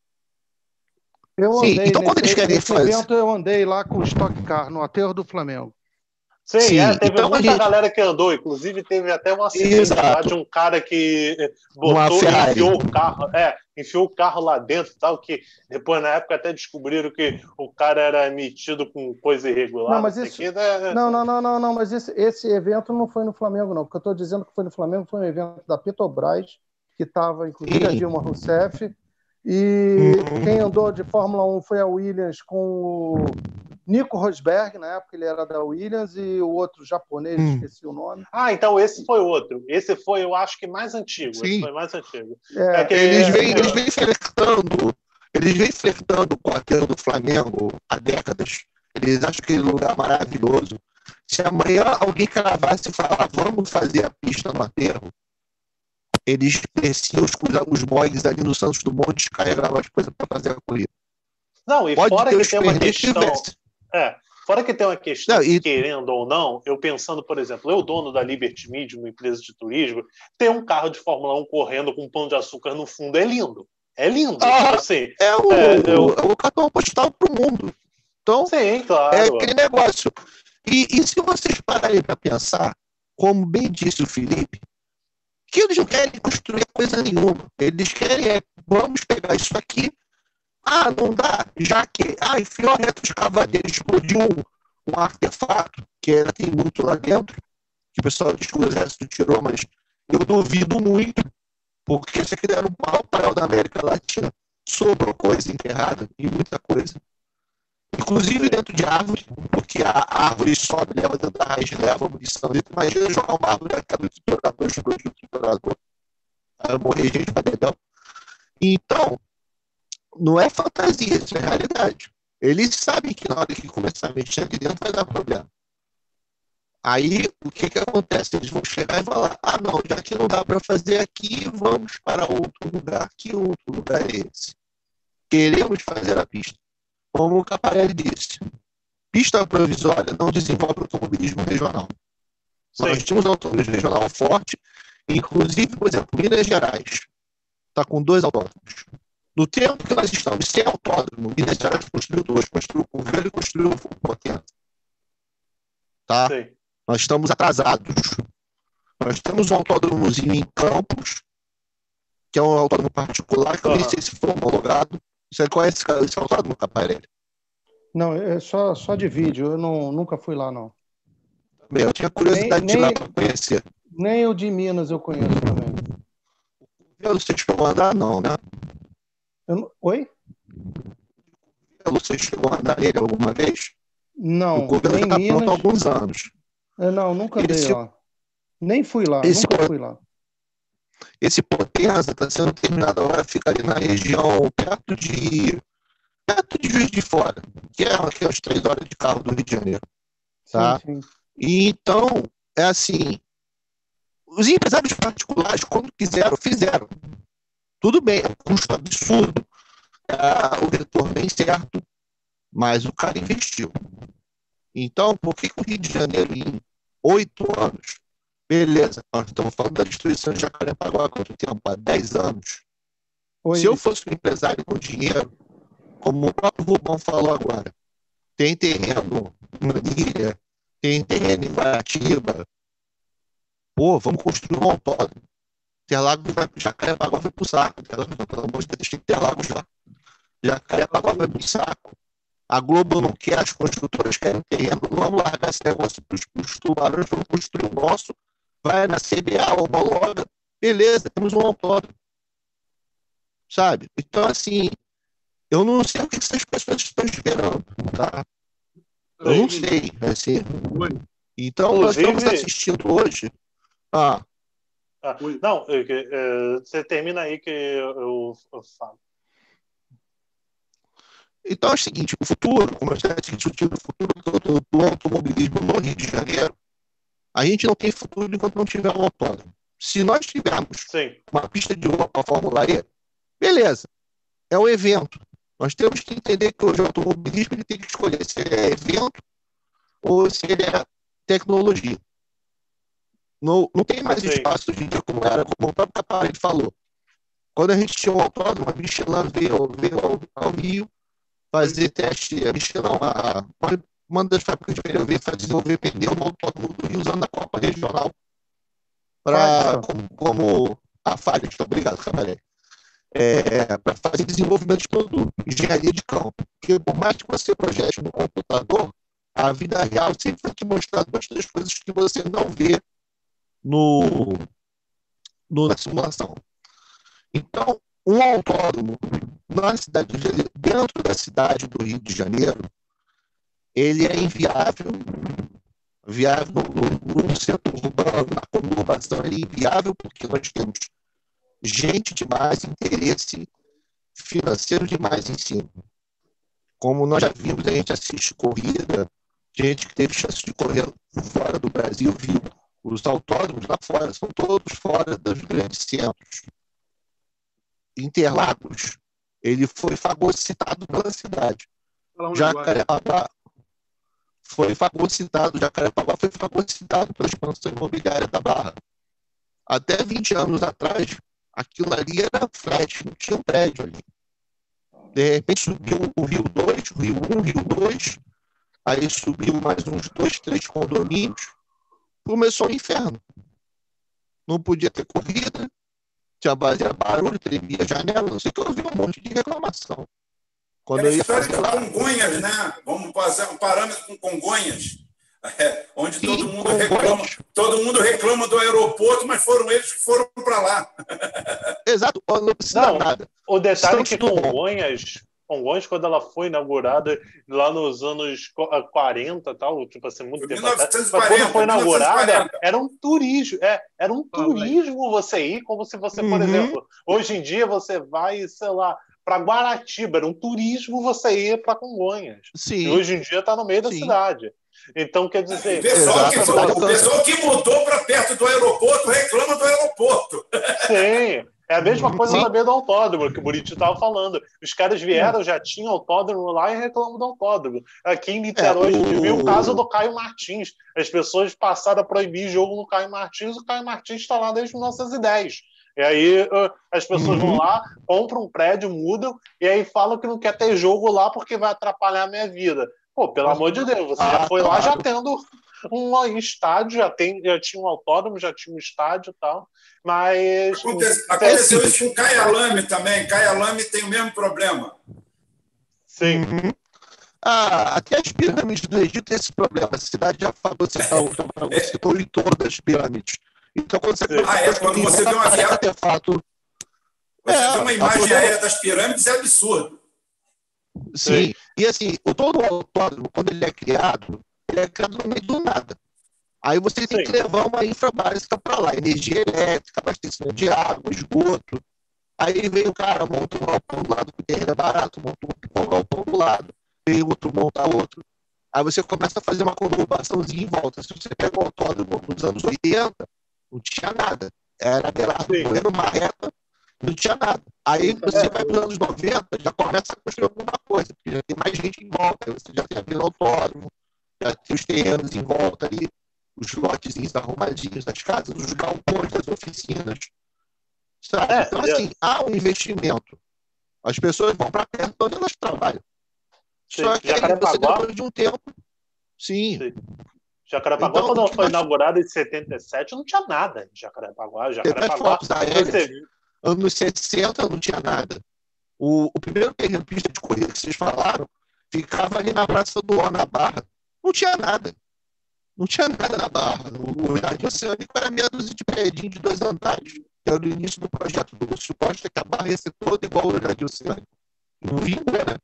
Eu andei Sim, então, quando eles querem fazer... evento, eu andei lá com o Stock Car no aterro do Flamengo. Sim, Sim é, teve então, muita gente... galera que andou, inclusive teve até um acidente lá de um cara que eh, botou e enfiou o carro, é, enfiou o carro lá dentro tal, que depois na época até descobriram que o cara era emitido com coisa irregular. Não, mas isso... Né? não, não, não, não, não, mas esse, esse evento não foi no Flamengo, não. O que eu estou dizendo que foi no Flamengo foi um evento da Petrobras, que estava, inclusive, a Dilma Rousseff, e uhum. quem andou de Fórmula 1 foi a Williams com o Nico Rosberg, na época ele era da Williams, e o outro japonês, hum. esqueci o nome. Ah, então esse foi outro. Esse foi, eu acho que mais antigo. Sim. Esse foi mais antigo. É, é eles, vêm, eles vêm flertando, eles vêm flertando com o aterro do Flamengo há décadas. Eles acham aquele lugar maravilhoso. Se amanhã alguém cravasse e falar, vamos fazer a pista no aterro, eles desciam os, os boys ali no Santos Dumont, descarregavam as coisas para fazer a corrida. Não, e Pode fora que tem uma questão. É, fora que tem uma questão, não, e... querendo ou não, eu pensando, por exemplo, eu, dono da Liberty Media, uma empresa de turismo, ter um carro de Fórmula 1 correndo com um pão de açúcar no fundo é lindo. É lindo. Ah, assim, é, o, é, eu... o cartão postal para o mundo. Então, Sim, claro. é aquele negócio. E, e se vocês pararem para pensar, como bem disse o Felipe, que eles não querem construir coisa nenhuma. Eles querem é, vamos pegar isso aqui. Ah, não dá, já que ah, enfiou a reta escavadeira, explodiu um, um artefato, que ainda tem muito lá dentro, que o pessoal diz que o exército tirou, mas eu duvido muito, porque se aqui era pau para da América Latina, sobrou coisa enterrada e muita coisa. Inclusive dentro de árvore, porque a árvore sobe, leva dentro da raiz, leva a munição dentro. Imagina jogar uma árvore na cara do triturador, explode o triturador. Morrer gente pra dentro. Então, não é fantasia, isso é realidade. Eles sabem que na hora que começar a mexer aqui dentro vai dar problema. Aí, o que que acontece? Eles vão chegar e falar, ah, não, já que não dá para fazer aqui, vamos para outro lugar. Que outro lugar é esse? Queremos fazer a pista como o Caparelli disse, pista provisória não desenvolve automobilismo regional. Sim. Nós tínhamos um automobilismo regional forte, inclusive, por exemplo, Minas Gerais está com dois autódromos. No tempo que nós estamos sem autódromo, Minas Gerais construiu dois, construiu o Velho e construiu o Potente. Tá? Sim. Nós estamos atrasados. Nós temos um autódromozinho em Campos, que é um autódromo particular, que eu nem sei se foi homologado. Você conhece esse autódromo, Caparelli? Não, é só, só de vídeo, eu não, nunca fui lá, não. Bem, eu tinha curiosidade nem, de ir lá para conhecer. Nem o de Minas eu conheço também. Você chegou a andar, não, né? Eu, oi? Você chegou a andar nele alguma vez? Não, nem tá Minas... há alguns anos. Eu não, nunca esse... lá. Nem fui lá, esse nunca fui lá. Esse Potenza está sendo terminado agora, fica ali na região perto de perto de Juiz de Fora, que é aqui às três horas de carro do Rio de Janeiro. Tá? Sim, sim. E então, é assim, os empresários particulares, quando quiseram, fizeram. Tudo bem, é um custo absurdo, é, o retorno é incerto, mas o cara investiu. Então, por que, que o Rio de Janeiro, em oito anos, beleza, nós estamos falando da destruição de Jacarepaguá, quanto tempo? Há dez anos. Oi. Se eu fosse um empresário com dinheiro, como o próprio Rubão falou agora, tem terreno em ilha, tem terreno em Guaratiba, pô, vamos construir um autódromo. Interlagos vai, Jacarepaguá vai pro saco. Interlagos, pelo amor de Deus, tem Interlagos lá. Jacarepaguá vai pro saco. A Globo não quer, as construtoras querem terreno. Vamos largar esse negócio para os tubarões, vamos construir o nosso. Vai na CBA, homologa. Beleza, temos um autódromo. Sabe? Então, assim, eu não sei o que essas pessoas estão esperando, tá? Eu não sei, assim. Então, nós estamos assistindo hoje ah. ah não, eu, eu, você termina aí que eu, eu, falo. Então é o seguinte, o futuro, como eu já discutindo, o futuro do, do, do, automobilismo no Rio de Janeiro, a gente não tem futuro enquanto não tiver um autódromo. Se nós tivermos Sim. uma pista de rua para a Fórmula E, beleza, é um evento. Nós temos que entender que hoje o automobilismo ele tem que escolher se ele é evento ou se ele é tecnologia. Não, não tem mais espaço hoje em dia como era, como o próprio Caparelli falou. Quando a gente tinha um autódromo, a Michelin veio, veio ao, ao, Rio fazer teste. A Michelin, a, uma das fábricas de pneu, veio fazer desenvolver pneu no autódromo do Rio usando a Copa Regional para como, como a falha. Obrigado, Caparelli. É, para fazer desenvolvimento de produto, engenharia de campo. Porque por mais que você projete no computador, a vida real sempre vai te mostrar duas, três coisas que você não vê no, no, na simulação. Então, um autódromo na cidade de, dentro da cidade do Rio de Janeiro, ele é inviável. Viável no, no centro urbano, na conurbação, ele é inviável porque nós temos gente demais, interesse financeiro demais em cima. Como nós já vimos, a gente assiste corrida, gente que teve chance de correr fora do Brasil, viu os autódromos lá fora são todos fora dos grandes centros. Interlagos, ele foi fagocitado pela cidade. Jacarepaguá foi fagocitado, Jacarepaguá foi fagocitado pela expansão imobiliária da Barra. Até 20 anos atrás, aquilo ali era flat, não tinha um prédio ali. De repente subiu o Rio 2, o Rio 1, o Rio 2, aí subiu mais uns dois, três condomínios, começou o inferno. Não podia ter corrida, tinha barulho, tremia a janela, não sei o que, eu ouvi um monte de reclamação. Quando eu ia fazer. Congonhas, né? Vamos fazer um parâmetro com Congonhas, é, onde Sim, todo mundo reclama, todo mundo reclama do aeroporto, mas foram eles que foram para lá. Exato, não precisa não, nada. O detalhe é que Congonhas Congonhas, quando ela foi inaugurada lá nos anos 40 tal, tipo assim, muito tempo 1940, atrás. Quando foi inaugurada, 1940. era um turismo. É, era um turismo você ir, como se você, por uhum. exemplo, hoje em dia você vai, sei lá, para Guaratiba, era um turismo você ir para Congonhas. Sim. E hoje em dia está no meio da Sim. cidade. Então, quer dizer. O pessoal, que, o pessoal que mudou para perto do aeroporto reclama do aeroporto. Sim. É a mesma coisa Sim. também do autódromo, que o Buriti estava falando. Os caras vieram, já tinham autódromo lá e reclamam do autódromo. Aqui em Niterói, é, o... a gente viu o caso do Caio Martins. As pessoas passaram a proibir jogo no Caio Martins, o Caio Martins está lá desde 1910. E aí as pessoas uhum. vão lá, compram um prédio, mudam, e aí falam que não quer ter jogo lá porque vai atrapalhar a minha vida. Pô, pelo amor de Deus, você ah, já foi claro. lá já tendo um estádio, já, tem, já tinha um autódromo, já tinha um estádio e tal, mas... Acontece, aconteceu isso com Caia Lame também, Caia Lame tem o mesmo problema. Sim. Uhum. Ah, até as pirâmides do Egito têm esse problema. A cidade já falou, você citou em todas as pirâmides. Então, quando você, ah, é, quando você vê uma viagem. Artefato, você é, vê uma imagem aérea das pirâmides, é absurdo. Sim. E assim, o todo o autódromo, quando ele é criado, ele é criado no meio do nada. Aí você tem Sim. que levar uma infra básica para lá, energia elétrica, abastecimento de água, esgoto. Aí vem o cara, monta um galpão do lado, porque é barato, monta um galpão do lado vem outro, monta outro. Aí você começa a fazer uma conurbaçãozinha em volta. Se você pega o autódromo nos anos 80, não tinha nada. Era Belardo Bueno, uma reta, não tinha nada. Aí você vai para os anos 90, já começa a construir alguma coisa, porque já tem mais gente em volta, você já tem a Vila Autódromo, já tem os terrenos em volta ali, os lotezinhos arrumadinhos das casas, os galpões das oficinas. Sabe? É, então, assim, é. há um investimento. As pessoas vão para perto onde elas trabalham. Só que você depois de um tempo. Sim. Sim. Jacarepaguá, então, quando foi inaugurado em 77, não tinha nada em Jacarepaguá. Jacarepaguá você... Anos 60 não tinha nada. O, o primeiro terreno pista de corrida que vocês falaram ficava ali na Praça do O, na Barra. Não tinha nada. Não tinha nada na Barra. O Jardim Oceânico era meia dúzia de prédinho de dois andares. Era o início do projeto do Lúcio Costa, que a Barra ia ser toda igual ao Jardim Oceânico. Não vinha, né?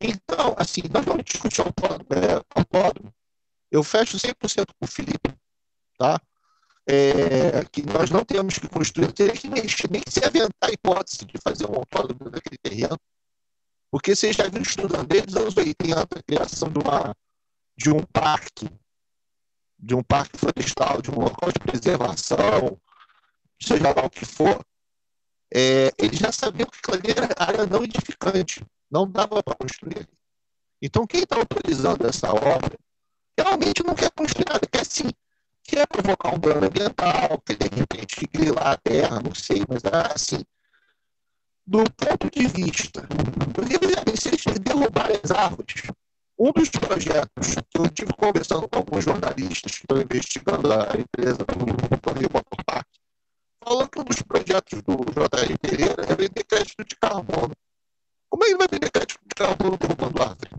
Então, assim, nós vamos discutir autódromo, é, autódromo. Eu fecho 100% com o Felipe, tá? É, que nós não temos que construir, teria que nem, nem se aventar a hipótese de fazer um autódromo naquele terreno, porque vocês já viram estudando desde os anos 80 a criação de, uma, de um parque, de um parque florestal, de um local de preservação, seja lá o que for, é, eles já sabiam que aquilo era área não edificante. Não dava para construir. Então, quem está autorizando essa obra realmente não quer construir nada, quer sim, quer provocar um dano ambiental, quer de repente grilar a terra, não sei, mas assim. Do ponto de vista, se eles derrubarem as árvores, um dos projetos que eu estive conversando com alguns jornalistas que estão investigando a empresa do Torneio Motor falou que um dos projetos do JR Pereira é vender crédito de carbono. Como é que vai vender crédito de carbono derrubando árvore?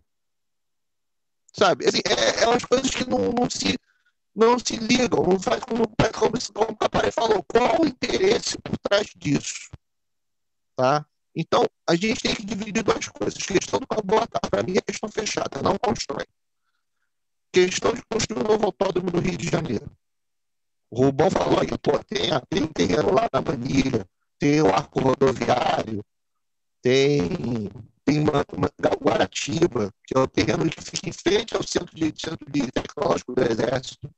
Sabe? Assim, é, é umas coisas que não, não, se, não se ligam. Não faz como, como, como o Caparé falou. Qual o interesse por trás disso? Tá? Então, a gente tem que dividir duas coisas. Questão do carbono, tá? para mim, é questão fechada, não constrói. Questão de construir um novo autódromo no Rio de Janeiro. O Rubão falou aí, pô, tem, tem terreno lá na Manilha, tem o arco rodoviário, tem, tem uma, uma, Guaratiba, que é o terreno que fica em frente ao centro de, centro de tecnológico do Exército.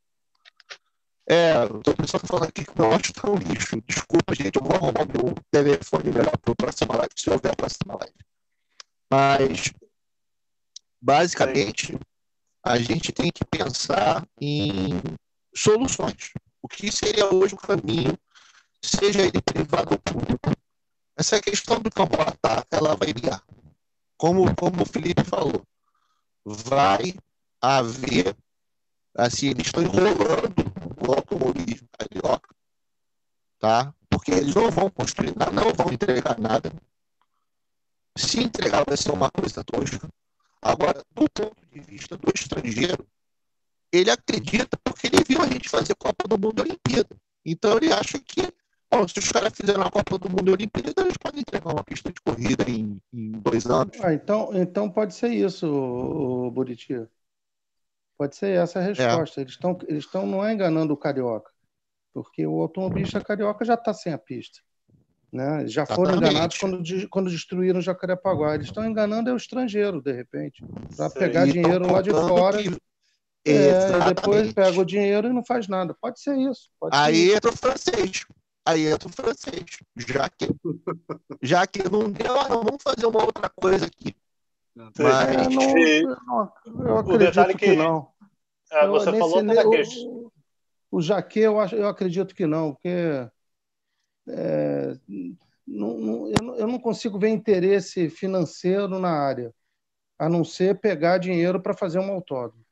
É, o pessoal tá falando aqui que meu áudio tá um lixo. Desculpa, gente, eu vou arrumar meu telefone melhor para a próxima live, se houver a próxima live. Mas, basicamente, a gente tem que pensar em soluções. O que seria hoje o caminho, seja ele privado ou público, essa questão do campo ela vai virar. Como, como o Felipe falou, vai haver, assim, eles estão enrolando o automobilismo carioca, tá? Porque eles não vão construir nada, não vão entregar nada. Se entregar vai ser uma coisa tosca. Agora, do ponto de vista do estrangeiro, ele acredita porque ele viu a gente fazer Copa do Mundo e Olimpíada. Então ele acha que Bom, se os caras fizeram a Copa do Mundo e Olimpíada, eles podem entregar uma pista de corrida em, em dois anos. Ah, então, então pode ser isso, o, Buriti. Pode ser essa a resposta. É. Eles estão eles estão não é enganando o carioca, porque o automobilista carioca já está sem a pista. Né? Já foram Exatamente. enganados quando, quando destruíram o Jacarepaguá. Eles estão enganando é o estrangeiro, de repente, para pegar dinheiro lá de fora. Que... É, e depois pega o dinheiro e não faz nada. Pode ser isso. Pode Aí ser. entra o francês. Aí entra o francês. Já que, já que não deu, ah, não, vamos fazer uma outra coisa aqui. Mas... É, não, eu, não, eu acredito que, que, não. É, você eu, falou nesse, o, o Jaque, eu, acho, eu acredito que não, porque é, não, não, eu, eu não consigo ver interesse financeiro na área, a não ser pegar dinheiro para fazer um autódromo.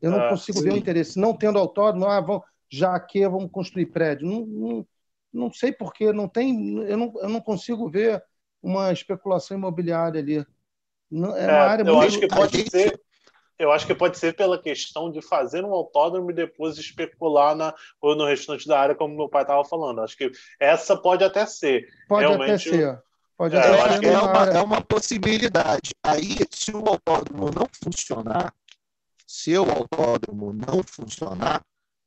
Eu não ah, consigo sim. ver o interesse. Não tendo autódromo, ah, vão, já que vamos construir prédio. Não, não, não sei porquê, não tem, eu não, eu não consigo ver uma especulação imobiliária ali. Não, é uma é, área eu muito... acho que pode ser eu acho que pode ser pela questão de fazer um autódromo e depois especular na, ou no restante da área, como meu pai estava falando. Acho que essa pode até ser. Pode Realmente, até ser. Pode é, até ser é, uma, é uma possibilidade. Aí, se o autódromo não funcionar, se o autódromo não funcionar,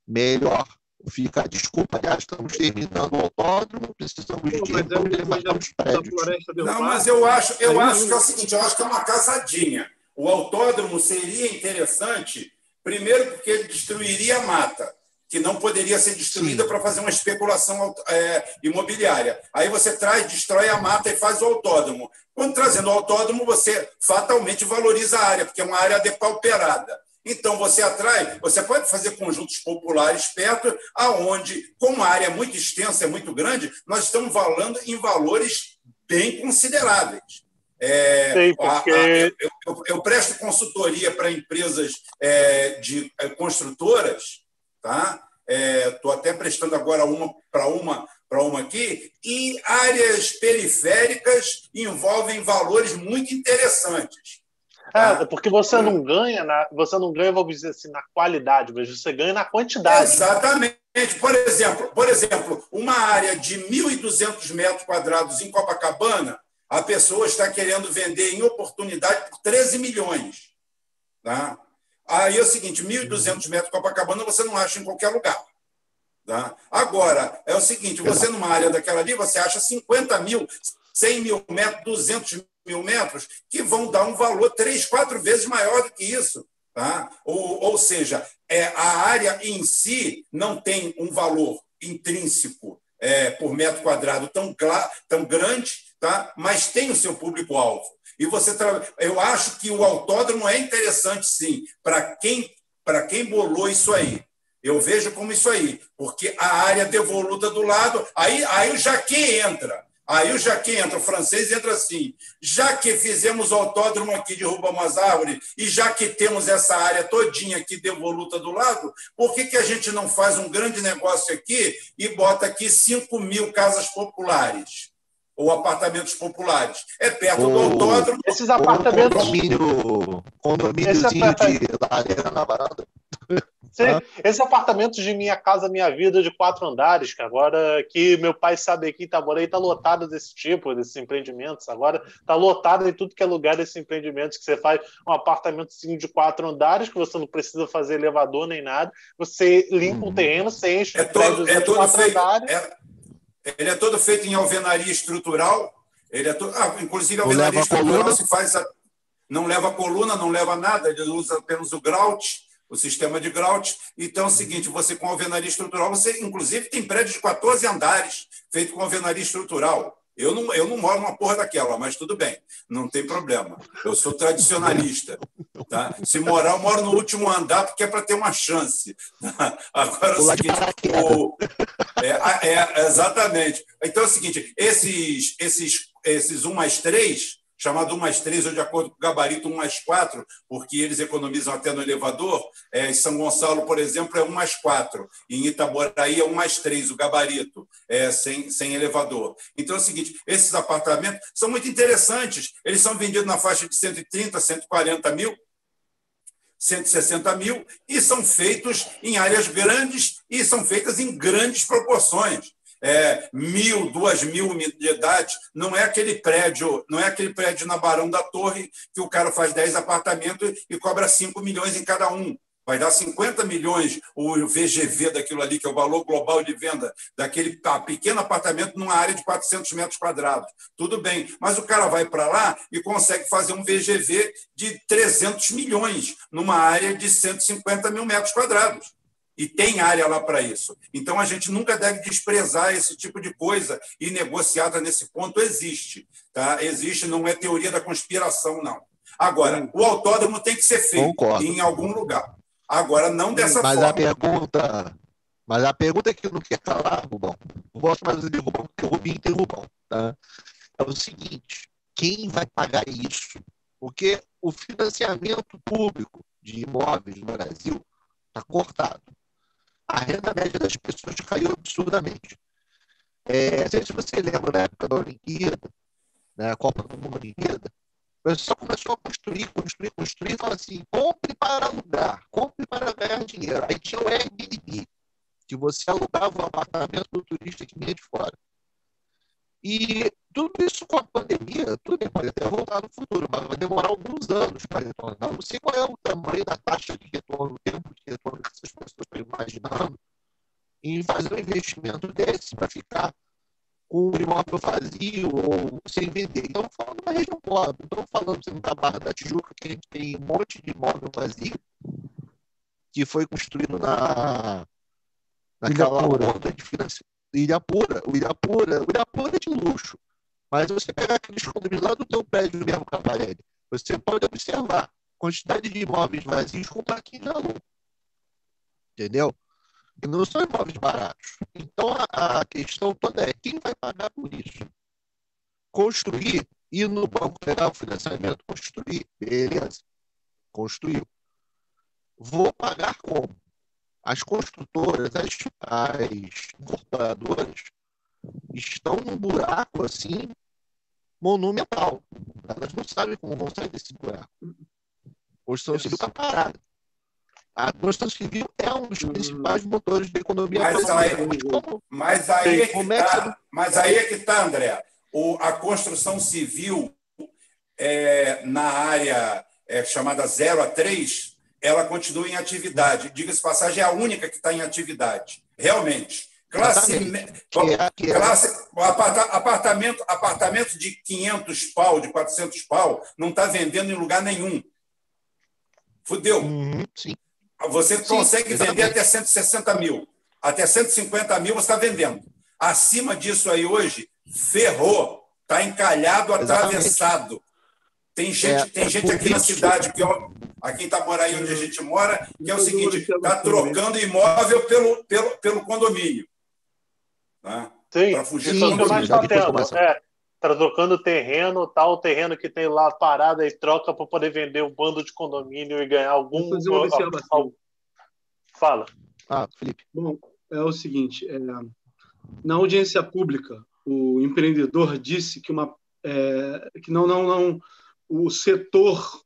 melhor fica a desculpa, já estamos terminando o autódromo, precisamos de os prédios. Não, mas eu acho, eu acho que é o seguinte, eu acho que é uma casadinha. O autódromo seria interessante, primeiro porque ele destruiria a mata, que não poderia ser destruída para fazer uma especulação é, imobiliária. Aí você traz, destrói a mata e faz o autódromo. Quando trazendo o autódromo, você fatalmente valoriza a área, porque é uma área depauperada. Então, você atrai, você pode fazer conjuntos populares perto, aonde, como a área é muito extensa, é muito grande, nós estamos falando em valores bem consideráveis. É, Sei, porque... A, a, eu, eu, eu, presto consultoria para empresas é, de é, construtoras, tá? Estou é, até prestando agora uma para uma para uma aqui, e áreas periféricas envolvem valores muito interessantes. É, porque você não ganha, na, você não ganha, vamos dizer assim, na qualidade, mas você ganha na quantidade. Exatamente. Por exemplo, por exemplo, uma área de 1.200 metros quadrados em Copacabana, a pessoa está querendo vender em oportunidade por 13 milhões. Tá? Aí é o seguinte: 1.200 metros Copacabana você não acha em qualquer lugar. Tá? Agora, é o seguinte: você numa área daquela ali, você acha 50 mil, 100 mil metros, 200 mil metros, que vão dar um valor três, quatro vezes maior do que isso. Tá? Ou, ou seja, é, a área em si não tem um valor intrínseco é, por metro quadrado tão, tão grande tá? mas tem o seu público-alvo. E você tra... eu acho que o autódromo é interessante, sim, para quem, quem bolou isso aí. Eu vejo como isso aí, porque a área devoluta do lado, aí, aí o Jaquet entra. Aí o Jaquet entra, o francês entra assim. Já que fizemos o autódromo aqui, derrubamos as árvores, e já que temos essa área todinha aqui devoluta do lado, por que, que a gente não faz um grande negócio aqui e bota aqui 5 mil casas populares? ou apartamentos populares. É perto o, do autódromo. Esses apartamentos. Condomínio, condomíniozinho Esse de lareira na varanda. Sim, esses apartamentos de Minha Casa Minha Vida de quatro andares, que agora que meu pai sabe aqui, Itaboraí está lotado desse tipo, desses empreendimentos. Agora está lotado em tudo que é lugar desses empreendimentos, que você faz um apartamentozinho de quatro andares, que você não precisa fazer elevador nem nada. Você limpa um uhum. terreno, você enche é todo, é todo feito, é, ele é todo feito em alvenaria estrutural. Ele é todo, ah, inclusive, a alvenaria estrutural se faz. A, não leva coluna, não leva nada, ele usa apenas o grout, o sistema de grout. Então é o seguinte: você com alvenaria estrutural, você inclusive tem prédios de 14 andares feito com alvenaria estrutural. Eu não, eu não moro numa porra daquela, mas tudo bem, não tem problema. Eu sou tradicionalista. Tá? Se morar, eu moro no último andar, porque é para ter uma chance. Agora é o seguinte. O, é, é, exatamente. Então é o seguinte: esses, esses, esses 1 mais 3 chamado 1 mais 3, ou de acordo com o gabarito 1 mais 4, porque eles economizam até no elevador. É, em São Gonçalo, por exemplo, é 1 mais 4. Em Itaboraí é 1 mais 3, o gabarito, é, sem, sem elevador. Então é o seguinte: esses apartamentos são muito interessantes. Eles são vendidos na faixa de 130, 140 mil. 160 mil, e são feitos em áreas grandes e são feitas em grandes proporções é, mil, duas mil unidades, não é aquele prédio, não é aquele prédio na Barão da Torre que o cara faz 10 apartamentos e cobra 5 milhões em cada um. Vai dar 50 milhões o VGV daquilo ali, que é o valor global de venda daquele tá, pequeno apartamento numa área de 400 metros quadrados. Tudo bem, mas o cara vai para lá e consegue fazer um VGV de 300 milhões numa área de 150 mil metros quadrados e tem área lá para isso. Então a gente nunca deve desprezar esse tipo de coisa e negociada nesse ponto existe, tá? Existe, não é teoria da conspiração não. Agora, o autódromo tem que ser feito Concordo. em algum lugar. Agora não dessa mas forma. Mas a pergunta, mas a pergunta que eu não quero calar, Rubão, não gosto mais de Rubão, porque o Rubinho tem Rubão, tá? É o seguinte, quem vai pagar isso? Porque o financiamento público de imóveis no Brasil está cortado. A renda média das pessoas caiu absurdamente. É, não sei se você lembra na época da Olimpíada, na Copa do Mundo Olimpíada, o pessoal começou a construir, construir, construir, falou assim: compre para alugar, compre para ganhar dinheiro. Aí tinha o Airbnb, que você alugava um apartamento do turista que vinha de fora. E tudo isso com a pandemia, tudo pode até voltar no futuro, mas vai demorar alguns anos para retornar. Não sei qual é o tamanho da taxa de retorno, o tempo de retorno que essas pessoas estão imaginando em fazer um investimento desse para ficar com o imóvel vazio ou sem vender. Estamos falando da região pobre, estamos falando assim, da Barra da Tijuca, que a gente tem um monte de imóvel vazio que foi construído na, naquela onda de financiamento. Ilha Pura, o Ilha Pura, o Ilha Pura é de luxo. Mas você pegar aqueles condomínios lá do teu prédio mesmo, Caparelli, você pode observar quantidade de imóveis vazios com plaquinha de aluno. Entendeu? E não são imóveis baratos. Então a, a questão toda é quem vai pagar por isso? Construir, ir no banco o financiamento, construir. Beleza. Construiu. Vou pagar como? As construtoras, as, as incorporadoras, estão num buraco assim monumental. Elas não sabem como vão sair desse buraco. A construção civil está parada. A construção civil é um dos principais motores da economia mas aí, mas aí, é que tá, mas aí é que está, André. O, a construção civil é, na área é, chamada 0 a 3, ela continua em atividade. Diga-se passagem, é a única que está em atividade. Realmente. Classe, que é, classe apartamento, apartamento de 500 pau, de 400 pau, não está vendendo em lugar nenhum. Fudeu. Uhum, você sim, consegue exatamente. vender até 160 mil. Até 150 mil você está vendendo. Acima disso aí hoje, ferrou. Está encalhado, atravessado. Tem gente, é, tem é gente aqui na cidade, que aqui em Itaboraí, onde a gente mora, que é o seguinte: está trocando imóvel pelo, pelo, pelo condomínio. Né? Sim, para fugir isso do mais está tendo. É, tá trocando terreno, tal tá terreno que tem lá parado e troca para poder vender um bando de condomínio e ganhar algum. Vou fazer uma observação. Fala. Ah, Felipe. Bom, é o seguinte: é, na audiência pública, o empreendedor disse que uma é, que não, não, não, o setor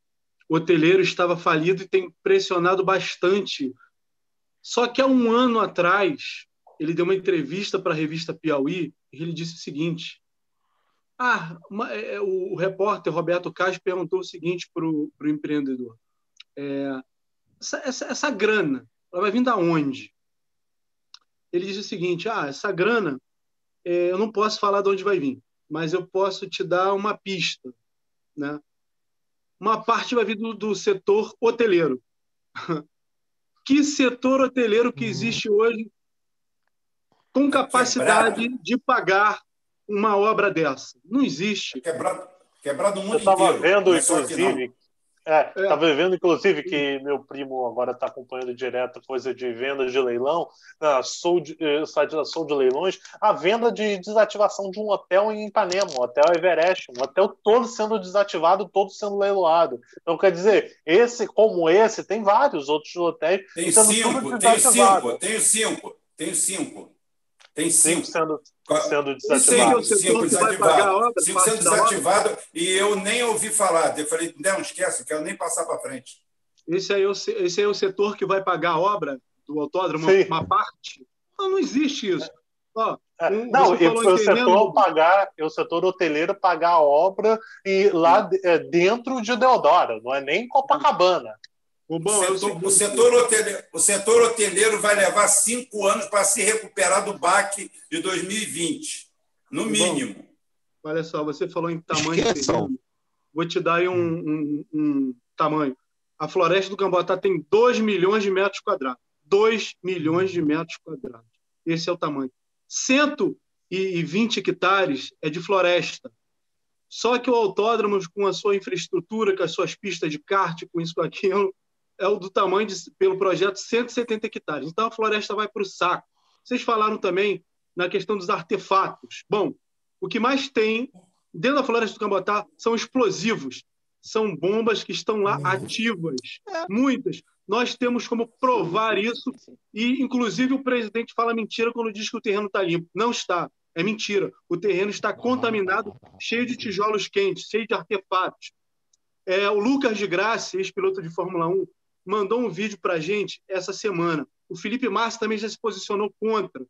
hoteleiro estava falido e tem pressionado bastante. Só que há um ano atrás ele deu uma entrevista para a revista Piauí e ele disse o seguinte: ah, uma, é, é o, o, repórter Roberto Castro perguntou o seguinte para o empreendedor: é, essa, essa, essa, grana, ela vai vir da onde? Ele disse o seguinte: ah, essa grana, é, eu não posso falar de onde vai vir, mas eu posso te dar uma pista, né? Uma parte vai vir do, do setor hoteleiro. que setor hoteleiro que uhum. existe hoje com capacidade de pagar uma obra dessa. Não existe. Quebrado, quebrado o mundo Eu estava vendo, inclusive, é, estava é. vendo, inclusive, que meu primo agora está acompanhando direto coisa de venda de leilão, na Soul, eh, site da Leilões, a venda de desativação de um hotel em Ipanema, um hotel Everest, um hotel todo sendo desativado, todo sendo leiloado. Então, quer dizer, esse como esse, tem vários outros hotéis. Tem cinco, tem cinco, tem cinco, tem cinco. Tem cinco. sendo, sendo desativado. Cinco, cinco desativado. Cinco sendo desativado e eu nem ouvi falar. Eu falei, não, esquece, não quero nem passar para frente. Esse aí, é o, esse aí é o setor que vai pagar a obra do autódromo, uma, uma parte? Não, não existe isso. Ó, é, um, não, e o setor pagar, o setor hoteleiro pagar a obra e lá é, dentro de Deodoro, não é nem Copacabana. O, bom, é setor, o, setor hoteleiro, o setor hoteleiro vai levar cinco anos para se recuperar do baque de 2020, no mínimo. Bom, olha só, você falou em tamanho. Vou te dar aí um, um, um, tamanho. A floresta do Camboatá tem 2 milhões de metros quadrados. 2 milhões de metros quadrados. Esse é o tamanho. 120 hectares é de floresta. Só que o autódromo, com a sua infraestrutura, com as suas pistas de kart, com isso, com aquilo, é o do tamanho, de, pelo projeto, 170 hectares. Então a floresta vai para o saco. Vocês falaram também na questão dos artefatos. Bom, o que mais tem dentro da floresta do Cambotá são explosivos. são bombas que estão lá ativas, muitas. Nós temos como provar isso e, inclusive, o presidente fala mentira quando diz que o terreno está limpo. Não está. É mentira. O terreno está contaminado, cheio de tijolos quentes, cheio de artefatos. É, o Lucas de Graça, ex-piloto de Fórmula 1, mandou um vídeo para a gente essa semana. O Felipe Massa também já se posicionou contra.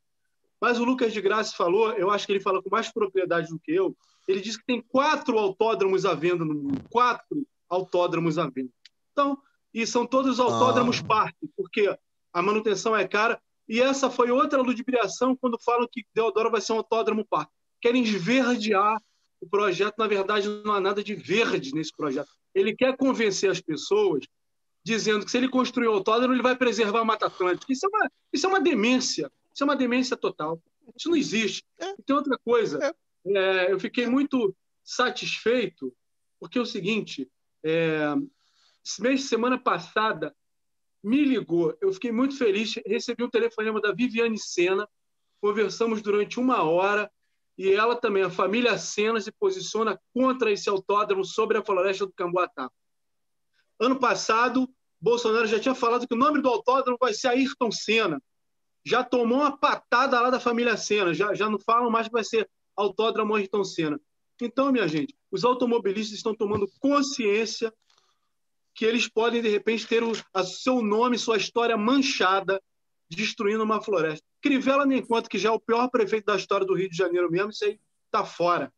Mas o Lucas de Graça falou, eu acho que ele fala com mais propriedade do que eu, ele disse que tem quatro autódromos à venda no mundo. Quatro autódromos à venda. Então, e são todos autódromos ah. parque, porque a manutenção é cara. E essa foi outra ludibriação quando falam que Deodoro vai ser um autódromo parque. Querem esverdear o projeto, na verdade, não há nada de verde nesse projeto. Ele quer convencer as pessoas dizendo que se ele construir o autódromo, ele vai preservar a Mata Atlântica. Isso é uma, isso é uma demência. Isso é uma demência total. Isso não existe. É. E tem outra coisa. É. é, eu fiquei muito satisfeito, porque é o seguinte: é, mês, semana passada, me ligou. Eu fiquei muito feliz. Recebi um telefonema da Viviane Sena. Conversamos durante uma hora. E ela também, a família Sena, se posiciona contra esse autódromo sobre a floresta do Camboatá. Ano passado, Bolsonaro já tinha falado que o nome do autódromo vai ser Ayrton Senna. Já tomou uma patada lá da família Senna. Já, já não falam mais que vai ser Autódromo Ayrton Senna. Então, minha gente, os automobilistas estão tomando consciência que eles podem, de repente, ter o seu nome, sua história manchada, destruindo uma floresta. Crivella nem conta que já é o pior prefeito da história do Rio de Janeiro mesmo, isso aí está fora.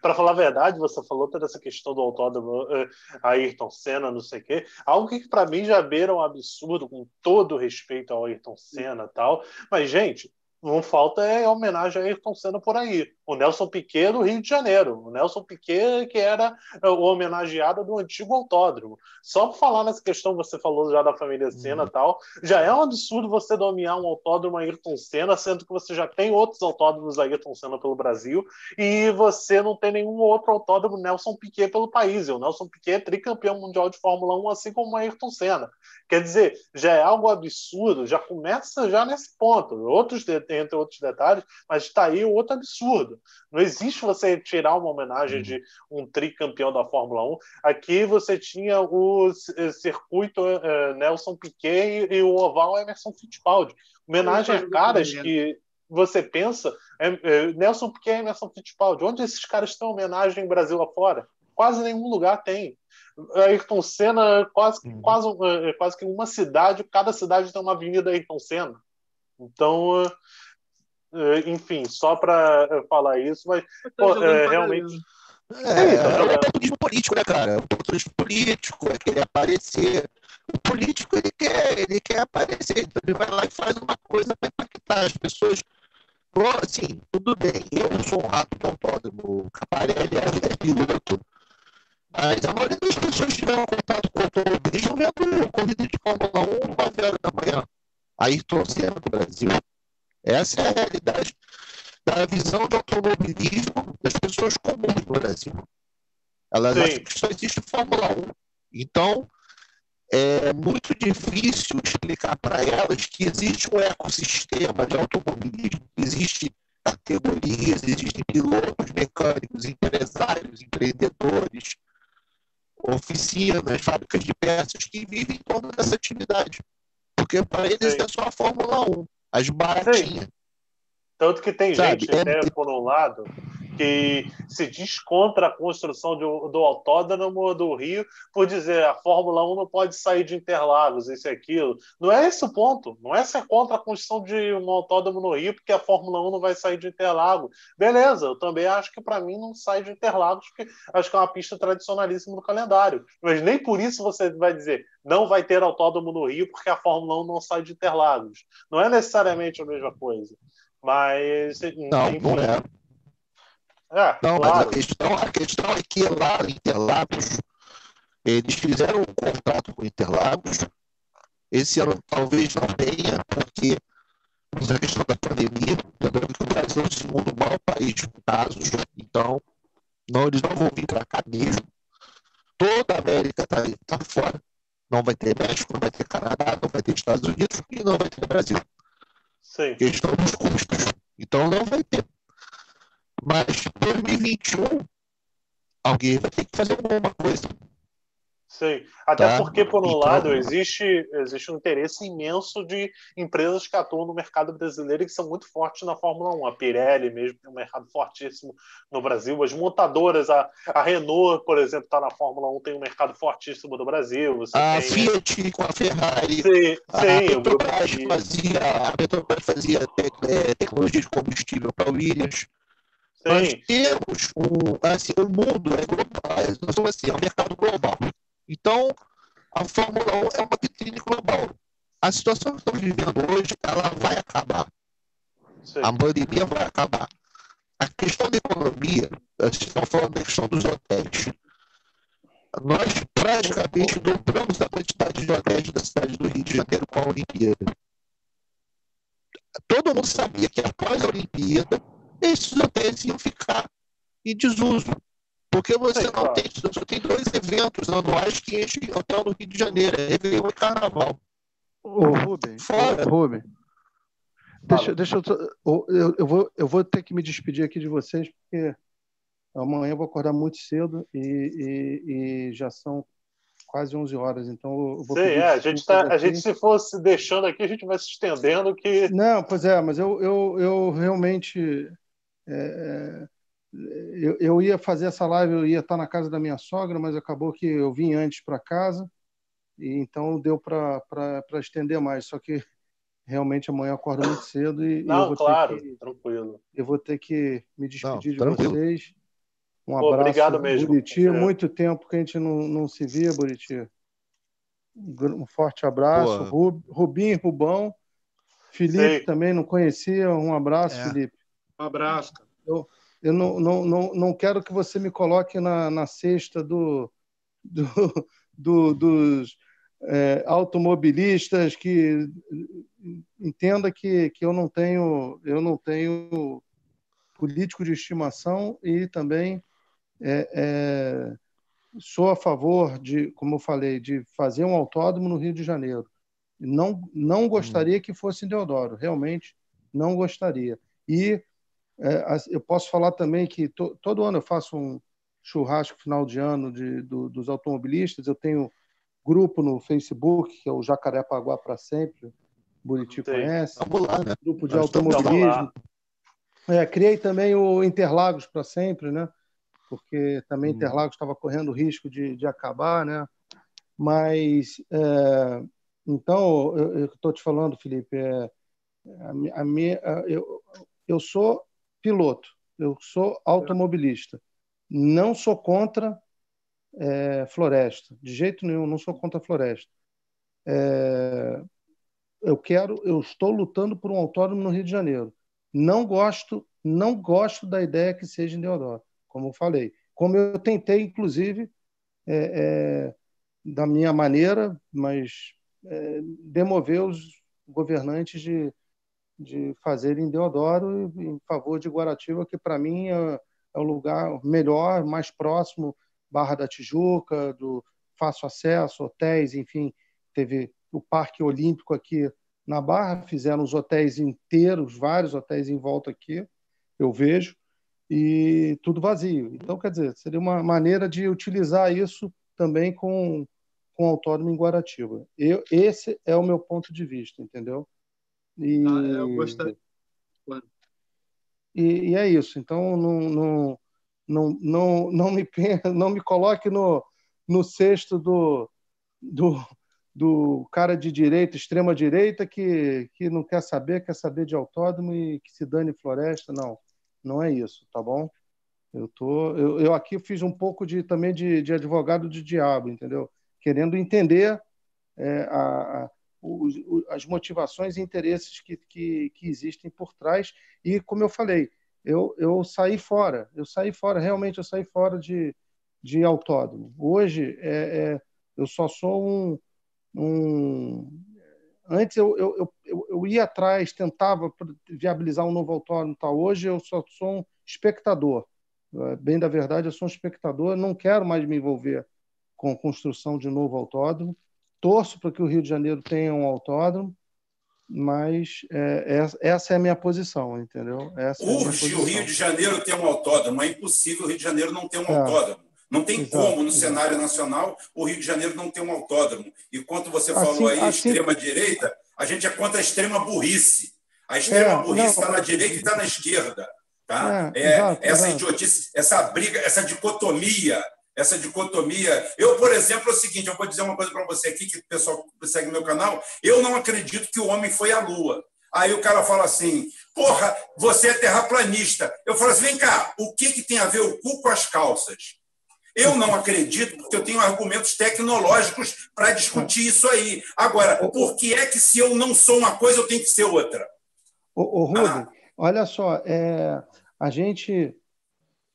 Para falar a verdade, você falou toda essa questão do autódromo uh, Ayrton Senna, não sei o quê, algo que para mim já beira um absurdo, com todo respeito ao Ayrton Senna e tal. Mas, gente, não falta é homenagem a Ayrton Senna por aí. O Nelson Piquet do Rio de Janeiro. O Nelson Piquet, que era é, o homenageado do antigo autódromo. Só para falar nessa questão, você falou já da família Senna e uhum. tal, já é um absurdo você dominar um autódromo Ayrton Senna, sendo que você já tem outros autódromos Ayrton Senna pelo Brasil e você não tem nenhum outro autódromo Nelson Piquet pelo país. E o Nelson Piquet é tricampeão mundial de Fórmula 1, assim como o Ayrton Senna. Quer dizer, já é algo absurdo, já começa já nesse ponto. Outros, entre outros detalhes, mas está aí outro absurdo. Não existe você tirar uma homenagem de um tricampeão da Fórmula 1. Aqui você tinha o circuito uh, Nelson Piquet e, o oval Emerson Fittipaldi. Homenagem a caras que você pensa, é, é, Nelson Piquet e Emerson Fittipaldi. Onde esses caras têm homenagem em Brasil afora? Quase nenhum lugar tem. Ayrton Senna, quase, uhum. quase, quase que uma cidade, cada cidade tem uma avenida Ayrton Senna. Então, enfim, só para é, falar isso, mas pô, é, realmente. É, é, o populismo político, né, cara? O populismo político, é querer aparecer. O político, ele quer, ele quer aparecer, então ele vai lá e faz uma coisa para impactar as pessoas. Assim, tudo bem, eu não sou um rato do autódromo, o Caparelli é piloto, mas a maioria das pessoas que tiveram contato com o automobilismo vendo corrida de Fórmula 1 9 horas da manhã. Aí torcendo do Brasil. Essa é a realidade da visão de automobilismo das pessoas comuns no Brasil. Elas Sim. acham que só existe Fórmula 1. Então, é muito difícil explicar para elas que existe um ecossistema de automobilismo, existe categorias, existem pilotos, mecânicos, empresários, empreendedores, oficinas, fábricas de peças que vivem em torno dessa atividade. Porque para eles Sim. é só a Fórmula 1, as baratinhas. Tanto que tem Sabe, gente, é... né, por um lado, que se diz contra a construção do, do autódromo do Rio por dizer a Fórmula 1 não pode sair de Interlagos, isso e aquilo. Não é esse o ponto. Não é ser contra a construção de um autódromo no Rio porque a Fórmula 1 não vai sair de Interlagos. Beleza, eu também acho que para mim não sai de Interlagos porque acho que é uma pista tradicionalíssima no calendário. Mas nem por isso você vai dizer não vai ter autódromo no Rio porque a Fórmula 1 não sai de Interlagos. Não é necessariamente a mesma coisa. Mas. Não, enfim, não é. É, não, claro. mas a questão, a questão é que lá em Interlagos, eles fizeram um contrato com Interlagos. Esse ano talvez não tenha, porque a questão da pandemia, lembrando que o Brasil é o segundo maior país com casos, então não, eles não vão vir para cá mesmo. Toda a América está tá fora. Não vai ter México, não vai ter Canadá, não vai ter Estados Unidos e não vai ter Brasil. Sim. Questão dos custos. Então não vai ter. Mas 2021 alguém vai ter que fazer alguma coisa. Sim. Até tá? porque, por um então... lado, existe, existe um interesse imenso de empresas que atuam no mercado brasileiro e que são muito fortes na Fórmula 1. A Pirelli mesmo tem um mercado fortíssimo no Brasil. As montadoras, a, a Renault, por exemplo, está na Fórmula 1, tem um mercado fortíssimo no Brasil. Você a tem... Fiat com a Ferrari. Sim, a sim, Petrobras fazia, a Petrobras fazia é, tecnologia de combustível para Williams. Sim. Nós temos um, assim, o mundo é global, nós somos assim, é um mercado global. Então, a Fórmula 1 é uma vitrine global. A situação que estamos vivendo hoje, ela vai acabar. Sim. A pandemia vai acabar. A questão da economia, vocês estão falando da questão dos hotéis. Nós praticamente dobramos a quantidade de hotéis da cidade do Rio de Janeiro com a Olimpíada. Todo mundo sabia que após a Olimpíada, esses hotéis iam ficar em desuso. Porque você é, não tem, você tem dois eventos anuais que enchem hotel no Rio de Janeiro, é Réveillon e Carnaval. Ô, Rubem, Fora. Rubem, deixa, deixa eu, eu, eu, vou, eu vou ter que me despedir aqui de vocês, porque amanhã eu vou acordar muito cedo e, e, e já são quase 11 horas, então eu vou Sim, é, a gente, tá, a gente se fosse deixando aqui, a gente vai se estendendo que... Não, pois é, mas eu, eu, eu realmente... É, é eu, eu ia fazer essa live, eu ia estar na casa da minha sogra, mas acabou que eu vim antes para casa, e então deu para estender mais. Só que realmente amanhã eu acordo muito cedo e não, eu vou claro, ter que, tranquilo. Eu vou ter que me despedir não, de vocês. Um abraço, Obrigado mesmo. Buriti. É. Muito tempo que a gente não, não se via, Buriti. Um forte abraço. Rub, Rubinho, Rubão. Felipe Sei. também não conhecia. Um abraço, é. Felipe. Um abraço. Eu, eu não, não, não, não quero que você me coloque na, na cesta do, do, do dos é, automobilistas que entenda que, que eu não tenho eu não tenho político de estimação e também é, é, sou a favor de como eu falei de fazer um autódromo no Rio de Janeiro. Não não gostaria que fosse em Deodoro realmente não gostaria. E eu posso falar também que to, todo ano eu faço um churrasco final de ano de, do, dos automobilistas. Eu tenho grupo no Facebook, que é o Jacarepaguá para Sempre. Buriti conhece. Lá, né? Grupo de Nós automobilismo. É, criei também o Interlagos para Sempre, né? Porque também hum. Interlagos estava correndo risco de, de acabar, né? Mas, é, então, eu estou te falando, Felipe, é, a, a minha, eu, eu sou piloto, eu sou automobilista. Não sou contra é, floresta, de jeito nenhum, não sou contra floresta. É, eu quero, eu estou lutando por um autódromo no Rio de Janeiro. Não gosto, não gosto da ideia que seja em Deodoro, como eu falei. Como eu tentei, inclusive, é, é da minha maneira, mas é, demover os governantes de, de fazer em Deodoro em favor de Guaratiba, que para mim é, é o lugar melhor, mais próximo, Barra da Tijuca, do fácil acesso, hotéis, enfim, teve o Parque Olímpico aqui na Barra, fizeram os hotéis inteiros, vários hotéis em volta aqui, eu vejo, e tudo vazio. Então, quer dizer, seria uma maneira de utilizar isso também com, com autônomo em Guaratiba. Eu, esse é o meu ponto de vista, entendeu? E, ah, eu gostaria. E, e, é isso. Então, não, não, não, não, não, me, não me coloque no, no cesto do, do, do cara de direita, extrema-direita, que, que não quer saber, quer saber de autódromo e que se dane floresta. Não, não é isso, tá bom? Eu, tô, eu, eu aqui fiz um pouco de, também de, de advogado de diabo, entendeu? Querendo entender é, a, os, as motivações e interesses que, que, que, existem por trás. E, como eu falei, eu, eu saí fora, eu saí fora, realmente eu saí fora de, de autódromo. Hoje, é, é eu só sou um. um antes eu, eu, eu, eu, ia atrás, tentava viabilizar um novo autódromo. Tal. Hoje eu só sou um espectador. É, bem da verdade, eu sou um espectador, não quero mais me envolver com construção de novo autódromo torço para que o Rio de Janeiro tenha um autódromo, mas é, essa é a minha posição, entendeu? Essa Urge é o Rio de Janeiro ter um autódromo, é impossível o Rio de Janeiro não ter um é. autódromo. Não tem exato, como, no exato. cenário nacional, o Rio de Janeiro não ter um autódromo. E quando você assim, falou aí assim... extrema-direita, a gente é contra a extrema burrice. A extrema é, burrice está na direita e está na esquerda. Tá? É, é exato, essa idiotice, essa briga, essa dicotomia essa dicotomia. Eu, por exemplo, é o seguinte: eu vou dizer uma coisa para você aqui, que o pessoal que segue meu canal, eu não acredito que o homem foi à Lua. Aí o cara fala assim: porra, você é terraplanista. Eu falo assim: vem cá, o que, que tem a ver o cu com as calças? Eu não acredito, porque eu tenho argumentos tecnológicos para discutir isso aí. Agora, por que é que se eu não sou uma coisa, eu tenho que ser outra? Ô, ô ah. olha só, é, a gente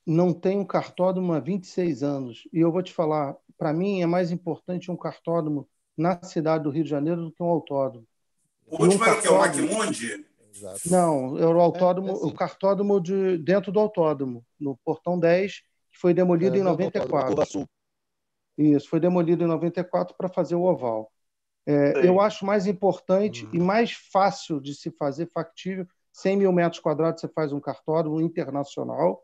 não tem um cartódromo há 26 anos. E eu vou te falar, para mim é mais importante um cartódromo na cidade do Rio de Janeiro do que um autódromo. O último um era o que? O Macmundi? Não, era o autódromo, é, é assim. o cartódromo de, dentro do autódromo, no Portão 10, que foi demolido é, em 94. Isso, foi demolido em 94 para fazer o oval. É, eu acho mais importante e mais fácil de se fazer factível 100 mil metros quadrados você faz um cartódromo internacional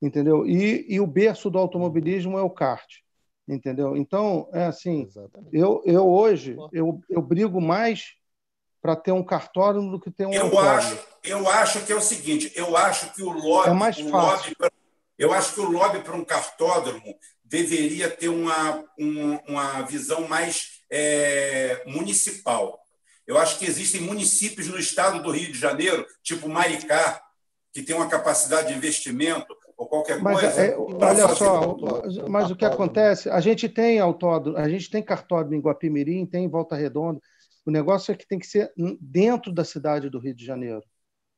entendeu? E, e o berço do automobilismo é o kart, entendeu? Então, é assim, eu, eu hoje, eu, eu brigo mais para ter um cartódromo do que ter um eu acho Eu acho que é o seguinte, eu acho que o lobby... É mais fácil. Lobby, eu acho que o lobby para um cartódromo deveria ter uma, uma, uma visão mais é, municipal. Eu acho que existem municípios no estado do Rio de Janeiro, tipo Maricá, que tem uma capacidade de investimento ou qualquer mas, coisa. É, olha só, mas o que acontece? A gente tem autódromo, a gente tem cartódromo em Guapimirim, tem em Volta Redonda. O negócio é que tem que ser dentro da cidade do Rio de Janeiro.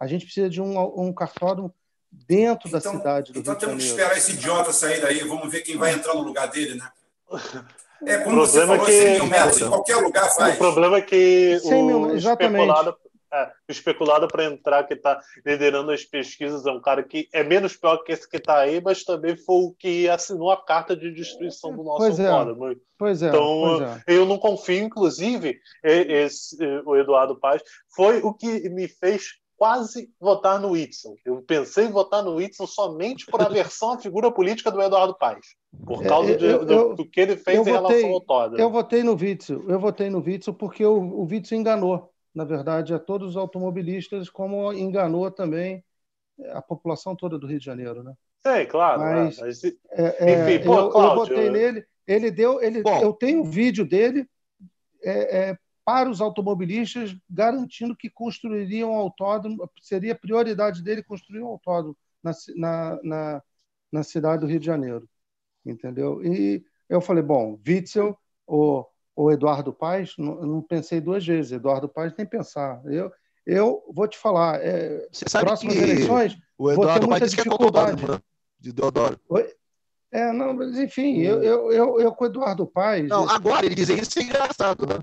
A gente precisa de um, um cartódromo dentro então, da cidade do então Rio de Janeiro. Então temos que esperar esse idiota sair daí, vamos ver quem vai entrar no lugar dele, né? É como você falou, que, 100 mil metros, em qualquer lugar faz. O problema é que 100 mil, o exatamente. especulado é, especulado para entrar que está liderando as pesquisas é um cara que é menos pior que esse que está aí, mas também foi o que assinou a carta de destruição do nosso pois é, Pois é. Então, pois é. eu não confio, inclusive, esse, o Eduardo Paz foi o que me fez quase votar no Whitson. Eu pensei em votar no Whitson somente por aversão à figura política do Eduardo Paes, por é, causa de, eu, do, que ele fez em votei, relação ao Todd. Eu votei no Witzel, eu votei no Witzel porque o, o Witzel enganou na verdade, a todos os automobilistas, como enganou também a população toda do Rio de Janeiro, né? Sim, claro. Mas, mas... É, é, Enfim, pô, eu, Cláudio, eu botei nele, ele deu, ele, eu tenho um vídeo dele é, é, para os automobilistas garantindo que construiriam um autódromo, seria prioridade dele construir um autódromo na, na, na, na cidade do Rio de Janeiro, entendeu? E eu falei, bom, Witzel, o ou Eduardo Paes, não, não, pensei duas vezes. Eduardo Paes nem pensar. Eu, eu vou te falar, é, Você sabe próximas eleições, o Eduardo vou ter muita dificuldade. Né? De Deodoro. É, não, mas enfim, hum. eu, eu, eu, eu com o Eduardo Paes. Não, agora ele dizer isso é engraçado, né?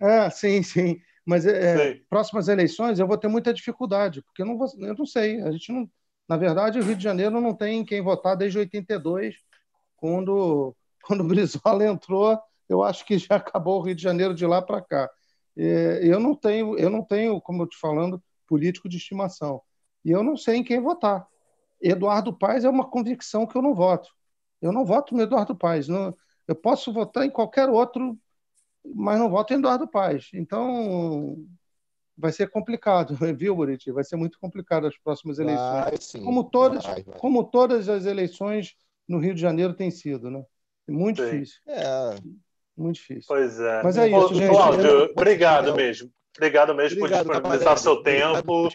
É, sim, sim. Mas é, próximas eleições eu vou ter muita dificuldade, porque eu não, vou, eu não sei. A gente não, na verdade, o Rio de Janeiro não tem quem votar desde 82, quando, quando o Brizola entrou eu acho que já acabou o Rio de Janeiro de lá para cá. Eu não tenho, eu não tenho, como eu te falando, político de estimação. E eu não sei em quem votar. Eduardo Paes é uma convicção que eu não voto. Eu não voto no Eduardo Paes. Não, eu posso votar em qualquer outro, mas não voto em Eduardo Paes. Então, vai ser complicado, viu, Buriti? Vai ser muito complicado as próximas eleições. Vai, sim, como, todas, vai, vai. como todas as eleições no Rio de Janeiro têm sido, né? Muito sim. difícil. É. Muito difícil. Pois é. Mas é isso, Ô, gente. Cláudio, obrigado mesmo. Obrigado mesmo obrigado, por disponibilizar seu tempo.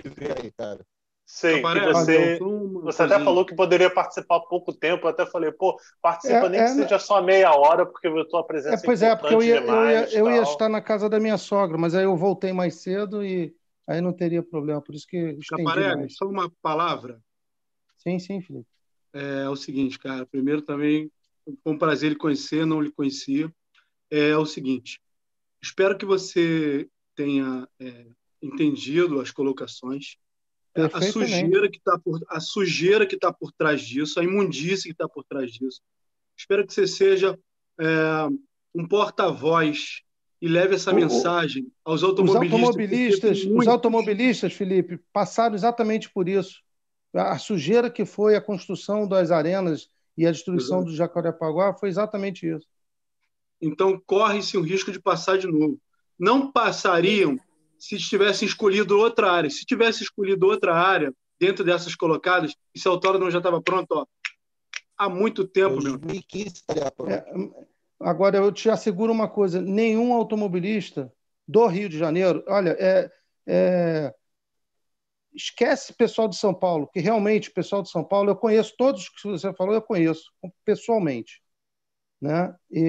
Aí, cara. Sim, que você, você até falou que poderia participar pouco tempo. Eu até falei, pô, participa é, nem é, que seja só meia hora, porque eu estou apresentando. é, Pois é, porque eu ia, eu, ia, eu ia estar na casa da minha sogra, mas aí eu voltei mais cedo e aí não teria problema. Por isso que. Caparelli, só uma palavra. Sim, sim, Felipe. É, é o seguinte, cara. Primeiro também foi um prazer lhe conhecer, não lhe conhecia é o seguinte: espero que você tenha é, entendido as colocações, a sujeira que está por a sujeira que está por trás disso, a imundície que está por trás disso. Espero que você seja é, um porta-voz e leve essa o, mensagem aos automobilistas. Os automobilistas, os automobilistas, Felipe, passaram exatamente por isso. A sujeira que foi a construção das arenas E a destruição Exato. do Jacarepaguá foi exatamente isso. Então, corre-se o risco de passar de novo. Não passariam se tivessem escolhido outra área. Se tivesse escolhido outra área dentro dessas colocadas, esse autódromo já estava pronto ó, há muito tempo. 2015 estaria pronto. É, agora, eu te asseguro uma coisa: nenhum automobilista do Rio de Janeiro, olha, é, é, esquece pessoal de São Paulo, que realmente o pessoal de São Paulo, eu conheço todos que você falou, eu conheço pessoalmente. Né? E,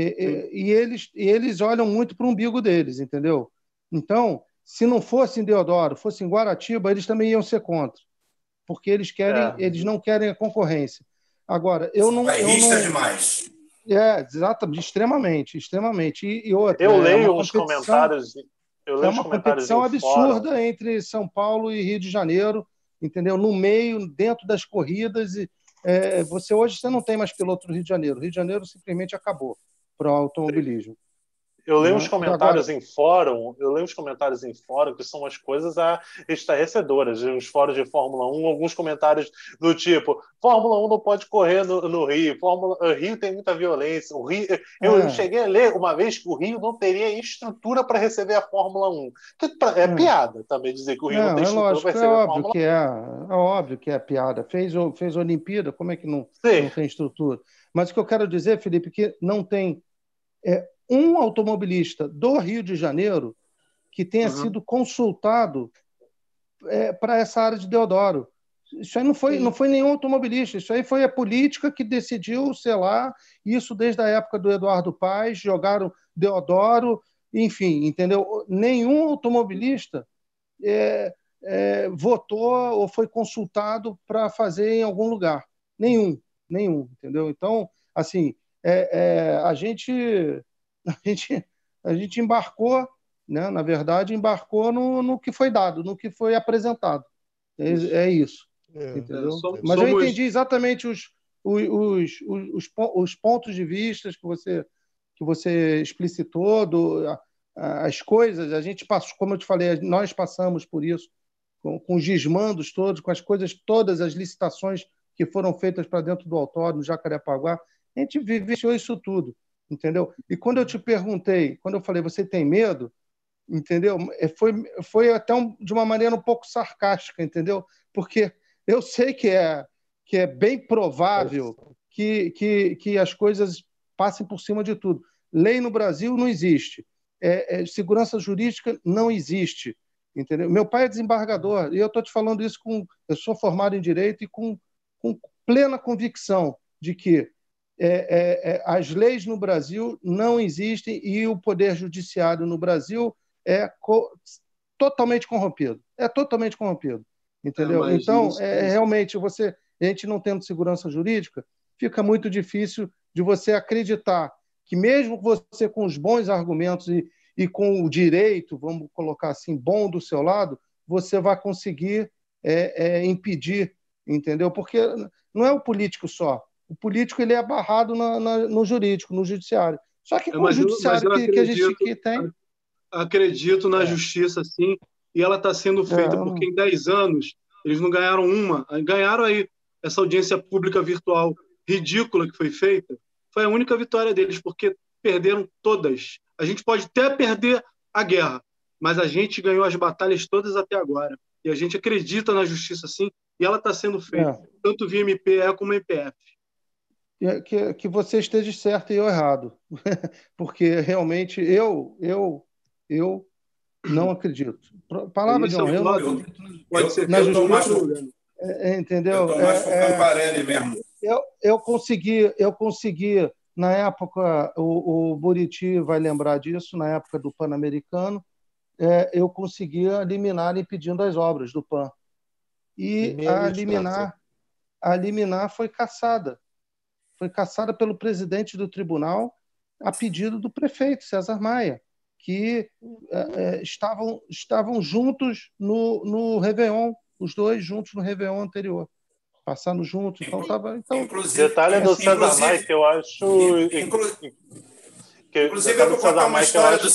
e, e eles, e eles olham muito para o umbigo deles, entendeu? Então, se não fosse em Deodoro, fosse em Guaratiba, eles também iam ser contra, porque eles querem, é. eles não querem a concorrência. Agora, eu não. É não... demais. É, exatamente, extremamente, extremamente. E, e outra, eu é leio os comentários é uma competição absurda fora. entre São Paulo e Rio de Janeiro, entendeu? No meio, dentro das corridas. E, é, você hoje você não tem mais piloto no Rio de Janeiro. O Rio de Janeiro simplesmente acabou para o automobilismo. Eu leio uns né? comentários agora... em fórum, eu leio uns comentários em fórum que são umas coisas estarrecedoras, uns fóruns de Fórmula 1, alguns comentários do tipo, Fórmula 1 não pode correr no, no Rio, Fórmula o Rio tem muita violência, o Rio, eu, é. cheguei a ler uma vez que o Rio não teria estrutura para receber a Fórmula 1. É, é piada também dizer que o Rio não, não tem é estrutura para receber é a Fórmula que 1. É, é óbvio que é piada. Fez, fez Olimpíada, como é que não, não tem estrutura? Mas o que eu quero dizer, Felipe, que não tem é, um automobilista do Rio de Janeiro que tenha uhum. sido consultado é, para essa área de Deodoro. Isso aí não foi, não foi nenhum automobilista, isso aí foi a política que decidiu, sei lá, isso desde a época do Eduardo Paes, jogaram Deodoro, enfim, entendeu? Nenhum automobilista é, é, votou ou foi consultado para fazer em algum lugar. Nenhum, nenhum, entendeu? Então, assim, é, é a gente a gente, a gente embarcou, né, na verdade, embarcou no, no que foi dado, no que foi apresentado. É, é isso. É, entendeu? Somos, Mas eu entendi exatamente os, os, os, os, pontos de vista que você, que você explicitou, do, as coisas, a gente passou, como eu te falei, nós passamos por isso, com, com os desmandos todos, com as coisas todas, as licitações que foram feitas para dentro do autódromo, Jacarepaguá, a gente vivenciou isso tudo entendeu? E quando eu te perguntei, quando eu falei, você tem medo, entendeu? É, foi, foi até um, de uma maneira um pouco sarcástica, entendeu? Porque eu sei que é, que é bem provável que, que, que as coisas passem por cima de tudo. Lei no Brasil não existe. É, é, segurança jurídica não existe. Entendeu? Meu pai é desembargador e eu estou te falando isso com. Eu sou formado em direito e com, com plena convicção de que é, é, é, as leis no Brasil não existem e o poder judiciário no Brasil é co totalmente corrompido. É totalmente corrompido. Entendeu? É, então, é, realmente, você, a gente não tendo segurança jurídica, fica muito difícil de você acreditar que, mesmo você com os bons argumentos e, e com o direito, vamos colocar assim, bom do seu lado, você vai conseguir é, impedir, entendeu? Porque não é o político só, o político ele é barrado na, na, no jurídico, no judiciário. Só que com o judiciário que, que, a gente que tem. Acredito na é. justiça, sim, e ela está sendo feita é. porque em 10 anos eles não ganharam uma. Ganharam aí essa audiência pública virtual ridícula que foi feita. Foi a única vitória deles, porque perderam todas. A gente pode até perder a guerra, mas a gente ganhou as batalhas todas até agora. E a gente acredita na justiça, sim, e ela está sendo feita, é. tanto via MPE como MPF que, que você esteja certo e eu errado, porque realmente eu eu eu não acredito. Palavra de honra, eu não acredito. Pode ser na justiça. É, é, entendeu? Eu, é, é, mesmo. Eu, eu consegui, eu consegui na época o, o Buriti vai lembrar disso na época do Pan-Americano, é, eu conseguia eliminar impedindo as obras do Pan e a liminar, a liminar foi caçada foi caçada pelo presidente do tribunal a pedido do prefeito César Maia, que é, estavam, estavam juntos no, no Réveillon, os dois juntos no Réveillon anterior, passando juntos. Então, tava, então, inclusive, detalhe do César Maia que eu acho. Inclu, que, inclusive, eu vou contar uma história do.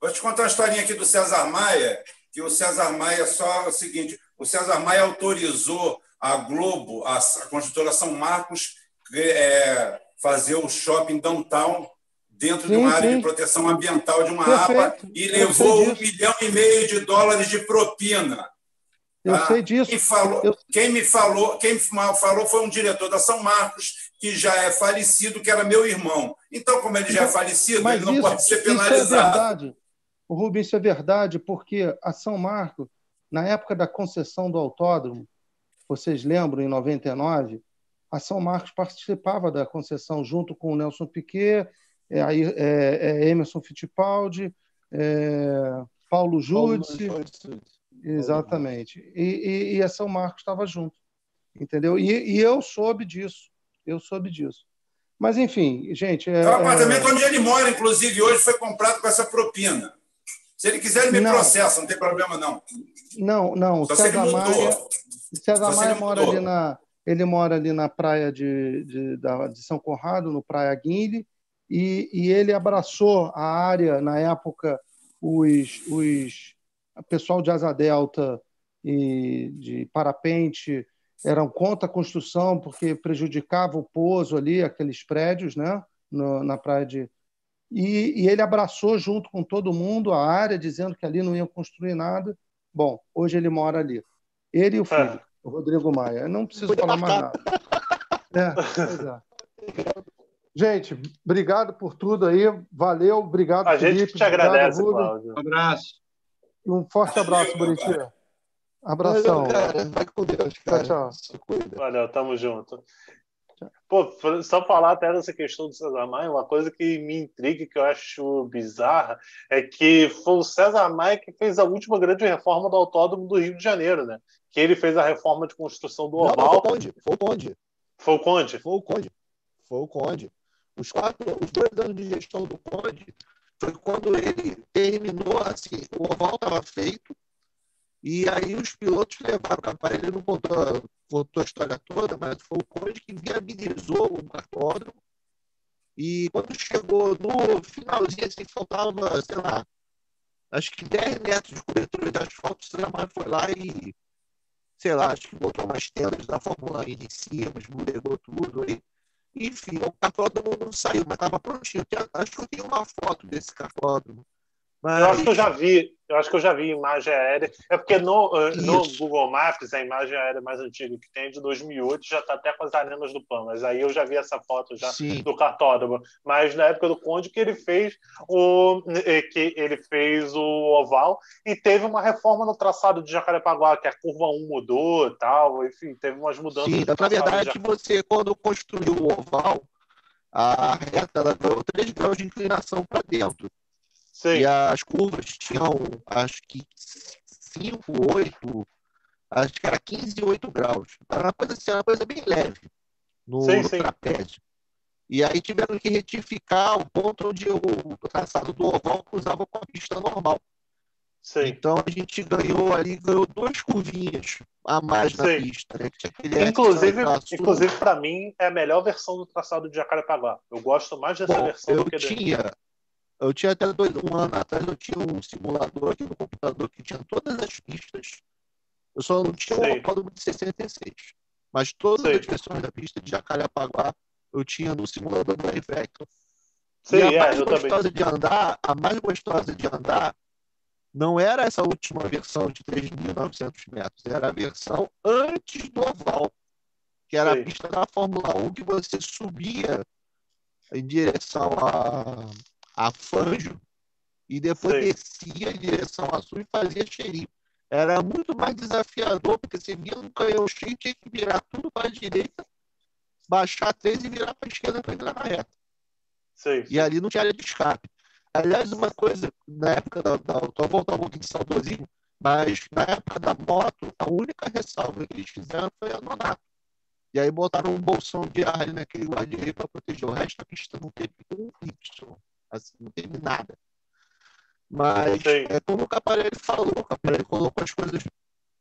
Vou te contar uma historinha aqui do César Maia, que o César Maia só o seguinte: o César Maia autorizou a Globo, a, a construtora São Marcos, é, fazer o shopping downtown dentro sim, de uma área sim. de proteção ambiental de uma Perfeito. APA e levou um milhão e meio de dólares de propina. Eu tá? sei disso. Quem, falou, eu... quem me falou, quem falou foi um diretor da São Marcos, que já é falecido, que era meu irmão. Então, como ele já é falecido, Mas ele não isso, pode ser penalizado. Isso é verdade. O Rubens, isso é verdade, porque a São Marcos, na época da concessão do autódromo, vocês lembram, em 99, a São Marcos participava da concessão junto com o Nelson Piquet é, aí, é, é Emerson Fittipaldi, é, Paulo Júdice. Exatamente. E, e, e, a São Marcos estava junto. Entendeu? E, e, eu soube disso. Eu soube disso. Mas, enfim, gente. É, o apartamento onde ele mora, inclusive, hoje foi comprado com essa propina. Se ele quiser, ele me não. processa, não tem problema, não. Não, não. Só César se ele Maia, César Maia mora ali na. Ele mora ali na praia de, de, de São Conrado, no Praia Guinle, e, e ele abraçou a área, na época, os, os o pessoal de asa delta e de parapente eram contra a construção porque prejudicava o pouso ali, aqueles prédios, né, no, na praia de e, e, ele abraçou junto com todo mundo a área, dizendo que ali não ia construir nada. Bom, hoje ele mora ali. Ele e o filho, é. O Rodrigo Maia. não preciso falar mais nada. É, é. Gente, obrigado por tudo aí. Valeu, obrigado, A Felipe, gente te agradece, Cláudio. Um abraço. Um forte abraço, Bonitinho. Abração. Valeu, cara. Vai com Deus, cara. Tchau, tchau. Valeu, tamo junto. Pô, só falar até dessa questão do César Maia, uma coisa que me intriga, que eu acho bizarra, é que foi o César Maia que fez a última grande reforma do Autódromo do Rio de Janeiro, né? Que ele fez a reforma de construção do Oval. Não, foi o Conde. Foi o Conde. Foi o Conde? Foi o Conde. Foi o Conde. Os, quatro, os dois anos de gestão do Conde foi quando ele terminou, assim, o oval estava feito, e aí os pilotos levaram o aparelho, não contou, contou a história toda, mas foi o Conde que viabilizou o cartódromo, e quando chegou no finalzinho, assim, faltava, sei lá, acho que 10 metros de cobertura de asfalto, o Sinamar foi lá e, sei lá, acho que botou umas tendas da Fórmula 1 em cima, esburegou tudo aí. Enfim, o cartódromo não saiu, mas estava prontinho. Acho que eu tenho uma foto desse cartódromo. Mas... Eu acho que eu já vi, eu acho que eu já vi imagem aérea. É porque no, eh, no Google Maps, a imagem aérea mais antiga que tem é de 2008, já está até com as arenas do PAN. Mas aí eu já vi essa foto já Sim. do cartódromo. Mas na época do Conde que ele fez o eh, que ele fez o oval e teve uma reforma no traçado de Jacarepaguá, que a curva 1 mudou, tal. Enfim, teve umas mudanças. Sim, na verdade, você quando construiu o oval, a reta ela deu 3 graus de inclinação para dentro. Sim. E as curvas tinham, acho que 5, 8, acho que era 15 e 8 graus. Era uma coisa assim, uma coisa bem leve no, sim, no trapézio. E aí tiveram que retificar o ponto onde o, o traçado do oval cruzava com a pista normal. Sim. Então a gente ganhou ali, ganhou duas curvinhas a mais Sim. na pista, né? inclusive, inclusive para mim é a melhor versão do traçado de Jacarepaguá. Eu gosto mais dessa Bom, versão eu do que tinha, eu tinha até dois, um ano atrás, eu tinha um simulador aqui no computador que tinha todas as pistas. Eu só não tinha o autódromo de 66. Mas todas Sei. as versões da pista de Jacarepaguá eu tinha no simulador do iVector. Sim, e a é, mais gostosa também. de andar, a mais gostosa de andar não era essa última versão de 3.900 metros, era a versão antes do oval, que era Sim. a pista da Fórmula 1 que você subia em direção a a Fanjo e depois Sei. descia em direção a sul e fazia xerife. Era muito mais desafiador, porque você via um canhão cheio, tinha que virar tudo para a direita, baixar três e virar para a esquerda para entrar na reta. Sei. E ali não tinha área de escape. Aliás, uma coisa, na época da. da estou voltando um pouquinho de saudosismo, mas na época da moto, a única ressalva que eles fizeram foi a nonato. E aí botaram um bolsão de ar ali naquele guarda para proteger. O resto da pista não teve um Y. Assim, não teve nada. Mas é como o Caparelli falou, o Caparelli colocou as coisas.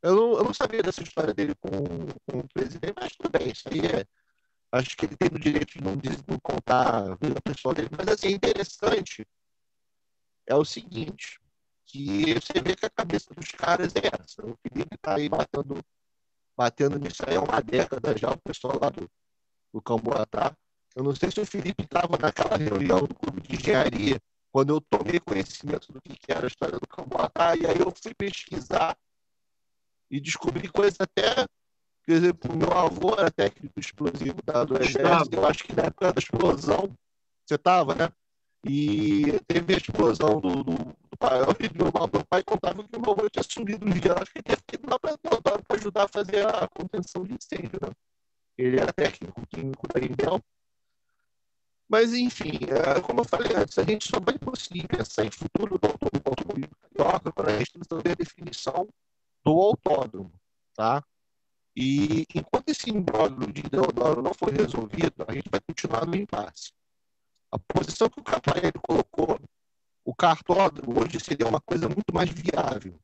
Eu não, eu não sabia dessa história dele com, com o presidente, mas tudo bem, isso aí é. Acho que ele tem o direito de não, de não contar a vida pessoal dele. Mas assim, interessante é o seguinte, que você vê que a cabeça dos caras é essa. O Felipe está aí batendo, batendo nisso aí há uma década já, o pessoal lá do, do Camboatá. Eu não sei se o Felipe estava naquela reunião do clube de engenharia, quando eu tomei conhecimento do que era a história do Camboatá, e aí eu fui pesquisar e descobri coisas até. Por exemplo, meu avô era técnico explosivo da, do Exército, eu acho que na época da explosão, você estava, né? E teve a explosão do, do, do pai. Meu, meu pai contava que o meu avô tinha sumido nos dias, acho que ele que ir lá para ajudar a fazer a contenção de incêndio, né? Ele era técnico químico da Intel. Mas, enfim, é, como eu falei antes, a gente só vai conseguir pensar em futuro do automóvel carioca quando a gente resolver a definição do autódromo, tá? E enquanto esse imbróglio de Deodoro não for resolvido, a gente vai continuar no impasse. A posição que o Caparelli colocou, o cartódromo hoje seria uma coisa muito mais viável.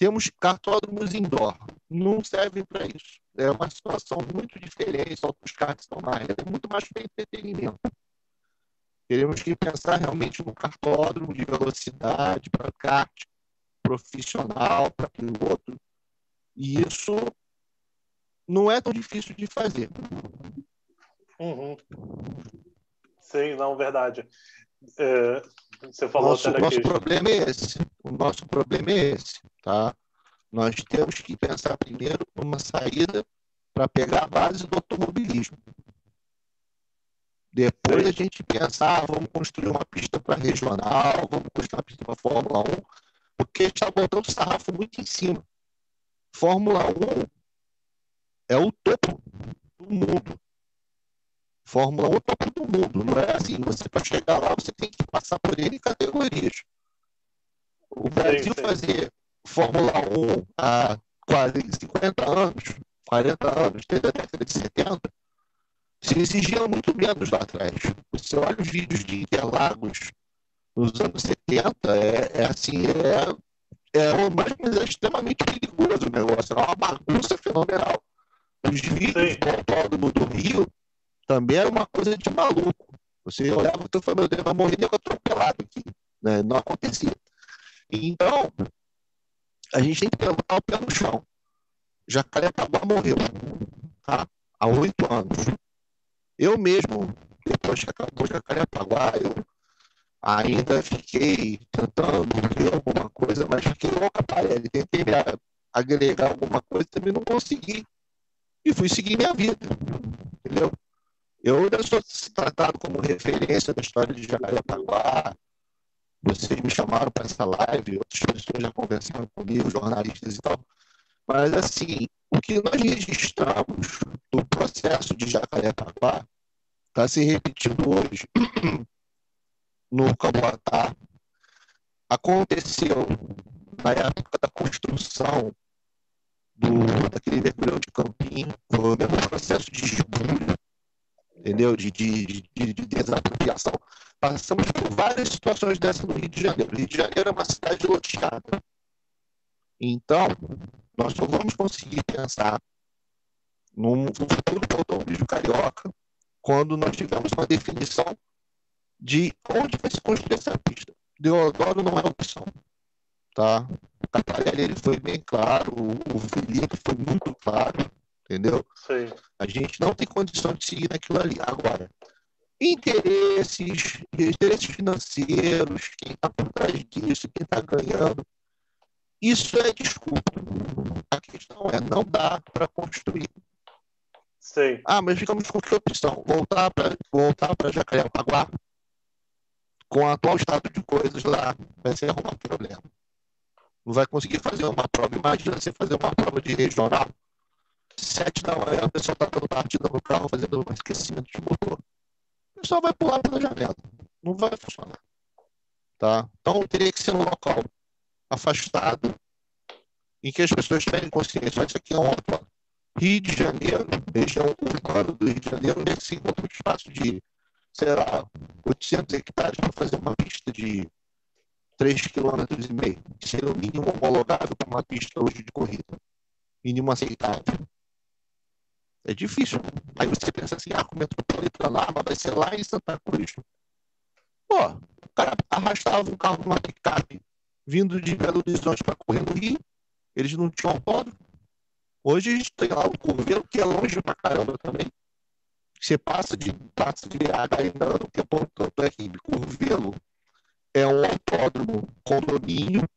Temos cartódromos indoor, não servem para isso. É uma situação muito diferente, só que os carros estão mais, é muito mais para entretenimento. Teremos que pensar realmente no cartódromo de velocidade, para kart, profissional, para piloto. E isso não é tão difícil de fazer. Uhum. Sim, não, verdade. É, você falou nosso, até nosso problema é esse. O nosso problema é esse, tá? Nós temos que pensar primeiro numa saída para pegar a base do automobilismo. Depois a gente pensar, ah, vamos construir uma pista para regional, vamos construir uma pista para Fórmula 1, porque está botando o sarrafo muito em cima. Fórmula 1 é o topo do mundo. Fórmula 1 é o topo do mundo. Não é assim. Você para chegar lá, você tem que passar por ele em categorias. O Brasil sim, sim. fazer Fórmula 1 há quase 50 anos, 40 anos, desde a década de 70, se exigia muito menos lá atrás. Você olha os vídeos de Interlagos nos anos 70, é, é assim, é, é, mas, mas é extremamente perigoso o negócio, é uma bagunça fenomenal. Os vídeos do autódromo do Rio também era uma coisa de maluco. Você olhava e falava, meu Deus, vai morrer nego atropelado aqui. Né? Não acontecia. Então, a gente tem que botar o pé no chão. Jacarepaguá morreu tá? há oito anos. Eu mesmo, depois que acabou Jacarepaguá, eu ainda fiquei tentando ver alguma coisa, mas fiquei louca para ele. Tentei agregar alguma coisa, também não consegui. E fui seguir minha vida. Entendeu? Eu ainda sou tratado como referência da história de Jacarepaguá. Vocês me chamaram para essa live, outras pessoas já conversaram comigo, jornalistas e tal. Mas, assim, o que nós registramos do processo de Jacarepaguá está se repetindo hoje no Camboatá aconteceu na época da construção do, daquele mergulhão de Campinho, foi o mesmo processo de esbulho, entendeu? De, de, de, de, desapropriação. Passamos por várias situações dessas no Rio de Janeiro. O Rio de Janeiro é uma cidade loteada. Então, nós só vamos conseguir pensar num futuro do automobilismo carioca quando nós tivermos uma definição de onde vai se construir essa pista. Deodoro não é opção. Tá? O Catarelli ele foi bem claro, o Felipe foi muito claro, entendeu? Sim. A gente não tem condição de seguir naquilo ali. Agora, interesses, interesses financeiros, quem está por trás disso, quem está ganhando, isso é desculpa. A questão é, não dá para construir. Sim. Ah, mas ficamos com que opção? Voltar para voltar Jacarepaguá? com o atual estado de coisas lá, vai ser arrumar problema. Não vai conseguir fazer uma prova. Imagina você fazer uma prova de regional. Sete da manhã, a pessoa está dando partida no carro, fazendo um esquecimento de motor. Pessoal vai pular pela janela. Não vai funcionar. Tá? Então, teria que ser um local afastado, em que as pessoas tenham consciência. Isso aqui é um outro. Rio de Janeiro, região urbana do Rio de Janeiro, onde se encontra um espaço de sei lá, 800 hectares para fazer uma pista de 3,5 km, que seria o mínimo homologável para uma pista hoje de corrida. Mínimo aceitável. É difícil. Aí você pensa assim, ah, como metropolitana lá, mas vai ser lá em Santa Cruz. Pô, o cara arrastava um carro numa picape vindo de Belo Horizonte para correr no Rio. Eles não tinham autódromo. Hoje a gente tem lá o Curveiro, que é longe pra caramba também Você passa de passa de BH e não, que é é que Curvelo é um autódromo, condomínio,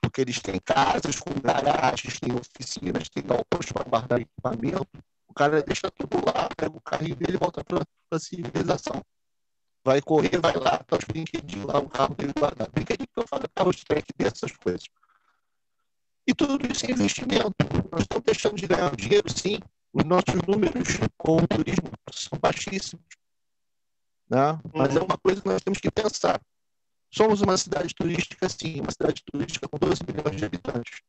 porque eles têm casas com garagens, têm oficinas, têm galpões para guardar equipamento. O cara deixa tudo lá, pega o carrinho dele e volta para a civilização. Vai correr, vai lá, tá os brinquedinhos lá, o carro dele guardado. Brinquedinho que eu falo, carro de track, dessas coisas. E tudo isso é investimento. Nós estamos deixando de ganhar dinheiro, sim. Os nossos números com o turismo são baixíssimos. Né? Mas é uma coisa que nós temos que pensar. Somos uma cidade turística, sim, uma cidade turística com 12 milhões de habitantes.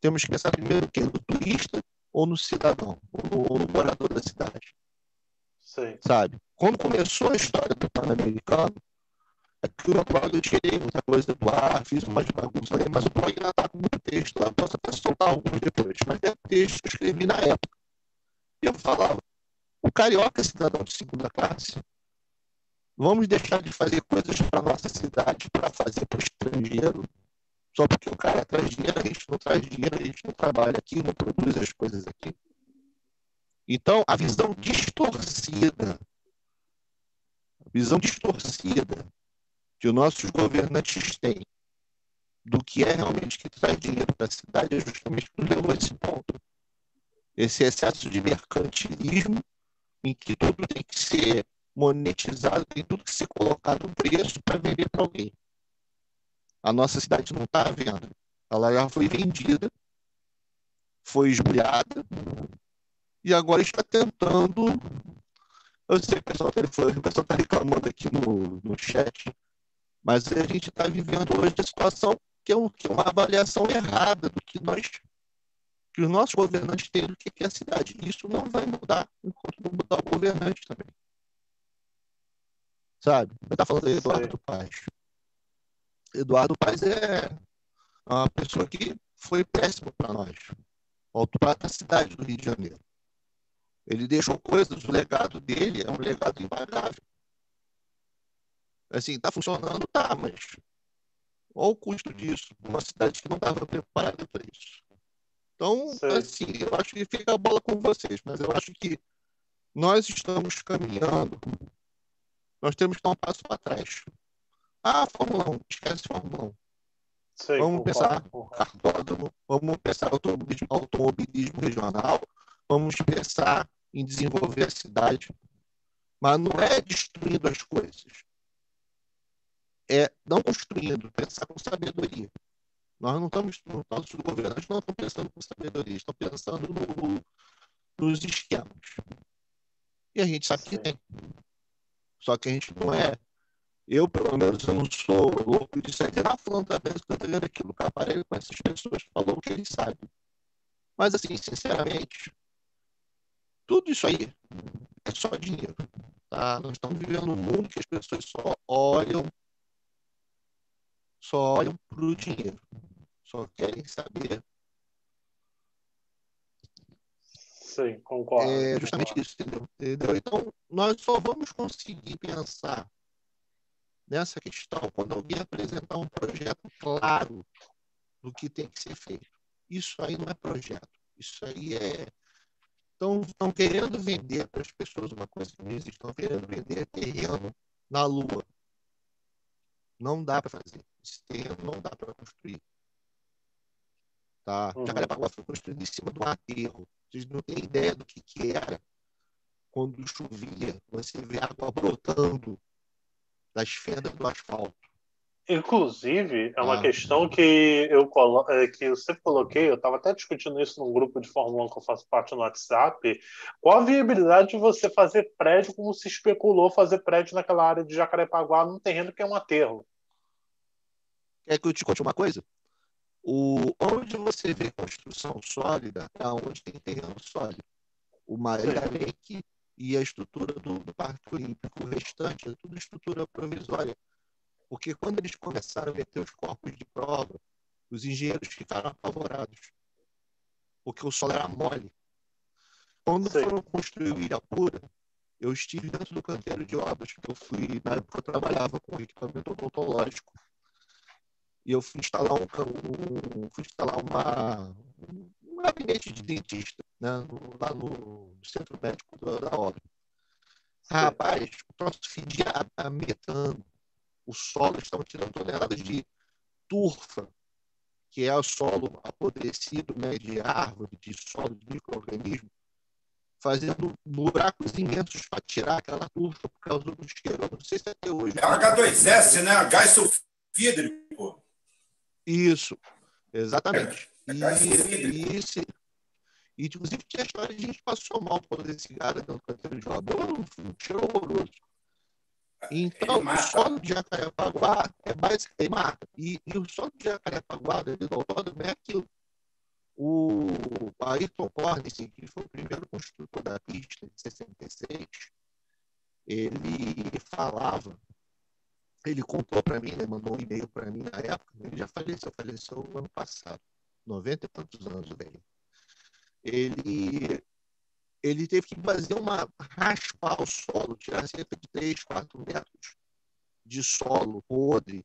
Temos que pensar primeiro que no turista ou no cidadão, ou no, ou no morador da cidade. Sim. Sabe? Quando começou a história do Pan-Americano, é que o blog eu tirei muita coisa do ar, fiz umas bagunças ali, mas o blog ainda está com muito texto lá, posso até soltar alguns depois, mas é texto que eu escrevi na época. E eu falava, o carioca é cidadão de segunda classe, vamos deixar de fazer coisas para nossa cidade para fazer para o estrangeiro, só porque o cara traz dinheiro, a gente não traz dinheiro, a gente não trabalha aqui, não produz as coisas aqui. Então, a visão distorcida, a visão distorcida que os nossos governantes têm do que é realmente que traz dinheiro para a cidade é justamente que levou a esse ponto. Esse excesso de mercantilismo em que tudo tem que ser monetizado, tem tudo que ser colocado preço para vender para alguém. A nossa cidade não está à venda. Ela já foi vendida, foi esbulhada, e agora está tentando. Eu sei que o pessoal está reclamando aqui no, no chat mas a gente está vivendo hoje a situação que é, um, que é, uma avaliação errada do que nós, que os nossos governantes têm do que é a cidade. Isso não vai mudar enquanto não mudar o governante também. Sabe? Você está falando aí Eduardo Paz. Eduardo Paz é uma pessoa que foi péssima para nós. Para a cidade do Rio de Janeiro. Ele deixou coisas, o legado dele é um legado impagável. Assim, está funcionando? Tá, mas qual o custo disso? Uma cidade que não estava preparada para isso. Então, Sei. assim, eu acho que fica a bola com vocês, mas eu acho que nós estamos caminhando, nós temos que dar um passo para trás. Ah, Fórmula 1, esquece Fórmula 1. Sei, vamos pensar cartódromo, vamos pensar automobilismo, automobilismo regional, vamos pensar em desenvolver a cidade, mas não é destruindo as coisas é não construindo, pensar com sabedoria. Nós não estamos, nossos governantes não estão pensando com sabedoria, estão pensando no, nos esquemas. E a gente sabe que tem. Só que a gente não é. Eu, pelo menos, eu não sou louco de sair lá falando através do canteiro aqui no aparelho com essas pessoas, falou o que eles sabem. Mas, assim, sinceramente, tudo isso aí é só dinheiro. Tá? Nós estamos vivendo um mundo que as pessoas só olham só olham para o dinheiro, só querem saber. Sim, concordo. É justamente isso, entendeu? entendeu? Então, nós só vamos conseguir pensar nessa questão quando alguém apresentar um projeto claro do que tem que ser feito. Isso aí não é projeto. Isso aí é. Estão querendo vender para as pessoas uma coisa que não existe. Estão querendo vender terreno na Lua. Não dá para fazer. Esse terreno não dá para construir. Tá? Uhum. Jacarepaguá foi construído em cima do aterro. Vocês não têm ideia do que, que era quando chovia. Você vê água brotando das fendas do asfalto. Inclusive, é uma ah. questão que eu, colo é, que eu sempre coloquei, eu estava até discutindo isso num grupo de Fórmula 1 que eu faço parte no WhatsApp. Qual a viabilidade de você fazer prédio como se especulou fazer prédio naquela área de Jacarepaguá num terreno que é um aterro? Quer que eu te conte uma coisa? O, onde você vê construção sólida é onde tem terreno sólido. O Maria Lake e a estrutura do, do Parque Olímpico. O restante é tudo estrutura provisória. Porque quando eles começaram a meter os corpos de prova, os engenheiros ficaram apavorados. Porque o solo era mole. Quando Sim. foram construir o Irapura, eu estive dentro do canteiro de obras, que eu fui, na época eu trabalhava com equipamento odontológico e eu fui instalar um, um fui instalar uma um gabinete de dentista né, lá no, centro médico da, da obra. Rapaz, o troço fedia a metano. O solo estava tirando toneladas de turfa, que é o solo apodrecido né, de árvore, de solo, de micro-organismo, fazendo buracos imensos para tirar aquela turfa por causa do cheiro. Não sei se até hoje. É H2S, né? Gás sulfídrico. Isso, exatamente. É, é e, e, e, inclusive, tinha a história de a gente passou mal por esse cigarro dentro do canteiro de labor, um cheiro horroroso. Então, o solo de Jacarepaguá é basicamente mata. E, e o solo de Jacarepaguá, ao autódromo, é aquilo. O Ayrton Cornice, que foi o primeiro construtor da pista de 66, ele falava, ele contou para mim, ele mandou um e-mail para mim na época, ele já faleceu, faleceu no ano passado, 90 e tantos anos, velho. Ele ele teve que fazer uma raspar o solo, tirar cerca de 3, 4 metros de solo podre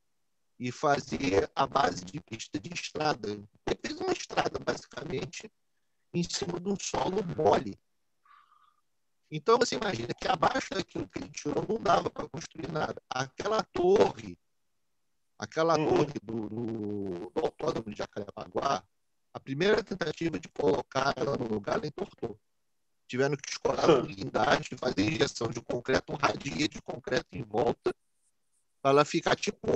e fazer a base de pista de estrada. Ele fez uma estrada, basicamente, em cima de um solo mole. Então, você imagina que abaixo daquilo que ele tirou não dava para construir nada. Aquela torre, aquela uhum. torre do, do, do autódromo de Jacarepaguá, a primeira tentativa de colocar ela no lugar, ela entortou. Tiveram que escorar a blindagem, fazer injeção de concreto, um radia de concreto em volta, para ela ficar tipo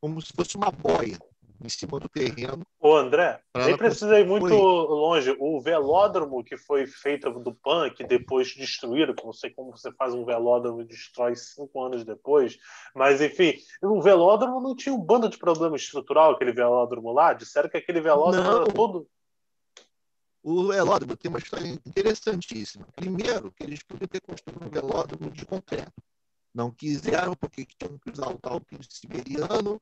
como se fosse uma boia em cima do terreno. Ô André, nem precisa ir muito longe. O velódromo que foi feito do PAN, que depois destruíram, que não sei como você faz um velódromo e destrói cinco anos depois, mas enfim, o velódromo não tinha um bando de problema estrutural, aquele velódromo lá. Disseram que aquele velódromo não. era todo o velódromo tem uma história interessantíssima. Primeiro, que eles podiam ter construído um velódromo de concreto. Não quiseram, porque tinham que usar o tal piso siberiano,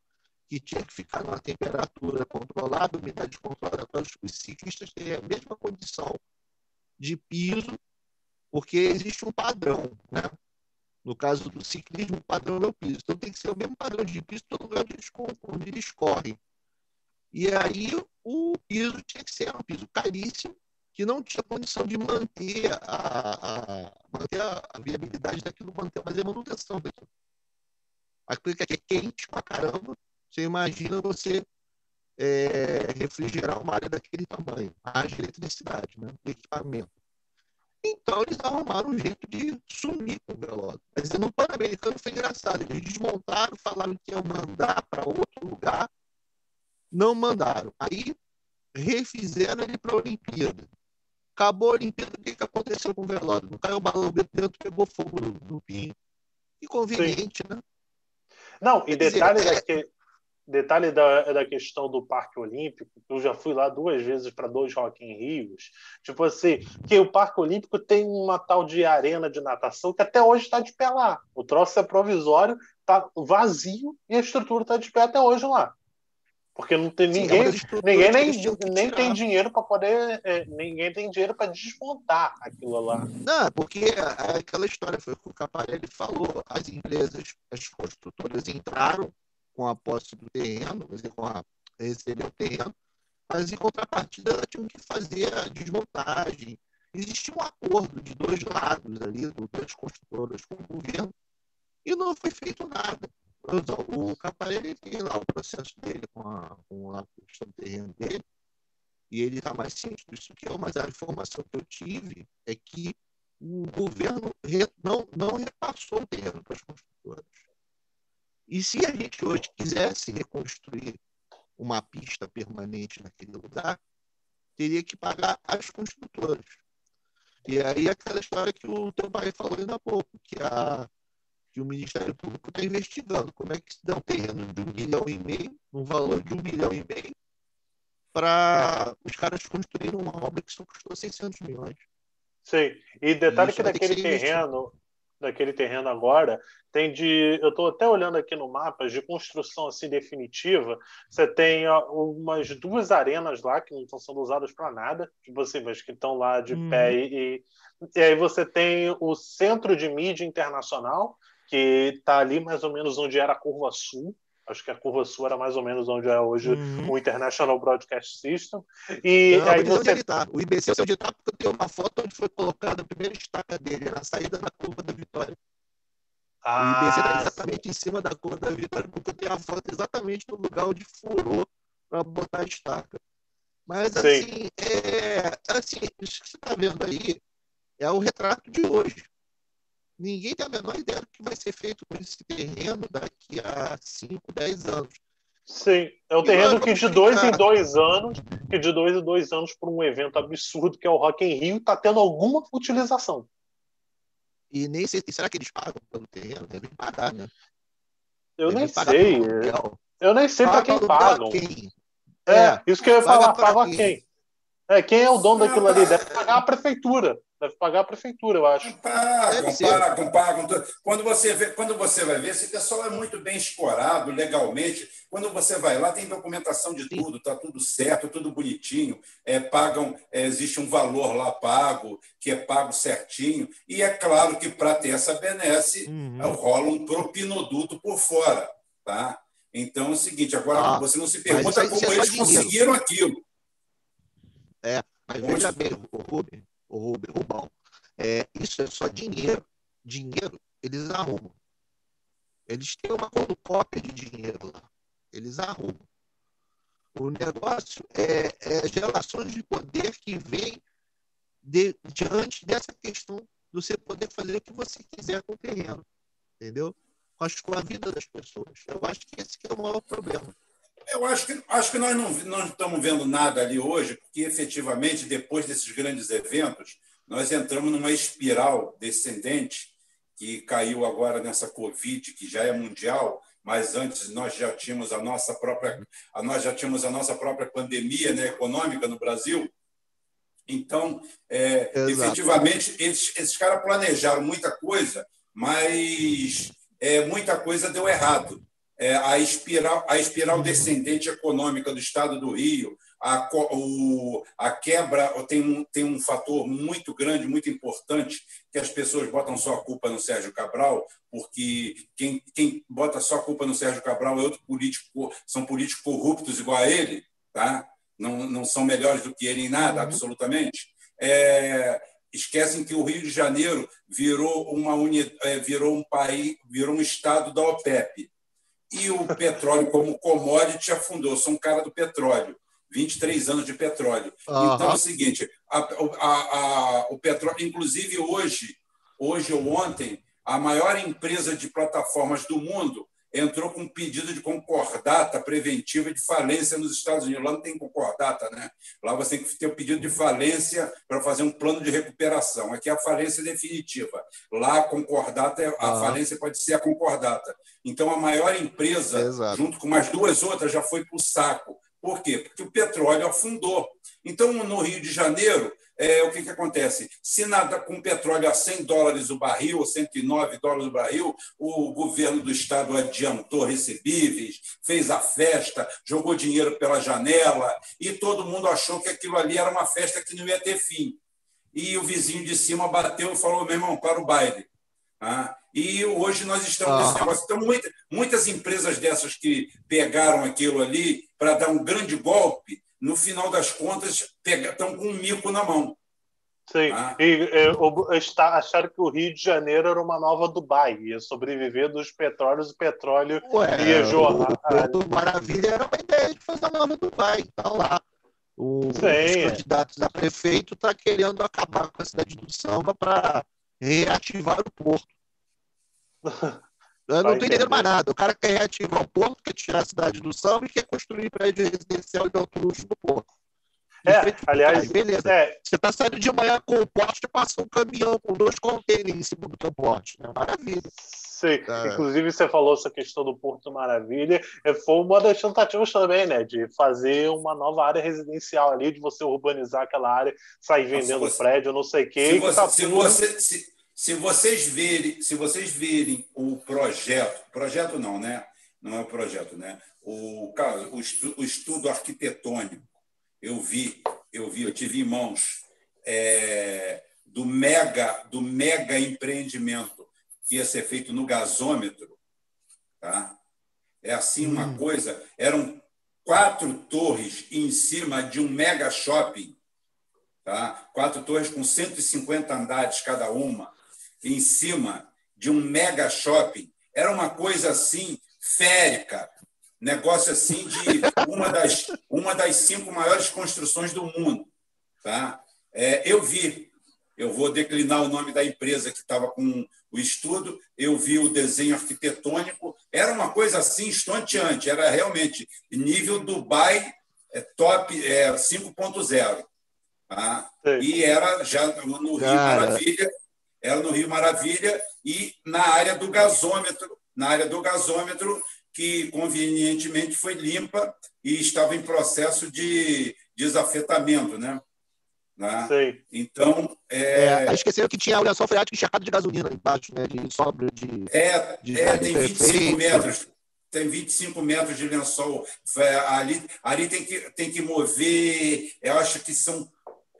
que tinha que ficar numa temperatura controlada, umidade controlada, para os ciclistas terem a mesma condição de piso, porque existe um padrão. Né? No caso do ciclismo, o padrão é o piso. Então tem que ser o mesmo padrão de piso todo lugar onde eles correm. E aí o piso tinha que ser um piso caríssimo, que não tinha condição de manter a, a manter a, viabilidade daquilo, manter, fazer manutenção daquilo. Aquilo que é quente pra caramba, você imagina você é, refrigerar uma área daquele tamanho, haja eletricidade, né, equipamento. Então eles arrumaram um jeito de sumir com o velódromo. Mas no Pan-Americano foi engraçado. Eles desmontaram, falaram que iam mandar para outro lugar não mandaram. Aí refizeram ele para a Olimpíada. Acabou a Olimpíada, o que, que aconteceu com o velódromo? Caiu o balão dentro, pegou fogo no, no pinho. Inconveniente, Sim. né? Não, e detalhe dizer, daquele, é... detalhe da, da questão do Parque Olímpico, eu já fui lá duas vezes para dois Rock em Rios. Tipo assim, que o Parque Olímpico tem uma tal de arena de natação que até hoje está de pé lá. O troço é provisório, tá vazio e a estrutura está de pé até hoje lá. Porque não tem Sim, ninguém, ninguém nem, nem tem dinheiro para poder, é, ninguém tem dinheiro para desmontar aquilo lá. Não, porque é, é aquela história foi o que o Caparelli falou, as empresas, as construtoras entraram com a posse do terreno, com a receber o terreno, mas em contrapartida elas tinham que fazer a desmontagem. Existia um acordo de dois lados ali, das construtoras com o governo, e não foi feito nada. O Caparelli tem lá o processo dele com a, com a questão do terreno dele, e ele está mais ciente disso que eu, mas a informação que eu tive é que o governo não, não repassou o terreno para as construtoras. E se a gente hoje quisesse reconstruir uma pista permanente naquele lugar, teria que pagar as construtoras. E aí aquela história que o teu pai falou ainda há pouco, que a, que o Ministério Público está investigando. Como é que se dá um terreno de um milhão e meio, um valor de um milhão e meio, para os caras construírem uma obra que só custou 600 milhões. Sim, e detalhe que daquele que terreno, daquele terreno agora, tem de. Eu estou até olhando aqui no mapa, de construção assim definitiva, você tem umas duas arenas lá que não estão sendo usadas para nada, tipo assim, mas que estão lá de hum. pé e, e aí você tem o Centro de Mídia Internacional, que está ali mais ou menos onde era a curva sul. Acho que a curva sul era mais ou menos onde é hoje uhum. o International Broadcast System. E Não, aí você... Tá. O IBC é onde está, porque eu tenho uma foto onde foi colocada a primeira estaca dele, na saída da curva da Vitória. Ah. O IBC está exatamente em cima da cor da vitória, porque eu tenho a foto exatamente no lugar onde furou para botar a estaca. Mas, assim, é, assim, isso que você está vendo aí é o retrato de hoje. Ninguém tem a menor ideia do que vai ser feito com esse terreno daqui a 5, 10 anos. Sim, é um terreno que de dois em dois anos, que de dois em dois anos, por um evento absurdo que é o Rock in Rio, está tendo alguma utilização. E nem sei, será que eles pagam pelo terreno? Devem pagar, né? Eu Devem nem sei. Eu nem sei para quem pagam. Quem? É, é, isso que eu ia falar, paga quem? É, quem é o dono daquilo ali? Deve pagar a prefeitura. Deve pagar a prefeitura, eu acho. Pagam, pagam, pagam. Quando você, vê, quando você vai ver, esse pessoal é muito bem escorado legalmente. Quando você vai lá, tem documentação de tudo, está tudo certo, tudo bonitinho. É, pagam, é, existe um valor lá pago, que é pago certinho. E é claro que para ter essa benesse, uhum. rola um propinoduto por fora. Tá? Então é o seguinte, agora ah, você não se pergunta como é eles conseguiram aquilo. É, mas veja bem, o Rubem, o Rubem, Rubão, é, isso é só dinheiro. Dinheiro eles arrumam. Eles têm uma cópia de dinheiro lá. Eles arrumam. O negócio é, é as relações de poder que vem de, diante dessa questão do você poder fazer o que você quiser com o terreno. Entendeu? Com a vida das pessoas. Eu acho que esse que é o maior problema. Eu acho que, acho que nós não, não estamos vendo nada ali hoje, porque efetivamente, depois desses grandes eventos, nós entramos numa espiral descendente que caiu agora nessa Covid, que já é mundial, mas antes nós já tínhamos a nossa própria, a nós já tínhamos a nossa própria pandemia né, econômica no Brasil. Então, é, efetivamente, eles, esses caras planejaram muita coisa, mas é, muita coisa deu errado a espiral, a espiral descendente econômica do Estado do Rio, a, o, a quebra tem um, tem um fator muito grande, muito importante, que as pessoas botam só a culpa no Sérgio Cabral, porque quem, quem bota só a culpa no Sérgio Cabral é outro político, são políticos corruptos igual a ele, tá? não, não são melhores do que ele em nada, uhum. absolutamente. É, esquecem que o Rio de Janeiro virou uma uni, é, virou um país, virou um estado da OPEP e o petróleo como commodity afundou. Sou um cara do petróleo, 23 anos de petróleo. Uhum. Então é o seguinte, a, a, a, o petróleo, inclusive hoje, hoje ou ontem, a maior empresa de plataformas do mundo entrou com um pedido de concordata preventiva de falência nos Estados Unidos. Lá não tem concordata, né? Lá você tem que ter o um pedido de falência para fazer um plano de recuperação. Aqui é a falência definitiva. Lá a concordata, é, a falência pode ser a concordata. Então a maior empresa, Exato. junto com mais duas outras, já foi para o saco. Por quê? Porque o petróleo afundou. Então, no Rio de Janeiro, é, o que, que acontece? Se nada com petróleo a 100 dólares o barril, ou 109 dólares o barril, o governo do estado adiantou recebíveis, fez a festa, jogou dinheiro pela janela, e todo mundo achou que aquilo ali era uma festa que não ia ter fim. E o vizinho de cima bateu e falou: meu irmão, para o baile. Ah, e hoje nós estamos ah. nesse negócio. Então, muita, muitas empresas dessas que pegaram aquilo ali para dar um grande golpe, no final das contas, estão com um mico na mão. Sim, ah. e está, acharam que o Rio de Janeiro era uma nova Dubai, ia sobreviver dos petróleos, o petróleo Ué, ia jorrar. O, Maravilha era uma ideia de fazer a nova Dubai, então lá. O, Sim. Os candidatos a prefeito está querendo acabar com a cidade do samba para reativar o porto. Eu não estou entendendo mais nada. O cara quer reativar o porto, quer tirar a cidade do samba e quer construir prédio residencial de alto luxo no porto. É, aliás, beleza. É. Você está saindo de manhã com o porte e passa um caminhão com dois contêineres em cima do teu porte. Né? Maravilha. Sim, é. inclusive você falou essa questão do Porto Maravilha. É, foi uma das tentativas também, né? De fazer uma nova área residencial ali, de você urbanizar aquela área, sair vendendo Nossa, prédio, não sei o quê. Se, você, tá se, você, se, se vocês verem, se vocês verem o projeto, projeto não, né? Não é o projeto, né? O, o, estudo, o estudo arquitetônico, eu vi, eu vi, eu tive em mãos é, do mega, do mega empreendimento que ia ser feito no gasômetro, tá? É assim uma hum. coisa. Eram quatro torres em cima de um mega shopping, tá? Quatro torres com 150 andares cada uma em cima de um mega shopping. Era uma coisa assim, férica, negócio assim de uma das, uma das cinco maiores construções do mundo. Tá? É, eu vi, eu vou declinar o nome da empresa que estava com o estudo, eu vi o desenho arquitetônico, era uma coisa assim estonteante, era realmente nível Dubai é, top é, 5.0. Tá? E era já no Rio Cara. Maravilha, era no Rio Maravilha e na área do gasômetro, na área do gasômetro que convenientemente foi limpa e estava em processo de desafetamento, né? né? Então. É... É, esqueceram que tinha o lençol freático encharcado de gasolina embaixo, né? De sobra de. É, de, é tem 25 metros. Tem 25 metros de lençol. Ali, ali tem, que, tem que mover, eu acho que são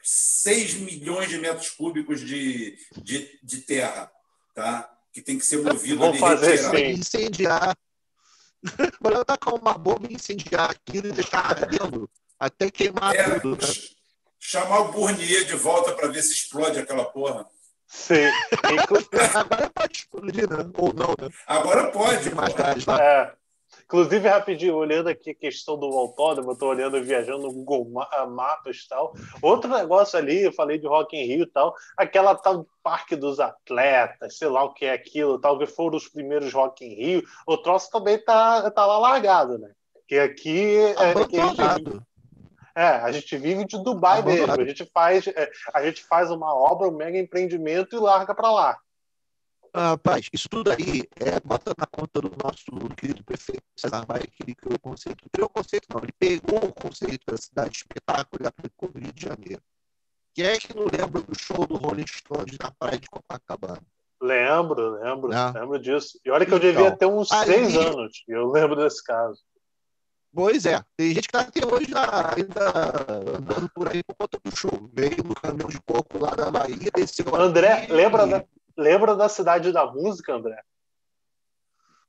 6 milhões de metros cúbicos de, de, de terra, tá? que tem que ser movido Vamos ali. Fazer sim. Incendiar Melhor tacar uma bomba e incendiar aquilo e deixar ardendo até queimar é, tudo. Né? Chamar o Burnier de volta para ver se explode aquela porra. Sim. Agora pode explodir, né? Ou não, né? Agora pode. Mais tarde, tá? É. Inclusive, rapidinho, olhando aqui a questão do autódromo, eu estou olhando, viajando no Google ah, Maps e tal. Outro negócio ali, eu falei de Rock in Rio e tal, aquela tal Parque dos Atletas, sei lá o que é aquilo, talvez foram os primeiros Rock in Rio. O troço também tá, tá lá largado, né? Que aqui... É, que a, gente, é, a gente vive de Dubai mesmo. A gente, faz, é, a gente faz uma obra, um mega empreendimento e larga para lá. Rapaz, isso tudo aí é, bota na conta do nosso querido prefeito César Maia, que ele criou o conceito. Criou o conceito, não, ele pegou o conceito da cidade de espetáculo e aplicou no Rio de Janeiro. Quem é que não lembra do show do Rolling Stones na praia de Copacabana? Lembro, lembro, ah. lembro disso. E olha que eu então, devia ter uns aí, seis anos, e eu lembro desse caso. Pois é, tem gente que está até hoje ainda andando por aí por conta do show. Veio no caminhão de coco lá da Bahia, desceu. André, aqui, lembra, da, Lembra da Cidade da Música, André?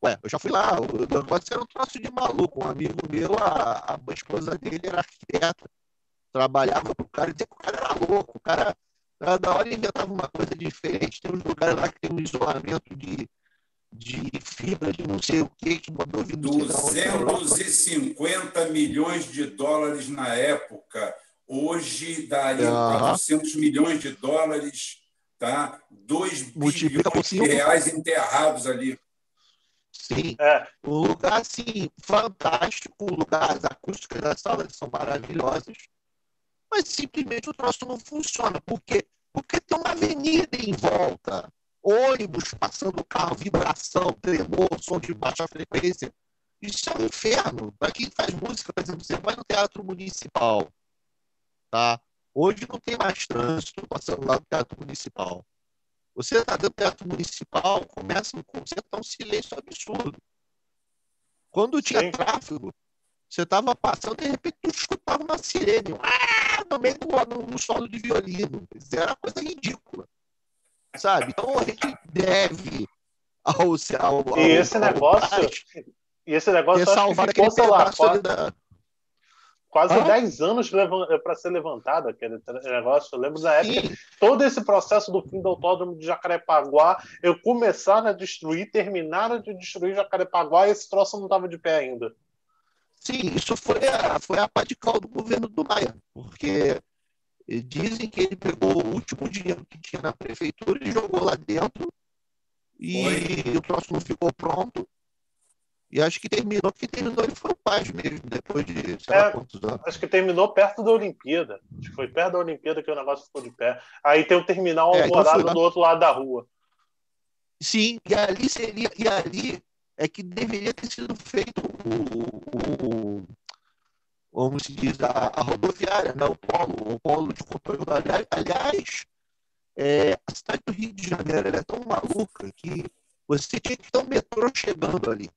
Ué, eu já fui lá. O negócio era um troço de maluco. Um amigo meu, a, a esposa dele era arquiteta. Trabalhava pro cara e dizia que o cara era louco. O cara, da hora, inventava uma coisa diferente. Tem uns lugares lá que tem um isolamento de, de fibra de não sei o que, que mandou vir 250 milhões de dólares na época. Hoje daria uhum. 400 milhões de dólares tá? 2 bilhões de reais enterrados ali. Sim. É. Um lugar, assim, fantástico. Um lugar, as acústicas das salas são maravilhosas. Mas simplesmente o troço não funciona. Por quê? Porque tem uma avenida em volta. Ônibus passando carro, vibração, tremor, som de baixa frequência. Isso é um inferno. Para quem faz música, por exemplo, você vai no teatro municipal, tá? Hoje não tem mais trânsito passando lá no Teatro Municipal. Você está dentro do Teatro Municipal, começa um concerto, tá um silêncio absurdo. Quando tinha Sim. tráfego, você estava passando, de repente tu escutava uma sirene, ah, no meio do no solo de violino. Era coisa ridícula. Sabe? Então a gente deve ao, ao, ao e esse negócio, e esse negócio salvar aquele pedaço lá, da, quase ah. 10 anos para ser levantado aquele negócio. Eu lembro da época, todo esse processo do fim do autódromo de Jacarepaguá, eu começaram a destruir, terminaram de destruir Jacarepaguá e esse troço não estava de pé ainda. Sim, isso foi a, foi a pá de cal do governo do Maia, porque dizem que ele pegou o último dinheiro que tinha na prefeitura e jogou lá dentro e o troço não ficou pronto e acho que terminou, que terminou ele foi o Paz mesmo, depois de sei é, lá quantos anos. Acho que terminou perto da Olimpíada. Acho que foi perto da Olimpíada que o negócio ficou de pé. Aí tem o terminal é, alvorado então do outro lado da rua. Sim, e ali seria, e ali é que deveria ter sido feito o, o como se diz, a, a, rodoviária, né? o polo, o polo de controle rodoviário. Aliás, é, a cidade do Rio de Janeiro é tão maluca que você tinha que ter um metrô chegando ali.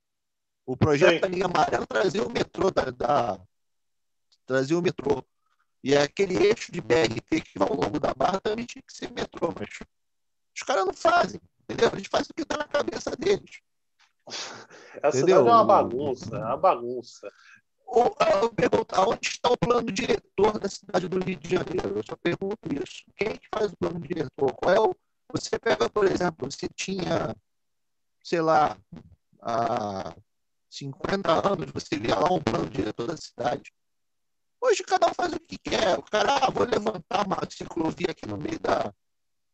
O projeto Sim. da linha amarela trazia o metrô da, da, trazia o metrô. E aquele eixo de BRT que vai ao longo da barra também tinha que ser metrô, mas os caras não fazem, entendeu? Eles fazem o que está na cabeça deles. Essa cidade é uma bagunça, é uma bagunça. Eu pergunto, aonde está o plano diretor da cidade do Rio de Janeiro? Eu só pergunto isso. Quem é que faz o plano diretor? Qual é o... Você pega, por exemplo, você tinha sei lá, há 50 anos, você via lá um plano diretor da cidade. Hoje cada um faz o que quer. O cara, ah, vou levantar uma ciclovia aqui no meio da,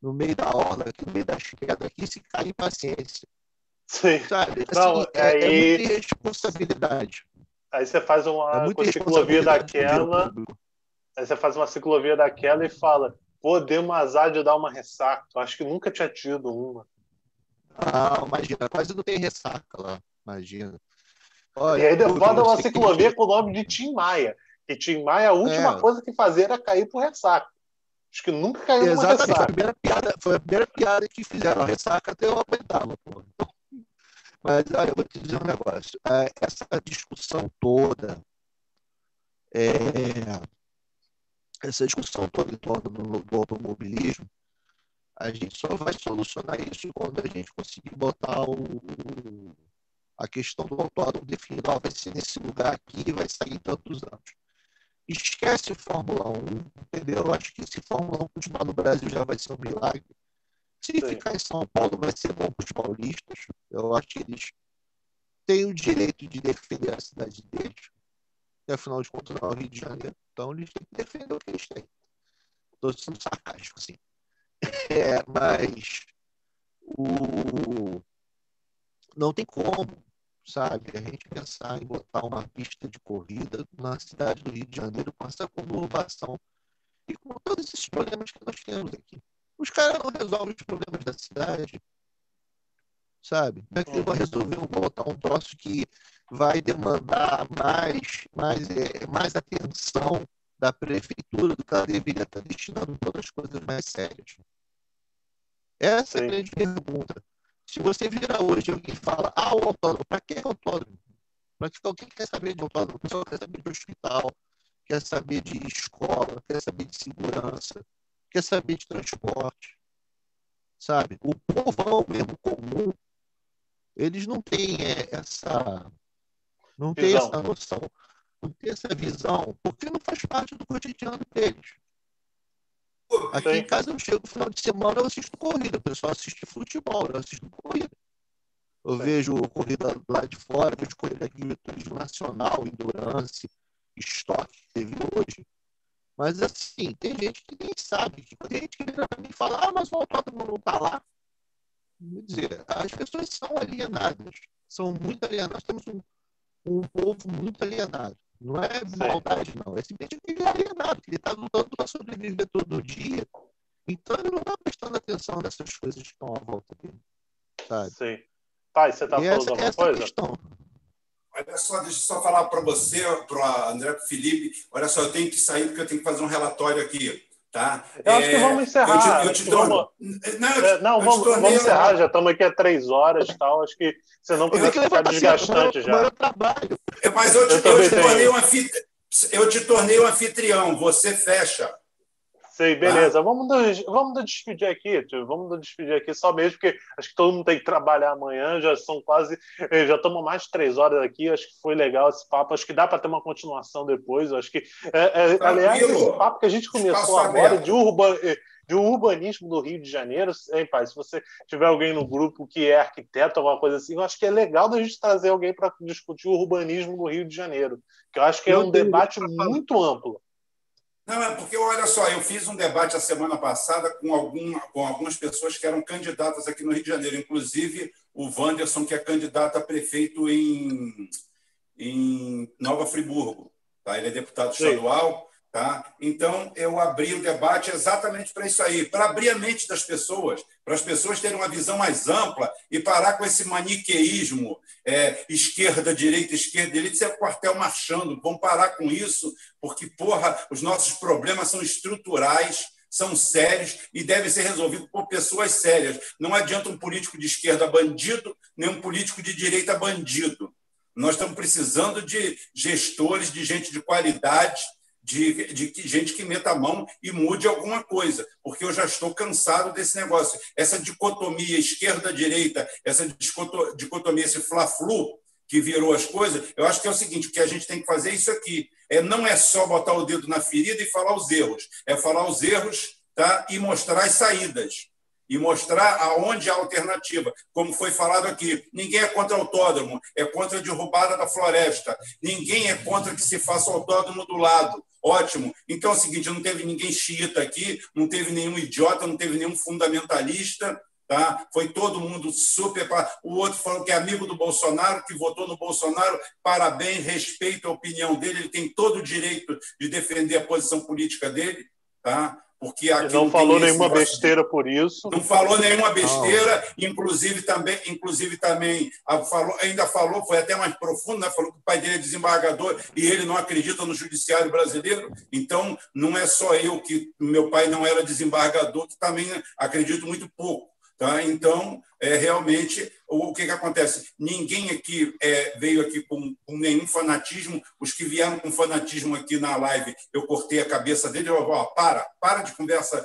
no meio da orla, aqui no meio das pedras, aqui se cai em paciência. Sim. Sabe? Assim, Não, é, aí... é muita responsabilidade. Aí você faz uma é ciclovia daquela. Aí você faz uma ciclovia daquela e fala: pô, deu um azar de dar uma ressaca. Acho que nunca tinha tido uma. Ah, imagina, quase não tem ressaca lá. Imagina. Olha, e aí bota uma ciclovia com o nome de Tim Maia. Que Tim Maia, a última é. coisa que fazer era cair por ressaca. Acho que nunca caiu numa ressaca. Foi a, primeira piada, foi a primeira piada que fizeram. A ressaca até eu aguentava. Pô. Mas, olha, eu vou te dizer um negócio. É, essa discussão toda, é, essa discussão toda em torno do, do automobilismo, a gente só vai solucionar isso quando a gente conseguir botar o, a questão do autódromo definido, ó, vai ser nesse lugar aqui, vai sair tantos anos. Esquece Fórmula 1, entendeu? Eu acho que se Fórmula 1 continuar no Brasil já vai ser um milagre. Se Sim. ficar em São Paulo, vai ser bom para os paulistas. Eu acho que eles têm o direito de defender a cidade deles. E, afinal de contas, não é o Rio de Janeiro. Então, eles têm que defender o que eles têm. Estou sendo sarcástico, assim. É, mas o... não tem como sabe? A gente pensar em botar uma pista de corrida na cidade do Rio de Janeiro com essa conurbação e com todos esses problemas que nós temos aqui. Os caras não resolvem os problemas da cidade, sabe? Como é que vão resolver botar um troço que vai demandar mais, mais, é, mais atenção da prefeitura do que ela deveria estar destinando para outras coisas mais sérias? Essa é a grande pergunta. Se você vira hoje alguém fala, ah, o autódromo, para que é autódromo? Para que alguém quer saber de autódromo? O pessoal quer saber de hospital, quer saber de escola, quer saber de segurança, quer saber de transporte. Sabe? O povão mesmo comum, eles não têm é, essa. Não tem essa noção, não tem essa visão, porque não faz parte do cotidiano deles. Aqui em casa eu chego no final de semana, eu assisto corrida. O pessoal assiste futebol, eu assisto corrida. Eu vejo corrida lá de fora, vejo corrida aqui no turismo nacional, endurance, estoque que teve hoje. Mas assim, tem gente que nem sabe. Tem gente que e fala, ah, mas o autódromo não está lá. Quer dizer, as pessoas são alienadas. São muito alienadas. Temos um, um povo muito alienado. Não é maldade, não. É simplesmente ele é alienado, ele está lutando para sobreviver todo dia. Então ele não está prestando atenção nessas coisas que estão à volta dele. Sabe? Sim. Pai, você está falando essa, alguma essa coisa? Questão. Olha só, deixa eu só falar para você, para André, para Felipe. Olha só, eu tenho que sair porque eu tenho que fazer um relatório aqui. Tá? Eu acho que vamos encerrar. Eu te, eu te torno... vamos... Não, eu te, não vamos, vamos encerrar. Já estamos aqui há três horas e tal. Acho que você não precisa ficar desgastante já. Trabalho. Mas eu te, eu, eu. Eu te tornei um anfitrião. Você fecha. Sei, beleza. Ah. Vamos, nos, vamos nos despedir aqui, tio. Vamos nos despedir aqui só mesmo, porque acho que todo mundo tem que trabalhar amanhã. Já são quase. Eh, já estamos mais de três horas aqui. Acho que foi legal esse papo. Acho que dá para ter uma continuação depois. Acho que. É, é, aliás, esse papo que a gente começou agora de, urban, de urbanismo do Rio de Janeiro, hein, pai? Se você tiver alguém no grupo que é arquiteto, alguma coisa assim, eu acho que é legal da gente trazer alguém para discutir o urbanismo no Rio de Janeiro. Que eu acho que é um debate muito amplo. Não, é porque, olha só, eu fiz um debate a semana passada com, algum, com algumas pessoas que eram candidatas aqui no Rio de Janeiro, inclusive o Wanderson, que é candidato a prefeito em, em Nova Friburgo. Tá? Ele é deputado estadual. Tá? Então, eu abri o debate exatamente para isso aí, para abrir a mente das pessoas, para as pessoas terem uma visão mais ampla e parar com esse maniqueísmo é, esquerda, direita, esquerda, direita, isso é quartel marchando. Vamos parar com isso, porque, porra, os nossos problemas são estruturais, são sérios e devem ser resolvidos por pessoas sérias. Não adianta um político de esquerda bandido, nem um político de direita bandido. Nós estamos precisando de gestores, de gente de qualidade de, de gente que meta a mão e mude alguma coisa, porque eu já estou cansado desse negócio. Essa dicotomia esquerda-direita, essa dicotomia, esse fla-flu que virou as coisas, eu acho que é o seguinte: o que a gente tem que fazer é isso aqui. É, não é só botar o dedo na ferida e falar os erros, é falar os erros tá? e mostrar as saídas. E mostrar aonde há alternativa. Como foi falado aqui, ninguém é contra autódromo, é contra a derrubada da floresta. Ninguém é contra que se faça autódromo do lado. Ótimo. Então é o seguinte: não teve ninguém xiita aqui, não teve nenhum idiota, não teve nenhum fundamentalista. Tá? Foi todo mundo super. O outro falou que é amigo do Bolsonaro, que votou no Bolsonaro. Parabéns, respeito a opinião dele, ele tem todo o direito de defender a posição política dele. Tá? Porque aqui não falou nenhuma besteira por isso. Não falou nenhuma besteira, não. inclusive também, inclusive também falou, ainda falou, foi até mais profundo, né? falou que o pai dele é desembargador e ele não acredita no judiciário brasileiro. Então, não é só eu que meu pai não era desembargador, que também acredito muito pouco. Tá? Então, é, realmente, o, o que, que acontece? Ninguém aqui é, veio aqui com, com, nenhum fanatismo. Os que vieram com fanatismo aqui na live, eu cortei a cabeça dele. Eu, ó, para, para de conversa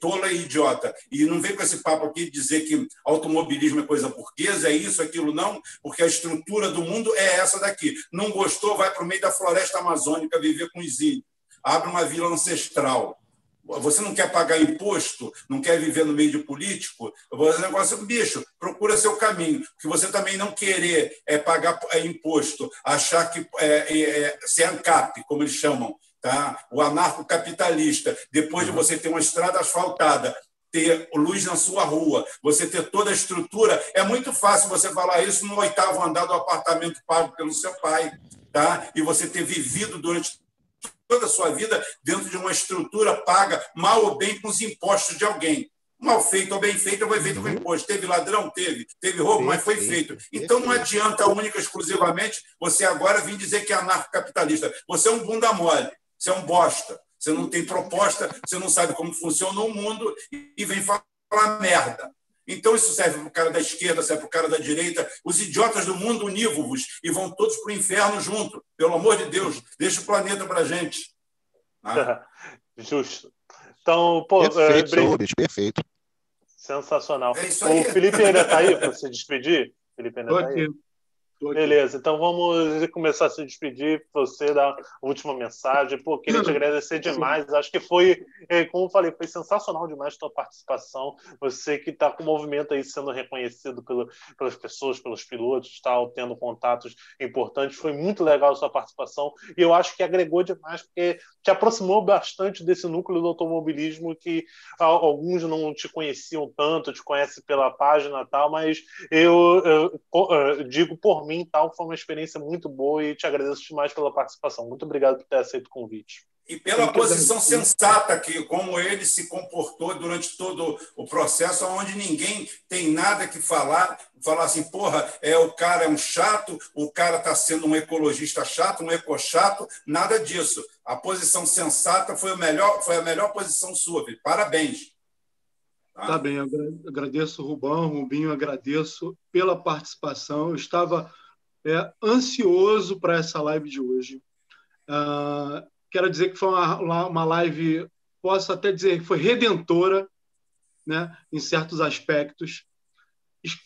tola e idiota. E não vem com esse papo aqui dizer que automobilismo é coisa burguesa, é isso, aquilo, não, porque a estrutura do mundo é essa daqui. Não gostou, vai para o meio da floresta amazônica viver com os índios. Abre uma vila ancestral você não quer pagar imposto, não quer viver no meio de político, o negócio, bicho, procura seu caminho. Que você também não querer é pagar é, imposto, achar que é, é, é, ser ANCAP, como eles chamam, tá? o anarcocapitalista, depois de você ter uma estrada asfaltada, ter luz na sua rua, você ter toda a estrutura, é muito fácil você falar isso no oitavo andar do apartamento pago pelo seu pai, tá? E você ter vivido durante toda a sua vida dentro de uma estrutura paga, mal ou bem, com os impostos de alguém. Mal feito ou bem feito, foi feito com uhum. imposto. Teve ladrão? Teve. Teve roubo, mas foi feito. Então não adianta única exclusivamente você agora vir dizer que é anarcocapitalista. Você é um bunda mole, você é um bosta. Você não tem proposta, você não sabe como funciona o mundo e vem falar merda. Então, isso serve para o cara da esquerda, serve para o cara da direita. Os idiotas do mundo unívocos e vão todos para o inferno junto. Pelo amor de Deus, deixa o planeta para a gente. Ah. Justo. Então, pô, perfeito, é, perfeito. Sensacional. É o Felipe ainda está aí para se despedir? Felipe ainda está aí? Beleza, então vamos começar a se despedir. Você dar a última mensagem. Pô, queria te agradecer demais. Acho que foi, é, como eu falei, foi sensacional demais a tua participação. Você que está com o movimento aí sendo reconhecido pelo, pelas pessoas, pelos pilotos, tal, tendo contatos importantes. Foi muito legal a sua participação e eu acho que agregou demais, porque te aproximou bastante desse núcleo do automobilismo que alguns não te conheciam tanto, te conhecem pela página tal, mas eu, eu, eu digo por mim, tal, foi uma experiência muito boa e te agradeço demais pela participação. Muito obrigado por ter aceito o convite. E pela posição sensata que, como ele se comportou durante todo o processo, onde ninguém tem nada que falar, falar assim, porra, é, o cara é um chato, o cara está sendo um ecologista chato, um ecochato, nada disso. A posição sensata foi, o melhor, foi a melhor posição sua, filho. Parabéns. Tá? tá bem, agradeço, Rubão, Rubinho, agradeço pela participação. Eu estava é, ansioso para essa live de hoje. Uh, quero dizer que foi uma, uma live, posso até dizer que foi redentora, né, em certos aspectos.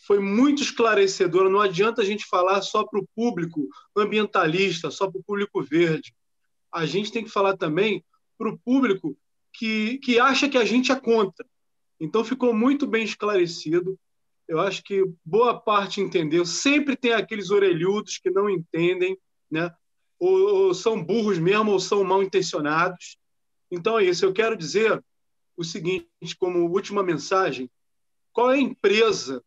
Foi muito esclarecedora. Não adianta a gente falar só para o público ambientalista, só para o público verde. A gente tem que falar também para o público que, que acha que a gente é contra. Então, ficou muito bem esclarecido. Eu acho que boa parte entendeu. Sempre tem aqueles orelhudos que não entendem, né? Ou, ou são burros mesmo, ou são mal intencionados. Então é isso. Eu quero dizer o seguinte, como última mensagem: qual é a empresa?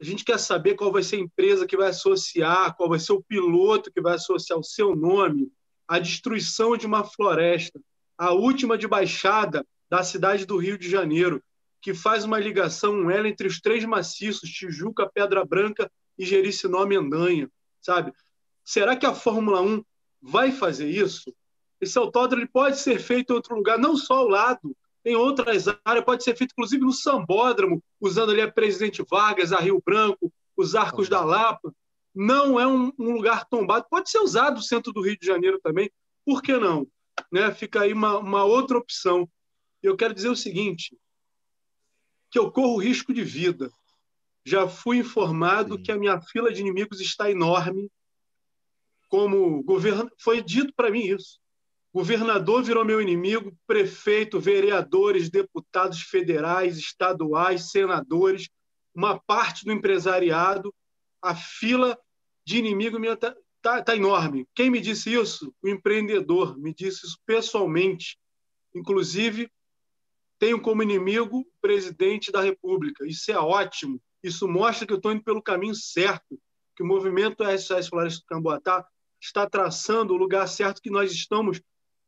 A gente quer saber qual vai ser a empresa que vai associar, qual vai ser o piloto que vai associar o seu nome à destruição de uma floresta, a última de baixada da cidade do Rio de Janeiro, que faz uma ligação, um elo entre os três maciços, Tijuca, Pedra Branca e Jericinó Mendanha, sabe? Será que a Fórmula 1 vai fazer isso? Esse autódromo pode ser feito em outro lugar, não só ao lado, em outras áreas, pode ser feito inclusive no Sambódromo, usando ali a Presidente Vargas, a Rio Branco, os Arcos da Lapa. Não é um, um lugar tombado, pode ser usado no centro do Rio de Janeiro também, por que não? Né? Fica aí uma, uma outra opção. Eu quero dizer o seguinte: que eu corro risco de vida. Já fui informado Sim. que a minha fila de inimigos está enorme. Como governo, foi dito para mim isso. Governador virou meu inimigo, prefeito, vereadores, deputados federais, estaduais, senadores, uma parte do empresariado, a fila de inimigo minha está tá, tá enorme. Quem me disse isso? O empreendedor me disse isso pessoalmente. Inclusive, tenho como inimigo o presidente da República. Isso é ótimo. Isso mostra que eu estou indo pelo caminho certo, que o movimento SOS Floresta do Camboatá está traçando o lugar certo, que nós estamos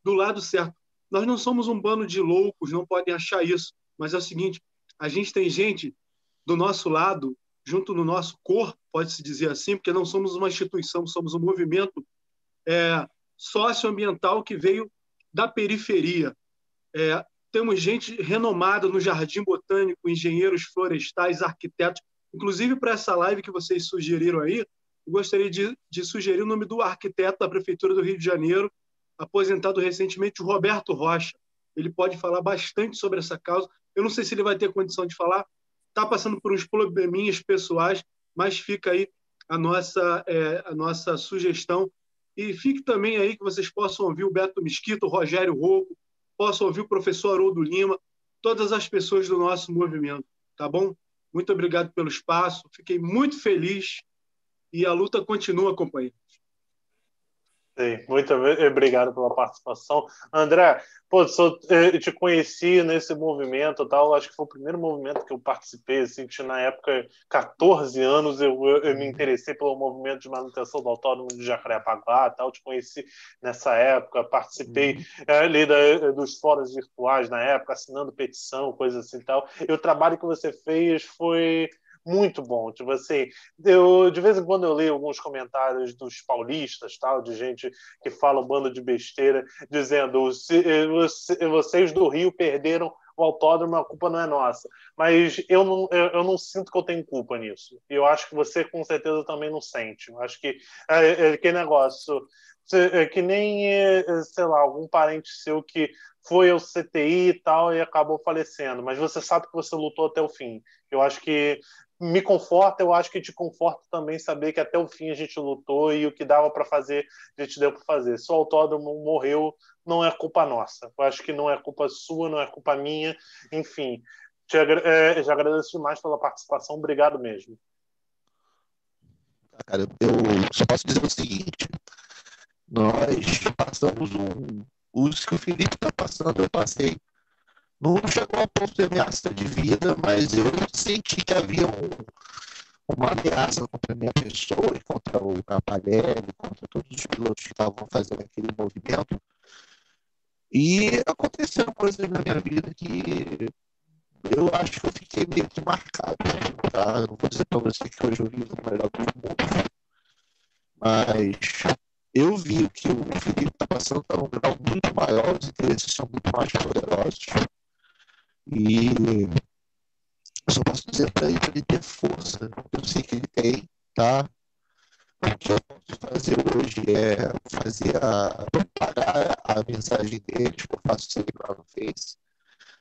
do lado certo. Nós não somos um bando de loucos, não podem achar isso. Mas é o seguinte: a gente tem gente do nosso lado, junto no nosso corpo, pode-se dizer assim, porque não somos uma instituição, somos um movimento é, socioambiental que veio da periferia. É, temos gente renomada no Jardim Botânico, engenheiros florestais, arquitetos. Inclusive, para essa live que vocês sugeriram aí, gostaria de, de, sugerir o nome do arquiteto da Prefeitura do Rio de Janeiro, aposentado recentemente, Roberto Rocha. Ele pode falar bastante sobre essa causa. Eu não sei se ele vai ter condição de falar, está passando por uns probleminhas pessoais, mas fica aí a nossa, é, a nossa sugestão. E fique também aí que vocês possam ouvir o Beto Mesquita, o Rogério Rouco, possam ouvir o professor Haroldo Lima, todas as pessoas do nosso movimento, tá bom? Muito obrigado pelo espaço, fiquei muito feliz e a luta continua, companheiros. Sim, muito obrigado pela participação. André, pô, eu te conheci nesse movimento tal, acho que foi o primeiro movimento que eu participei, assim, na época, 14 anos, eu, eu, me interessei pelo movimento de manutenção do autódromo de Jacarepaguá, tal, te conheci nessa época, participei uhum. é, ali da, dos fóruns virtuais na época, assinando petição, coisas assim tal. E o trabalho que você fez foi muito bom. Tipo assim, eu, de vez em quando eu leio alguns comentários dos paulistas, tal, de gente que fala um bando de besteira, dizendo vocês do Rio perderam o autódromo, a culpa não é nossa. Mas eu não, eu, eu, não sinto que eu tenho culpa nisso. E eu acho que você com certeza também não sente. Eu acho que é, é, que negócio é, que nem, é, sei lá, algum parente seu que foi ao CTI e tal e acabou falecendo, mas você sabe que você lutou até o fim. Eu acho que me conforta, eu acho que te conforta também saber que até o fim a gente lutou e o que dava para fazer, a gente deu para fazer. Se o autódromo morreu, não é culpa nossa. Eu acho que não é culpa sua, não é culpa minha. Enfim, te é, já agradeço demais pela participação. Obrigado mesmo. Cara, eu só posso dizer o seguinte: nós passamos um. Os que o Felipe está passando, eu passei não chegou a ponto de ameaça de vida, mas eu senti que havia um, uma ameaça contra a minha pessoa e contra o Caparelli, contra todos os pilotos que estavam fazendo aquele movimento. E aconteceram coisas na minha vida que eu acho que eu fiquei meio que marcado. Tá? Não vou dizer para você que hoje eu vivo o melhor do mundo, mas eu vi que o Felipe está passando para um grau muito maior, os interesses são muito mais poderosos. E eu só posso dizer para ele, ele ter força. Eu sei que ele tem, tá? O que eu posso fazer hoje é fazer a propagar a mensagem dele, que eu faço celebrar no Face.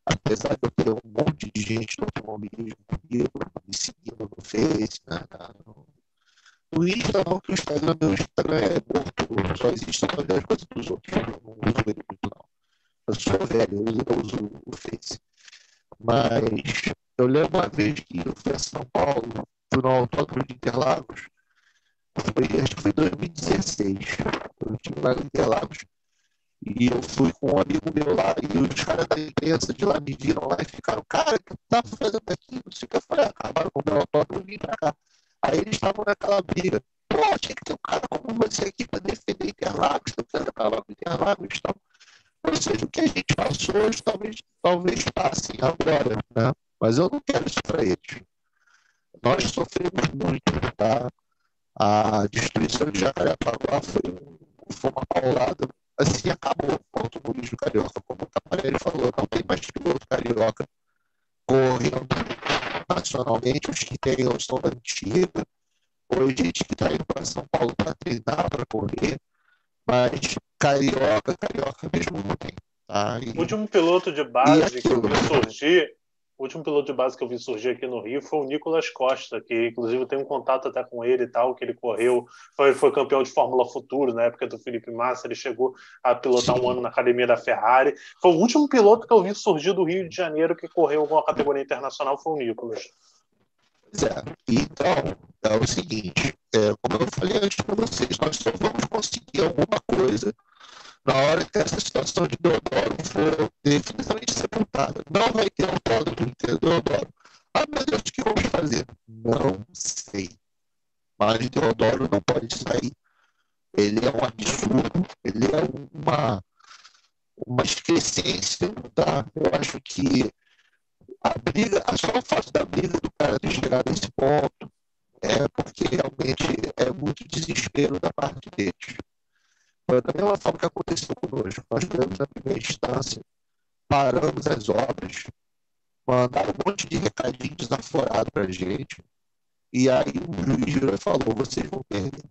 Apesar de eu ter um monte de gente no automobilismo comigo, me seguindo no Face, né? no, no Insta não, que o Instagram, meu Instagram é morto, só existe para ver as coisas dos outros, eu não uso ele muito não. Eu sou velho, eu uso, eu uso o Face. Mas eu lembro uma vez que eu fui a São Paulo, fui no Autódromo de Interlagos, foi, acho que foi 2016. Eu estive lá em Interlagos. E eu fui com um amigo meu lá, e os caras da imprensa de lá me viram lá e ficaram, cara, o que tá fazendo aqui? Não sei o que. Eu falei, acabaram com o meu autódromo e vim pra cá. Aí eles estavam naquela briga. Pô, tinha que ter um cara como você aqui para defender Interlagos, eu quero acabar com Interlagos e tal. Ou seja, o que a gente passou hoje talvez, talvez passe agora, né? Mas eu não quero isso para eles. Nós sofremos muito, tá? A destruição de Jacarepaguá foi, foi uma paulada, assim acabou o automobilismo carioca, como o Taparelli falou, não tem mais piloto carioca correndo nacionalmente, os que tem estão da antiga, ou gente que está indo para São Paulo para treinar, para correr, mas carioca, carioca mesmo não tem. Tá? E, o último piloto de base que viu surgir O último piloto de base que eu vi surgir aqui no Rio foi o Nicolas Costa, que inclusive eu tenho um contato até com ele e tal, que ele correu, foi, foi campeão de Fórmula Futuro na época do Felipe Massa, ele chegou a pilotar Sim. um ano na academia da Ferrari. Foi o último piloto que eu vi surgir do Rio de Janeiro que correu com a categoria internacional, foi o Nicolas. Pois é. Então, é o seguinte, é, como eu falei antes para vocês, nós só vamos conseguir alguma coisa na hora que essa situação de Deodoro for definitivamente sepultada. Não vai ter autódromo inteiro Deodoro. Ah, meu Deus, o que vamos fazer? Não sei. Mas Deodoro não pode sair. Ele é um absurdo, ele é uma, uma excrescência, tá? Eu acho que a briga, só o fato da briga do cara ter chegado nesse ponto é porque realmente é muito desespero da parte deles. Foi da mesma forma que aconteceu conosco. Nós tivemos na primeira instância, paramos as obras, mandaram um monte de recadinho desaforado para a gente, e aí o juiz falou: vocês vão perder.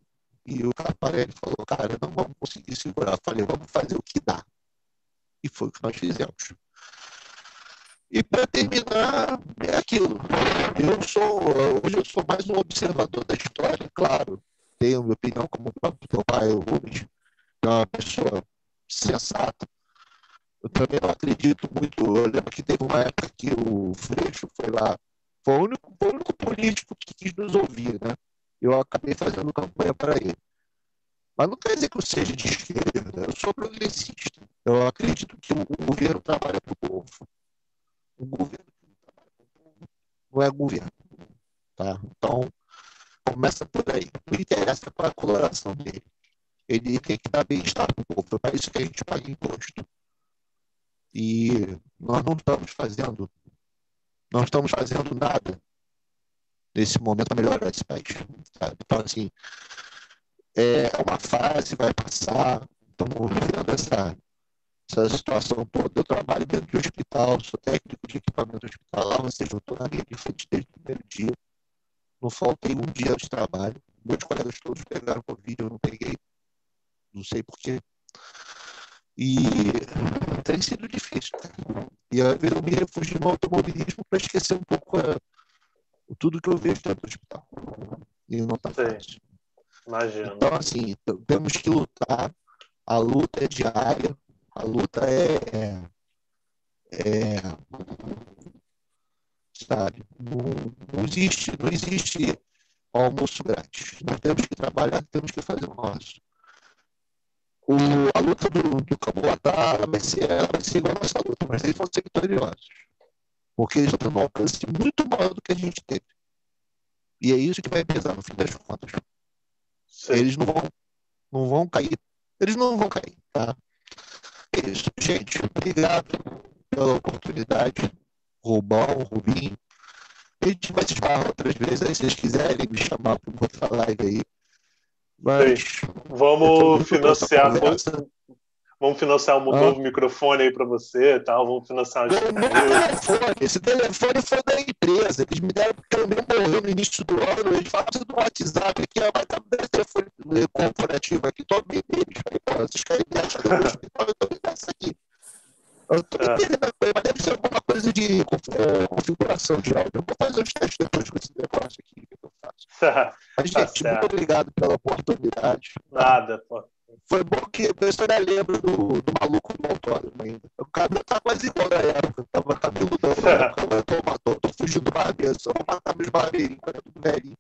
E o Caparelli falou: cara, não vamos conseguir segurar. Eu falei: vamos fazer o que dá. E foi o que nós fizemos. E para terminar, é aquilo. Eu sou, hoje eu sou mais um observador da história, claro. Tenho minha opinião como o próprio pai, o Rubens, é uma pessoa sensata. Eu também não acredito muito. Eu lembro que teve uma época que o Freixo foi lá, foi o único, foi o único político que quis nos ouvir, né? Eu acabei fazendo campanha para ele. Mas não quer dizer que eu seja de esquerda, eu sou progressista. Eu acredito que o governo trabalha para o povo. O governo que não trabalha para o povo não é governo. Tá? Então, começa por aí. Não interessa qual é a coloração dele ele tem que dar bem-estar para o povo. É para isso que a gente paga imposto. E nós não estamos fazendo, não estamos fazendo nada nesse momento para melhorar esse país. Sabe? Então, assim, é uma fase, vai passar, estamos vivendo essa, essa situação toda. Eu trabalho dentro de hospital, sou técnico de equipamento hospitalar, ou seja, eu estou na linha de frente desde o primeiro dia. Não faltei um dia de trabalho. Meus colegas todos pegaram Covid, eu não peguei não sei porquê. E tem sido difícil. E eu me refugio no automobilismo para esquecer um pouco a, é, tudo que eu vejo dentro do hospital. E não está fácil. Imagina. Então, assim, temos que lutar. A luta é diária. A luta é. é sabe? Não, não, existe, não existe almoço grátis. Nós temos que trabalhar, temos que fazer o nosso o, a luta do, do Camboatá vai ser, vai ser igual a nossa luta, mas eles vão ser vitoriosos. Porque eles estão tendo um alcance muito maior do que a gente teve. E é isso que vai pesar no fim das contas. Eles não vão, não vão cair. Eles não vão cair, tá? É isso. Gente, obrigado pela oportunidade. Rubão, Rubinho. A gente vai se falar outras vezes aí, se vocês quiserem me chamar para outra live aí. Mas vamos financiar. Vamos financiar um ah. novo microfone aí para você tal. Vamos financiar telefone. Esse telefone foi da empresa. Eles me deram porque eu morreu no início do ano. Eles falaram do WhatsApp aqui, mas tá dando telefone corporativo aqui, tô deles. Vocês querem me achar no hospital, eu tô nessa aqui. Eu tô ah. entendendo, mas deve ser alguma coisa de é, configuração de áudio. Eu vou fazer os testes depois com esse negócio aqui que eu faço. Mas, tá gente, muito obrigado pela oportunidade. Nada, pô. Foi bom que eu ainda lembro do, do maluco do autódromo ainda. O cabelo tá quase igual na época. Tava cabeludão. eu tô, tô, tô fugindo do barbeiro. Só vou matar meus barbeirinhos, tudo velhinho.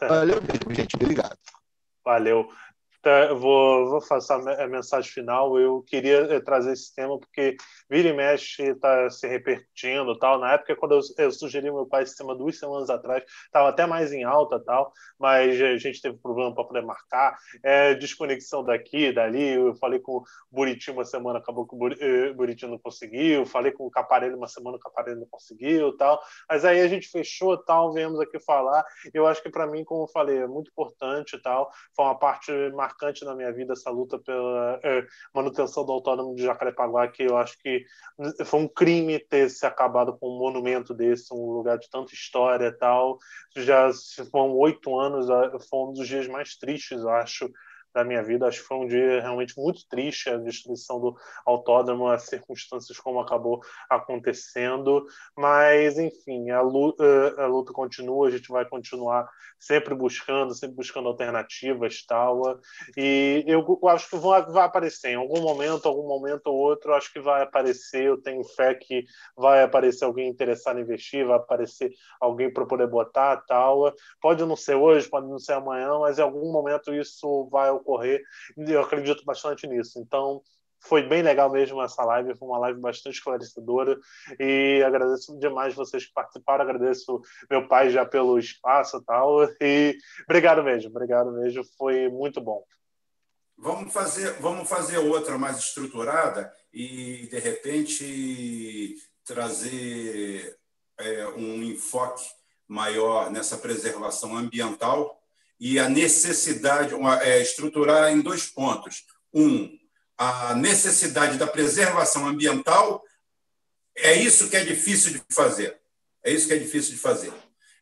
Valeu mesmo, gente. Obrigado. Valeu. Tá, vou, vou fazer a mensagem final. Eu queria eh, trazer esse tema porque vira e mexe está se repercutindo tal. Na época, quando eu, eu sugeri meu pai esse tema duas semanas atrás, estava até mais em alta tal, mas a gente teve problema para poder marcar. É, desconexão daqui, dali. Eu falei com o Buriti uma semana, acabou que o eh, Buriti não conseguiu. Falei com o Caparelli uma semana, o Caparelli não conseguiu tal. Mas aí a gente fechou tal, viemos aqui falar. Eu acho que para mim, como eu falei, é muito importante tal. Foi uma parte marcante marcante na minha vida essa luta pela é, manutenção do autônomo de Jacarepaguá, que eu acho que foi um crime ter se acabado com um monumento desse, um lugar de tanta história e tal. Já foram oito anos, foi um dos dias mais tristes, eu acho, da minha vida. Acho que foi um dia realmente muito triste a destruição do autódromo, as circunstâncias como acabou acontecendo. Mas, enfim, a luta, eh, a luta continua, a gente vai continuar sempre buscando, sempre buscando alternativas tal. E eu acho que vai, aparecer em algum momento, algum momento ou outro, acho que vai aparecer. Eu tenho fé que vai aparecer alguém interessado em investir, vai aparecer alguém para poder botar tal. Pode não ser hoje, pode não ser amanhã, mas em algum momento isso vai ocorrer. E eu acredito bastante nisso. Então, foi bem legal mesmo essa live, foi uma live bastante esclarecedora e agradeço demais vocês que participaram, agradeço meu pai já pelo espaço e tal, e obrigado mesmo, obrigado mesmo, foi muito bom. Vamos fazer, vamos fazer outra mais estruturada e, de repente, trazer é, um enfoque maior nessa preservação ambiental e a necessidade, uma, é, estruturar em dois pontos. Um, a necessidade da preservação ambiental, é isso que é difícil de fazer. É isso que é difícil de fazer.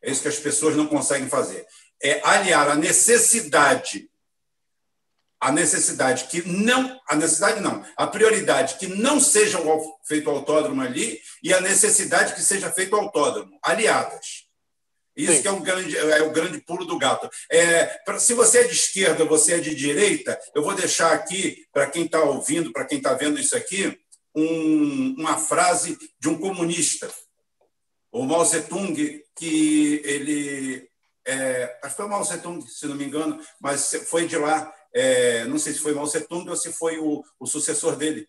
É isso que as pessoas não conseguem fazer. É aliar a necessidade a necessidade que não, a necessidade não, a prioridade que não seja feito autódromo ali e a necessidade que seja feito autódromo, aliadas. Isso Sim. que é, um grande, é o grande pulo do gato. É, pra, se você é de esquerda, você é de direita, eu vou deixar aqui, para quem está ouvindo, para quem está vendo isso aqui, um, uma frase de um comunista, o Mao Zedong, que ele. É, acho que foi o Mao Zedong, se não me engano, mas foi de lá. É, não sei se foi Mao Zedong ou se foi o, o sucessor dele,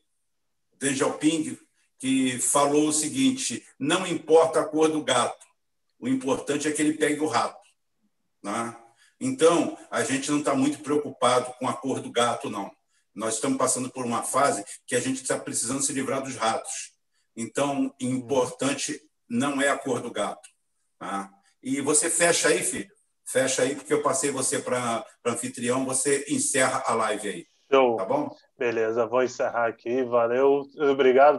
Deng Xiaoping, que falou o seguinte: não importa a cor do gato, o importante é que ele pegue o rato. Né? Então, a gente não está muito preocupado com a cor do gato, não. Nós estamos passando por uma fase que a gente está precisando se livrar dos ratos. Então, importante não é a cor do gato. Tá? E você fecha aí, filho. Fecha aí, porque eu passei você para anfitrião. Você encerra a live aí. Show. Tá bom? Beleza, vou encerrar aqui. Valeu. Obrigado